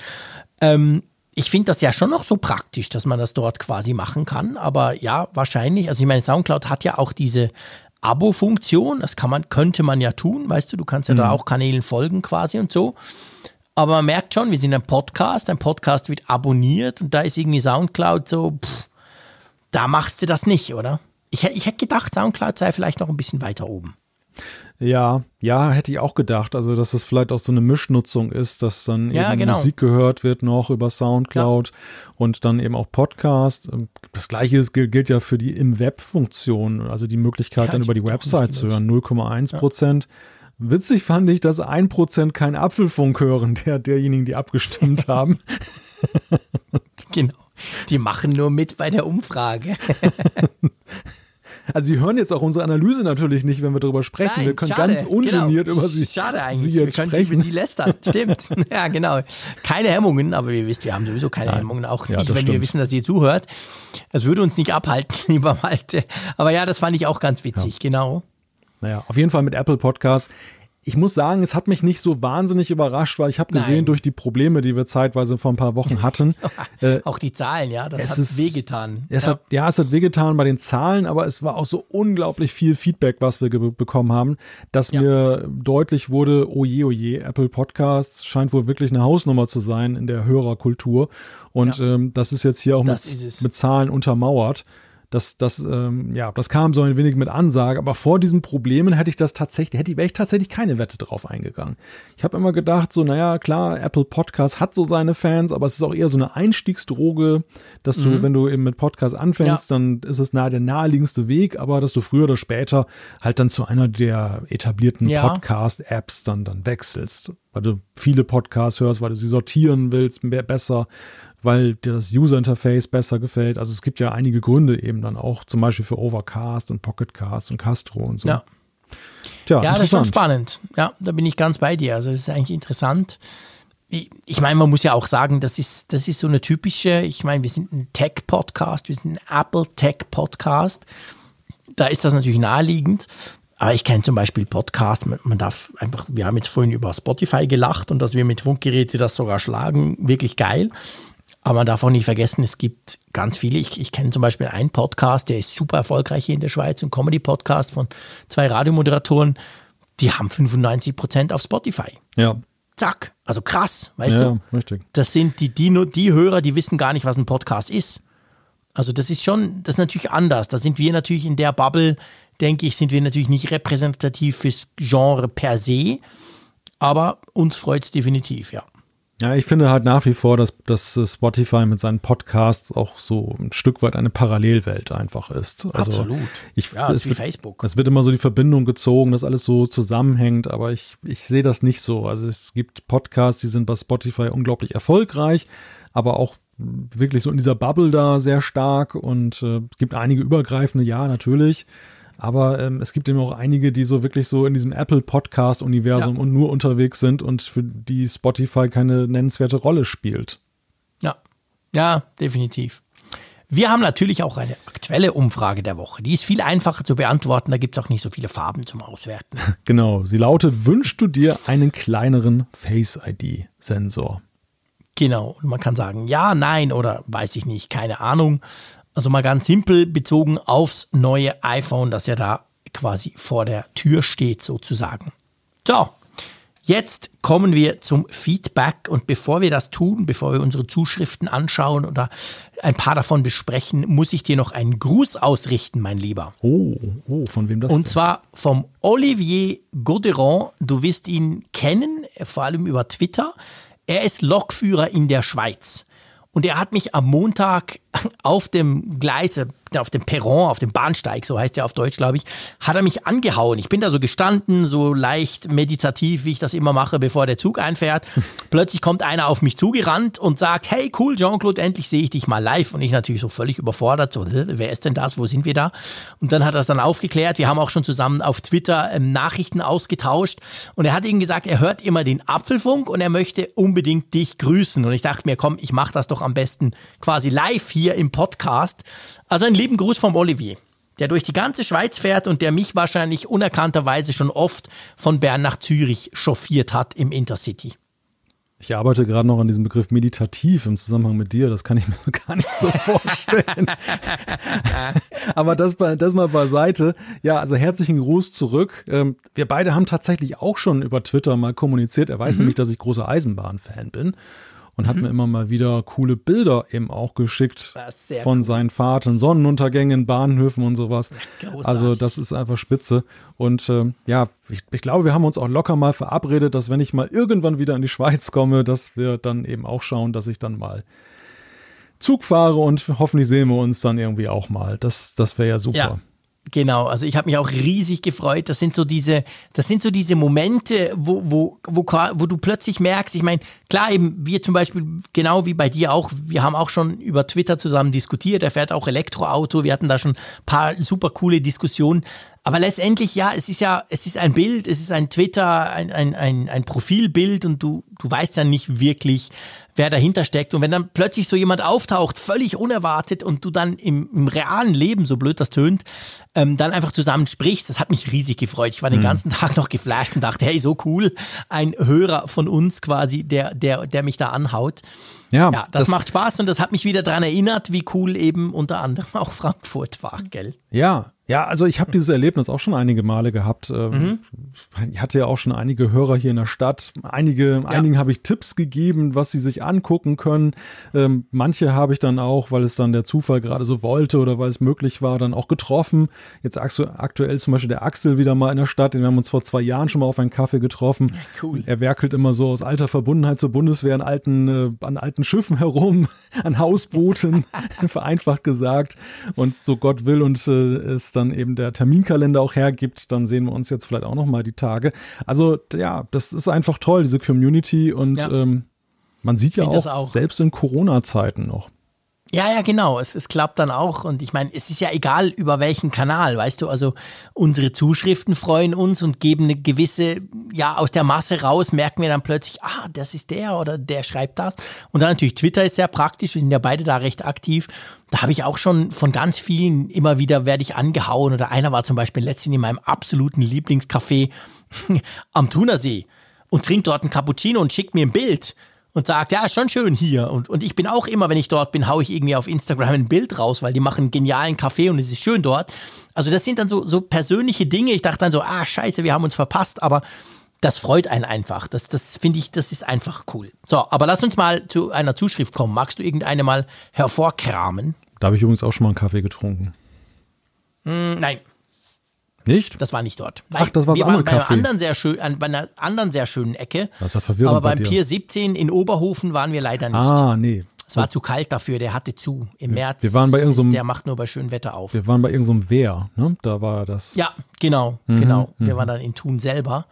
A: Ähm, ich finde das ja schon noch so praktisch, dass man das dort quasi machen kann. Aber ja, wahrscheinlich, also ich meine, Soundcloud hat ja auch diese Abo-Funktion. Das kann man, könnte man ja tun, weißt du, du kannst ja mhm. da auch Kanälen folgen quasi und so. Aber man merkt schon, wir sind ein Podcast, ein Podcast wird abonniert und da ist irgendwie Soundcloud so, pff, da machst du das nicht, oder? Ich, ich hätte gedacht, Soundcloud sei vielleicht noch ein bisschen weiter oben.
B: Ja, ja, hätte ich auch gedacht. Also, dass es vielleicht auch so eine Mischnutzung ist, dass dann ja, eben genau. Musik gehört wird noch über Soundcloud ja. und dann eben auch Podcast. Ähm, das gleiche gilt ja für die im Web-Funktion, also die Möglichkeit ja, dann über die Website zu hören, 0,1 Prozent. Witzig fand ich, dass ein Prozent kein Apfelfunk hören, der derjenigen, die abgestimmt haben.
A: genau. Die machen nur mit bei der Umfrage.
B: Also sie hören jetzt auch unsere Analyse natürlich nicht, wenn wir darüber sprechen. Nein, wir können schade, ganz ungeniert genau. über sie
A: Schade eigentlich. Sie wir können sprechen. über sie lästern. Stimmt. ja, genau. Keine Hemmungen, aber ihr wisst, wir haben sowieso keine Nein. Hemmungen, auch nicht, ja, wenn stimmt. wir wissen, dass ihr zuhört. Das würde uns nicht abhalten, lieber Malte. Aber ja, das fand ich auch ganz witzig, ja. genau.
B: Naja, auf jeden Fall mit Apple Podcasts ich muss sagen, es hat mich nicht so wahnsinnig überrascht, weil ich habe gesehen, Nein. durch die Probleme, die wir zeitweise vor ein paar Wochen hatten.
A: äh, auch die Zahlen, ja, das hat ist, wehgetan.
B: Es ja. Hat, ja, es hat wehgetan bei den Zahlen, aber es war auch so unglaublich viel Feedback, was wir bekommen haben, dass ja. mir deutlich wurde, oh je, oh je, Apple Podcasts scheint wohl wirklich eine Hausnummer zu sein in der Hörerkultur. Und ja. ähm, das ist jetzt hier auch mit, mit Zahlen untermauert. Das, das, ähm, ja, das kam so ein wenig mit Ansage, aber vor diesen Problemen hätte ich das tatsächlich, hätte, wäre ich tatsächlich keine Wette drauf eingegangen. Ich habe immer gedacht, so, naja, klar, Apple Podcast hat so seine Fans, aber es ist auch eher so eine Einstiegsdroge, dass du, mhm. wenn du eben mit Podcast anfängst, ja. dann ist es nahe der naheliegendste Weg, aber dass du früher oder später halt dann zu einer der etablierten ja. Podcast-Apps dann, dann wechselst. Weil du viele Podcasts hörst, weil du sie sortieren willst, mehr, besser weil dir das User-Interface besser gefällt. Also es gibt ja einige Gründe eben dann auch, zum Beispiel für Overcast und Pocketcast und Castro und so.
A: Ja. Tja, ja, das ist schon spannend. Ja, da bin ich ganz bei dir. Also es ist eigentlich interessant. Ich, ich meine, man muss ja auch sagen, das ist, das ist so eine typische, ich meine, wir sind ein Tech-Podcast, wir sind ein Apple-Tech-Podcast. Da ist das natürlich naheliegend. Aber ich kenne zum Beispiel Podcasts, man, man, darf einfach, wir haben jetzt vorhin über Spotify gelacht und dass wir mit Funkgeräte das sogar schlagen, wirklich geil. Aber man darf auch nicht vergessen, es gibt ganz viele. Ich, ich kenne zum Beispiel einen Podcast, der ist super erfolgreich hier in der Schweiz, ein Comedy-Podcast von zwei Radiomoderatoren. Die haben 95 Prozent auf Spotify.
B: Ja.
A: zack. Also krass, weißt
B: ja,
A: du?
B: richtig.
A: Das sind die, die, die Hörer, die wissen gar nicht, was ein Podcast ist. Also das ist schon, das ist natürlich anders. Da sind wir natürlich in der Bubble, denke ich, sind wir natürlich nicht repräsentativ fürs Genre per se. Aber uns freut es definitiv, ja.
B: Ja, ich finde halt nach wie vor, dass, dass Spotify mit seinen Podcasts auch so ein Stück weit eine Parallelwelt einfach ist. Also
A: Absolut.
B: Ich,
A: ja,
B: es
A: ist wie
B: wird,
A: Facebook.
B: Es wird immer so die Verbindung gezogen, dass alles so zusammenhängt, aber ich, ich sehe das nicht so. Also es gibt Podcasts, die sind bei Spotify unglaublich erfolgreich, aber auch wirklich so in dieser Bubble da sehr stark und äh, es gibt einige übergreifende, ja, natürlich. Aber ähm, es gibt eben auch einige, die so wirklich so in diesem Apple-Podcast-Universum
A: Ja.
B: und nur unterwegs sind und für die Spotify keine nennenswerte Rolle spielt.
A: Ja, ja, definitiv. Wir haben natürlich auch eine aktuelle Umfrage der Woche. Die ist viel einfacher zu beantworten. Da gibt es auch nicht so viele Farben zum Auswerten.
B: Genau, sie lautet, wünschst du dir einen kleineren Face-ID-Sensor?
A: Genau. Und man kann sagen, ja, nein oder weiß ich nicht, keine Ahnung. Also mal ganz simpel bezogen aufs neue iPhone, das ja da quasi vor der Tür steht, sozusagen. So, jetzt kommen wir zum Feedback. Und bevor wir das tun, bevor wir unsere Zuschriften anschauen oder ein paar davon besprechen, muss ich dir noch einen Gruß ausrichten, mein Lieber.
B: Oh, oh, von wem das
A: Und
B: denn?
A: zwar vom Olivier Goderon. Du wirst ihn kennen, vor allem über Twitter. Er ist Lokführer in der Schweiz. Und er hat mich am Montag auf dem Gleis, äh, auf dem Perron, auf dem Bahnsteig, so heißt er auf Deutsch, glaube ich, hat er mich angehauen. Ich bin da so gestanden, so leicht meditativ, wie ich das immer mache, bevor der Zug einfährt. Plötzlich kommt einer auf mich zugerannt und sagt, hey cool, Jean-Claude, endlich sehe ich dich mal live. Und ich natürlich so völlig überfordert, so, "Hä, wer ist denn das, wo sind wir da? Und dann hat er es dann aufgeklärt. Wir haben auch schon zusammen auf Twitter ähm, Nachrichten ausgetauscht. Und er hat ihm gesagt, er hört immer den Apfelfunk und er möchte unbedingt dich grüßen. Und ich dachte mir, komm, ich mache das doch am besten quasi live hier im Podcast. Also einen lieben Gruß vom Olivier, der durch die ganze Schweiz fährt und der mich wahrscheinlich unerkannterweise schon oft von Bern nach Zürich chauffiert hat im Intercity.
B: Ich arbeite gerade noch an diesem Begriff meditativ im Zusammenhang mit dir. Das kann ich mir gar nicht so vorstellen. Aber das, das mal beiseite. Ja, also herzlichen Gruß zurück. Ähm, Wir beide haben tatsächlich auch schon über Twitter mal kommuniziert. Er weiß
A: Mhm.
B: nämlich, dass ich großer Eisenbahn-Fan bin und hat mir immer mal wieder coole Bilder eben auch geschickt
A: sehr
B: von
A: cool.
B: seinen Fahrten, Sonnenuntergängen, Bahnhöfen und sowas.
A: großartig.
B: Also das ist einfach spitze. Und ähm, ja, ich, ich glaube, wir haben uns auch locker mal verabredet, dass wenn ich mal irgendwann wieder in die Schweiz komme, dass wir dann eben auch schauen, dass ich dann mal Zug fahre und hoffentlich sehen wir uns dann irgendwie auch mal. Das, das wäre ja super.
A: Ja. Genau, also ich habe mich auch riesig gefreut. Das sind so diese, das sind so diese Momente, wo, wo, wo, wo du plötzlich merkst, ich meine, klar, eben wir zum Beispiel, genau wie bei dir auch, wir haben auch schon über Twitter zusammen diskutiert, er fährt auch Elektroauto, wir hatten da schon ein paar super coole Diskussionen. Aber letztendlich, ja, es ist ja, es ist ein Bild, es ist ein Twitter, ein, ein, ein, ein Profilbild und du, du weißt ja nicht wirklich, wer dahinter steckt. Und wenn dann plötzlich so jemand auftaucht, völlig unerwartet und du dann im, im realen Leben, so blöd das tönt, ähm, dann einfach zusammen sprichst, das hat mich riesig gefreut. Ich war den ganzen Tag noch geflasht und dachte, hey, so cool, ein Hörer von uns quasi, der, der, der mich da anhaut.
B: Ja,
A: Ja, das, macht Spaß und das hat mich wieder daran erinnert, wie cool eben unter anderem auch Frankfurt war, gell?
B: Ja, ja, also ich habe dieses Erlebnis auch schon einige Male gehabt. Ähm, Ich hatte ja auch schon einige Hörer hier in der Stadt. Einige, einigen habe ich Tipps gegeben, was sie sich angucken können. Ähm, manche habe ich dann auch, weil es dann der Zufall gerade so wollte oder weil es möglich war, dann auch getroffen. Jetzt aktu- aktuell zum Beispiel der Axel wieder mal in der Stadt. Den haben wir uns vor zwei Jahren schon mal auf einen Kaffee getroffen.
A: Cool.
B: Er werkelt immer so aus alter Verbundenheit zur Bundeswehr an alten, äh, an alten Schiffen herum, an Hausbooten, vereinfacht gesagt. Und so Gott will und äh, es dann eben der Terminkalender auch hergibt, dann sehen wir uns jetzt vielleicht auch noch mal die Tage. Also ja, das ist einfach toll, diese Community und
A: Ja.
B: ähm, man sieht ja auch,
A: auch.
B: selbst in Corona-Zeiten noch.
A: Ja, ja, genau. Es, es klappt dann auch. Und ich meine, es ist ja egal, über welchen Kanal, weißt du, also unsere Zuschriften freuen uns und geben eine gewisse, ja, aus der Masse raus, merken wir dann plötzlich, ah, das ist der oder der schreibt das. Und dann natürlich Twitter ist sehr praktisch, wir sind ja beide da recht aktiv. Da habe ich auch schon von ganz vielen immer wieder werde ich angehauen. Oder einer war zum Beispiel letztens in meinem absoluten Lieblingscafé am Thunersee und trinkt dort einen Cappuccino und schickt mir ein Bild und sagt, ja, ist schon schön hier. Und, und ich bin auch immer, wenn ich dort bin, haue ich irgendwie auf Instagram ein Bild raus, weil die machen einen genialen Kaffee und es ist schön dort. Also das sind dann so, so persönliche Dinge. Ich dachte dann so, ah, scheiße, wir haben uns verpasst. Aber das freut einen einfach. Das, das finde ich, das ist einfach cool. So, aber lass uns mal zu einer Zuschrift kommen. Magst du irgendeine mal hervorkramen?
B: Da habe ich übrigens auch schon mal einen Kaffee getrunken.
A: Hm, nein.
B: Nicht?
A: Das war nicht dort. Nein,
B: Ach, das war
A: wir
B: das andere
A: waren bei einer,
B: Kaffee.
A: anderen sehr schön, an- bei einer anderen sehr schönen Ecke.
B: Das ist ja verwirrend
A: Aber
B: bei
A: beim
B: dir.
A: Pier 17 in Oberhofen waren wir leider nicht.
B: Ah, nee.
A: Es war zu kalt dafür, der hatte zu. Im März.
B: wir waren bei irgend so einem-
A: ist- Der macht nur bei schönem Wetter auf.
B: Wir waren bei irgendeinem Wehr, ne? Da war das.
A: Ja, genau,
B: Mhm,
A: genau. Wir waren dann in Thun selber.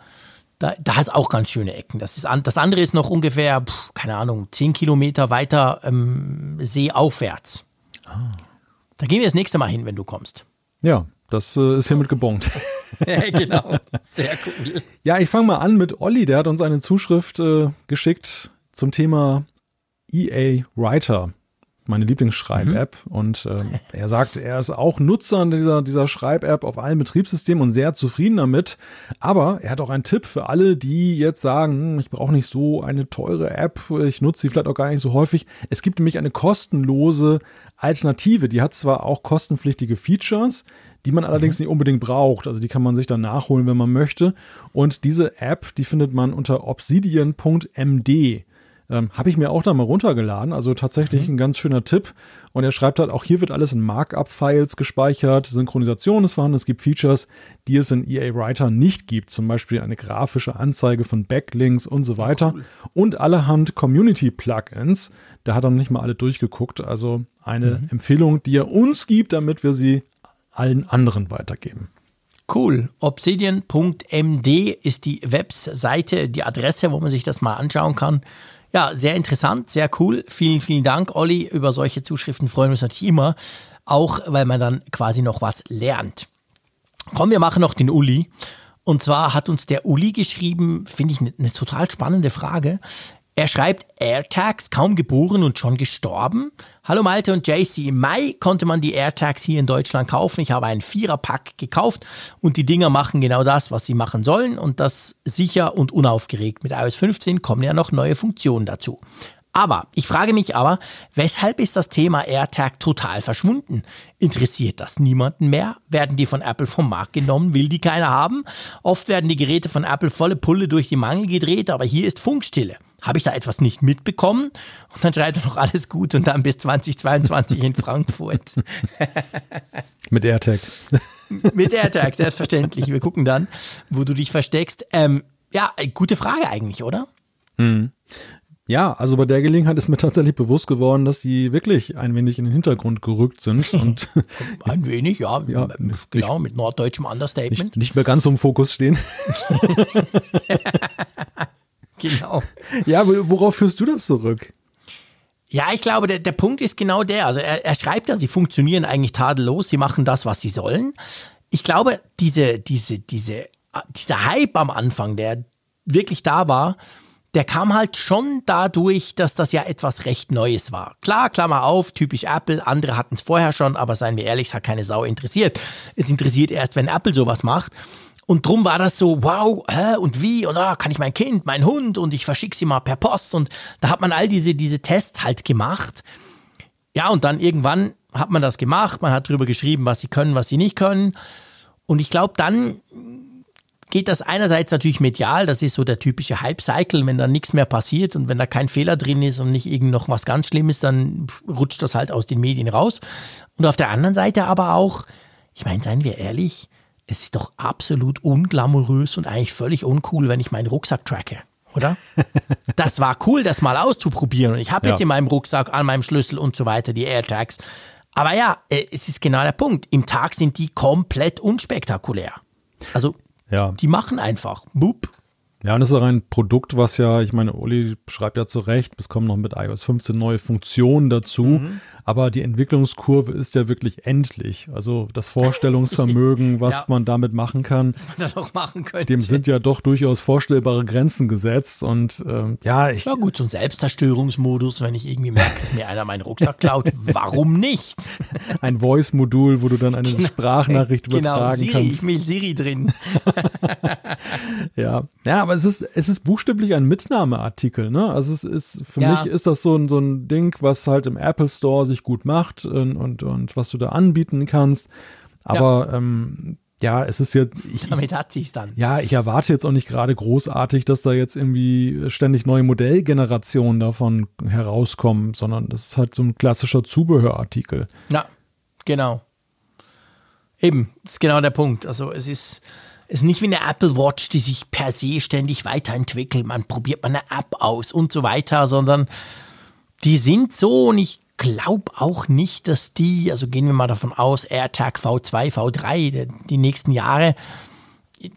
A: Da, da es auch ganz schöne Ecken. Das, ist an, das andere ist noch ungefähr, pf, keine Ahnung, 10 Kilometer weiter ähm, seeaufwärts.
B: Ah.
A: Da gehen wir das nächste Mal hin, wenn du kommst.
B: Ja, das äh, ist hiermit gebongt.
A: genau, sehr cool.
B: Ja, ich fange mal an mit Olli. Der hat uns eine Zuschrift äh, geschickt zum Thema EA Writer, meine Lieblingsschreib-App. Und ähm, er sagt, er ist auch Nutzer dieser, dieser Schreib-App auf allen Betriebssystemen und sehr zufrieden damit. Aber er hat auch einen Tipp für alle, die jetzt sagen, hm, ich brauche nicht so eine teure App, ich nutze sie vielleicht auch gar nicht so häufig. Es gibt nämlich eine kostenlose Alternative. Die hat zwar auch kostenpflichtige Features, die man allerdings nicht unbedingt braucht. Also die kann man sich dann nachholen, wenn man möchte. Und diese App, die findet man unter obsidian.md. Ähm, Habe ich mir auch da mal runtergeladen. Also tatsächlich ein ganz schöner Tipp. Und er schreibt halt, auch hier wird alles in Markup-Files gespeichert. Synchronisation ist vorhanden. Es gibt Features, die es in EA Writer nicht gibt. Zum Beispiel eine grafische Anzeige von Backlinks und so weiter. Und allerhand Community-Plugins. Da hat er noch nicht mal alle durchgeguckt. Also eine Empfehlung, die er uns gibt, damit wir sie allen anderen weitergeben.
A: Cool. Obsidian.md ist die Webseite, die Adresse, wo man sich das mal anschauen kann. Ja, sehr interessant, sehr cool. Vielen, vielen Dank, Olli. Über solche Zuschriften freuen wir uns natürlich immer. Auch weil man dann quasi noch was lernt. Komm, wir machen noch den Uli. Und zwar hat uns der Uli geschrieben, finde ich eine eine total spannende Frage. Er schreibt AirTags, kaum geboren und schon gestorben. Hallo Malte und JC. Im Mai konnte man die AirTags hier in Deutschland kaufen. Ich habe einen Viererpack gekauft und die Dinger machen genau das, was sie machen sollen und das sicher und unaufgeregt. Mit iOS 15 kommen ja noch neue Funktionen dazu. Aber ich frage mich aber, weshalb ist das Thema AirTag total verschwunden? Interessiert das niemanden mehr? Werden die von Apple vom Markt genommen? Will die keiner haben? Oft werden die Geräte von Apple volle Pulle durch die Mangel gedreht, aber hier ist Funkstille. Habe ich da etwas nicht mitbekommen? Und dann schreibt er noch alles gut und dann bis 2022 in Frankfurt.
B: Mit AirTag.
A: Mit AirTag, selbstverständlich. Wir gucken dann, wo du dich versteckst. Ähm, ja, gute Frage eigentlich, oder?
B: Ja, also bei der Gelegenheit ist mir tatsächlich bewusst geworden, dass die wirklich ein wenig in den Hintergrund gerückt sind und
A: Ein wenig, ja.
B: Ja,
A: genau, mit norddeutschem Understatement.
B: nicht, nicht mehr ganz im Fokus stehen.
A: Genau.
B: Ja, worauf führst du das zurück?
A: Ja, ich glaube, der, der Punkt ist genau der. Also er, er schreibt ja, sie funktionieren eigentlich tadellos, sie machen das, was sie sollen. Ich glaube, diese, diese, diese, dieser Hype am Anfang, der wirklich da war, der kam halt schon dadurch, dass das ja etwas recht Neues war. Klar, Klammer auf, typisch Apple, andere hatten es vorher schon, aber seien wir ehrlich, es hat keine Sau interessiert. Es interessiert erst, wenn Apple sowas macht. Und drum war das so, wow, hä, und wie, und ah, kann ich mein Kind, mein Hund, und ich verschicke sie mal per Post. Und da hat man all diese, diese Tests halt gemacht. Ja, und dann irgendwann hat man das gemacht, man hat drüber geschrieben, was sie können, was sie nicht können. Und ich glaube, dann geht das einerseits natürlich medial, das ist so der typische Hype-Cycle, wenn da nichts mehr passiert und wenn da kein Fehler drin ist und nicht irgend noch was ganz Schlimmes, dann rutscht das halt aus den Medien raus. Und auf der anderen Seite aber auch, ich meine, seien wir ehrlich, es ist doch absolut unglamourös und eigentlich völlig uncool, wenn ich meinen Rucksack tracke, oder? Das war cool, das mal auszuprobieren. Und ich habe jetzt
B: Ja.
A: in meinem Rucksack, an meinem Schlüssel und so weiter die AirTags. Aber ja, äh, es ist genau der Punkt. Im Tag sind die komplett unspektakulär. Also,
B: Ja.
A: die machen einfach. Boop.
B: Ja, und das ist auch ein Produkt, was ja, ich meine, Uli schreibt ja zu Recht, es kommen noch mit iOS 15 neue Funktionen dazu,
A: Mhm.
B: Aber die Entwicklungskurve ist ja wirklich endlich. Also das Vorstellungsvermögen, was
A: Ja.
B: man damit machen kann,
A: Was man da noch machen könnte.
B: dem sind ja doch durchaus vorstellbare Grenzen gesetzt. Und ähm, ja, ich,
A: ja gut, so ein Selbstzerstörungsmodus, wenn ich irgendwie merke, dass mir einer meinen Rucksack klaut. Warum nicht?
B: ein Voice-Modul, wo du dann eine Sprachnachricht
A: Genau,
B: übertragen
A: Siri,
B: kannst.
A: ich will Siri drin.
B: Ja, ja, aber es ist, es ist buchstäblich ein Mitnahmeartikel, ne? Also es ist, für
A: Ja.
B: mich ist das so ein, so ein Ding, was halt im Apple Store sich gut macht und, und, und was du da anbieten kannst. Aber ähm, ja, es ist jetzt.
A: Ich, Damit hat sich's dann.
B: Ja, ich erwarte jetzt auch nicht gerade großartig, dass da jetzt irgendwie ständig neue Modellgenerationen davon herauskommen, sondern das ist halt so ein klassischer Zubehörartikel.
A: Ja, genau. Eben, das ist genau der Punkt. Also es ist, es ist nicht wie eine Apple Watch, die sich per se ständig weiterentwickelt. Man probiert mal eine App aus und so weiter, sondern die sind so und ich glaube auch nicht, dass die, also gehen wir mal davon aus, AirTag V2, V3, die nächsten Jahre,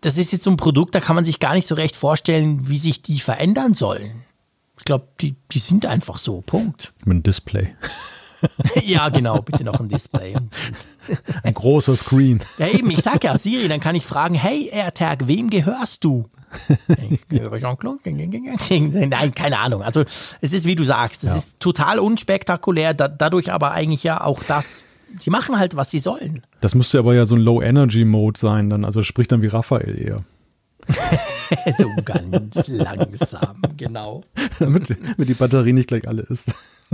A: das ist jetzt so ein Produkt, da kann man sich gar nicht so recht vorstellen, wie sich die verändern sollen. Ich glaube, die, die sind einfach so. Punkt.
B: Mit einem Display.
A: ja, genau, bitte noch ein Display.
B: Ein großer Screen.
A: Ja, eben, ich sage ja, Siri, dann kann ich fragen, hey AirTag, wem gehörst du? Nein, keine Ahnung. Also es ist, wie du sagst, es ja. ist total unspektakulär, da, dadurch aber eigentlich ja auch das, sie machen halt, was sie sollen.
B: Das müsste aber ja so ein Low-Energy-Mode sein, dann, also spricht dann wie Raphael eher.
A: so ganz langsam, genau.
B: damit, damit die Batterie nicht gleich alle ist.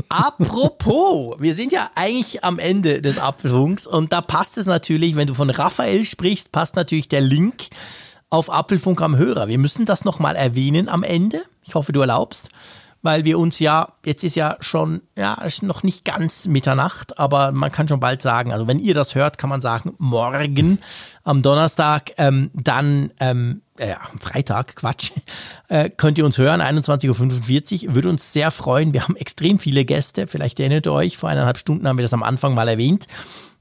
A: Apropos, wir sind ja eigentlich am Ende des Apfelfunks und da passt es natürlich, wenn du von Raphael sprichst, passt natürlich der Link auf Apfelfunk am Hörer. Wir müssen das nochmal erwähnen am Ende. Ich hoffe, du erlaubst, weil wir uns ja, jetzt ist ja schon, ja, ist noch nicht ganz Mitternacht, aber man kann schon bald sagen, also wenn ihr das hört, kann man sagen, morgen am Donnerstag, ähm, dann ähm, äh, am Freitag, Quatsch, äh, könnt ihr uns hören, 21.45 Uhr. Würde uns sehr freuen. Wir haben extrem viele Gäste. Vielleicht erinnert ihr euch, vor eineinhalb Stunden haben wir das am Anfang mal erwähnt.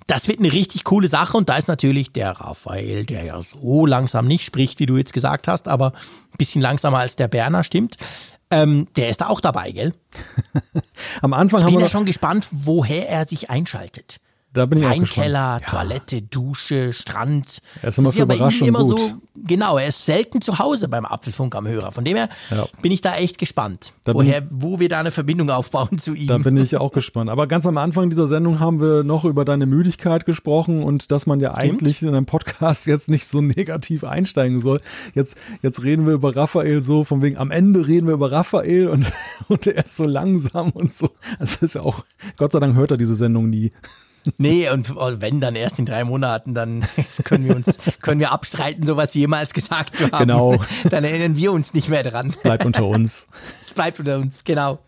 A: Das wird eine richtig coole Sache und da ist natürlich der Raphael, der ja so langsam nicht spricht, wie du jetzt gesagt hast, aber ein bisschen langsamer als der Berner, stimmt. Ähm, der ist da auch dabei, gell?
B: Am Anfang
A: ich
B: bin
A: haben wir ja schon gespannt, woher er sich einschaltet.
B: Da bin ich
A: Weinkeller,
B: auch
A: Toilette, Dusche, Strand.
B: Er ist immer das für Überraschung immer gut.
A: so, genau, er ist selten zu Hause beim Apfelfunk am Hörer. Von dem her ja. bin ich da echt gespannt, da woher, wo wir da eine Verbindung aufbauen zu ihm.
B: Da bin ich auch gespannt. Aber ganz am Anfang dieser Sendung haben wir noch über deine Müdigkeit gesprochen und dass man ja Stimmt. eigentlich in einem Podcast jetzt nicht so negativ einsteigen soll. Jetzt, jetzt reden wir über Raphael so, von wegen, am Ende reden wir über Raphael und, und er ist so langsam und so. Das ist ja auch, Gott sei Dank hört er diese Sendung nie.
A: Nee, und wenn dann erst in drei Monaten, dann können wir uns, können wir abstreiten, sowas jemals gesagt zu haben.
B: Genau.
A: Dann erinnern wir uns nicht mehr dran. Es
B: bleibt unter uns.
A: Es bleibt unter uns, genau.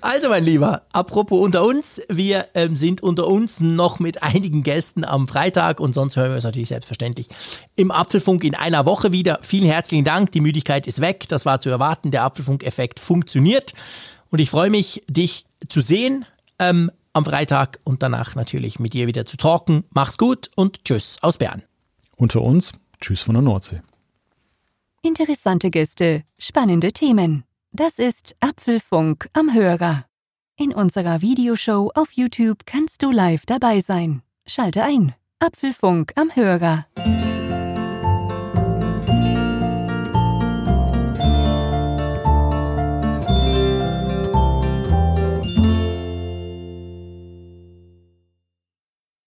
A: Also, mein Lieber, apropos unter uns, wir ähm, sind unter uns noch mit einigen Gästen am Freitag und sonst hören wir uns natürlich selbstverständlich im Apfelfunk in einer Woche wieder. Vielen herzlichen Dank, die Müdigkeit ist weg, das war zu erwarten, der Apfelfunk-Effekt funktioniert und ich freue mich, dich zu sehen. Ähm, am Freitag und danach natürlich mit dir wieder zu talken. Mach's gut und tschüss aus Bern.
B: Unter uns, tschüss von der Nordsee.
C: Interessante Gäste, spannende Themen. Das ist Apfelfunk am Hörer. In unserer Videoshow auf YouTube kannst du live dabei sein. Schalte ein. Apfelfunk am Hörer.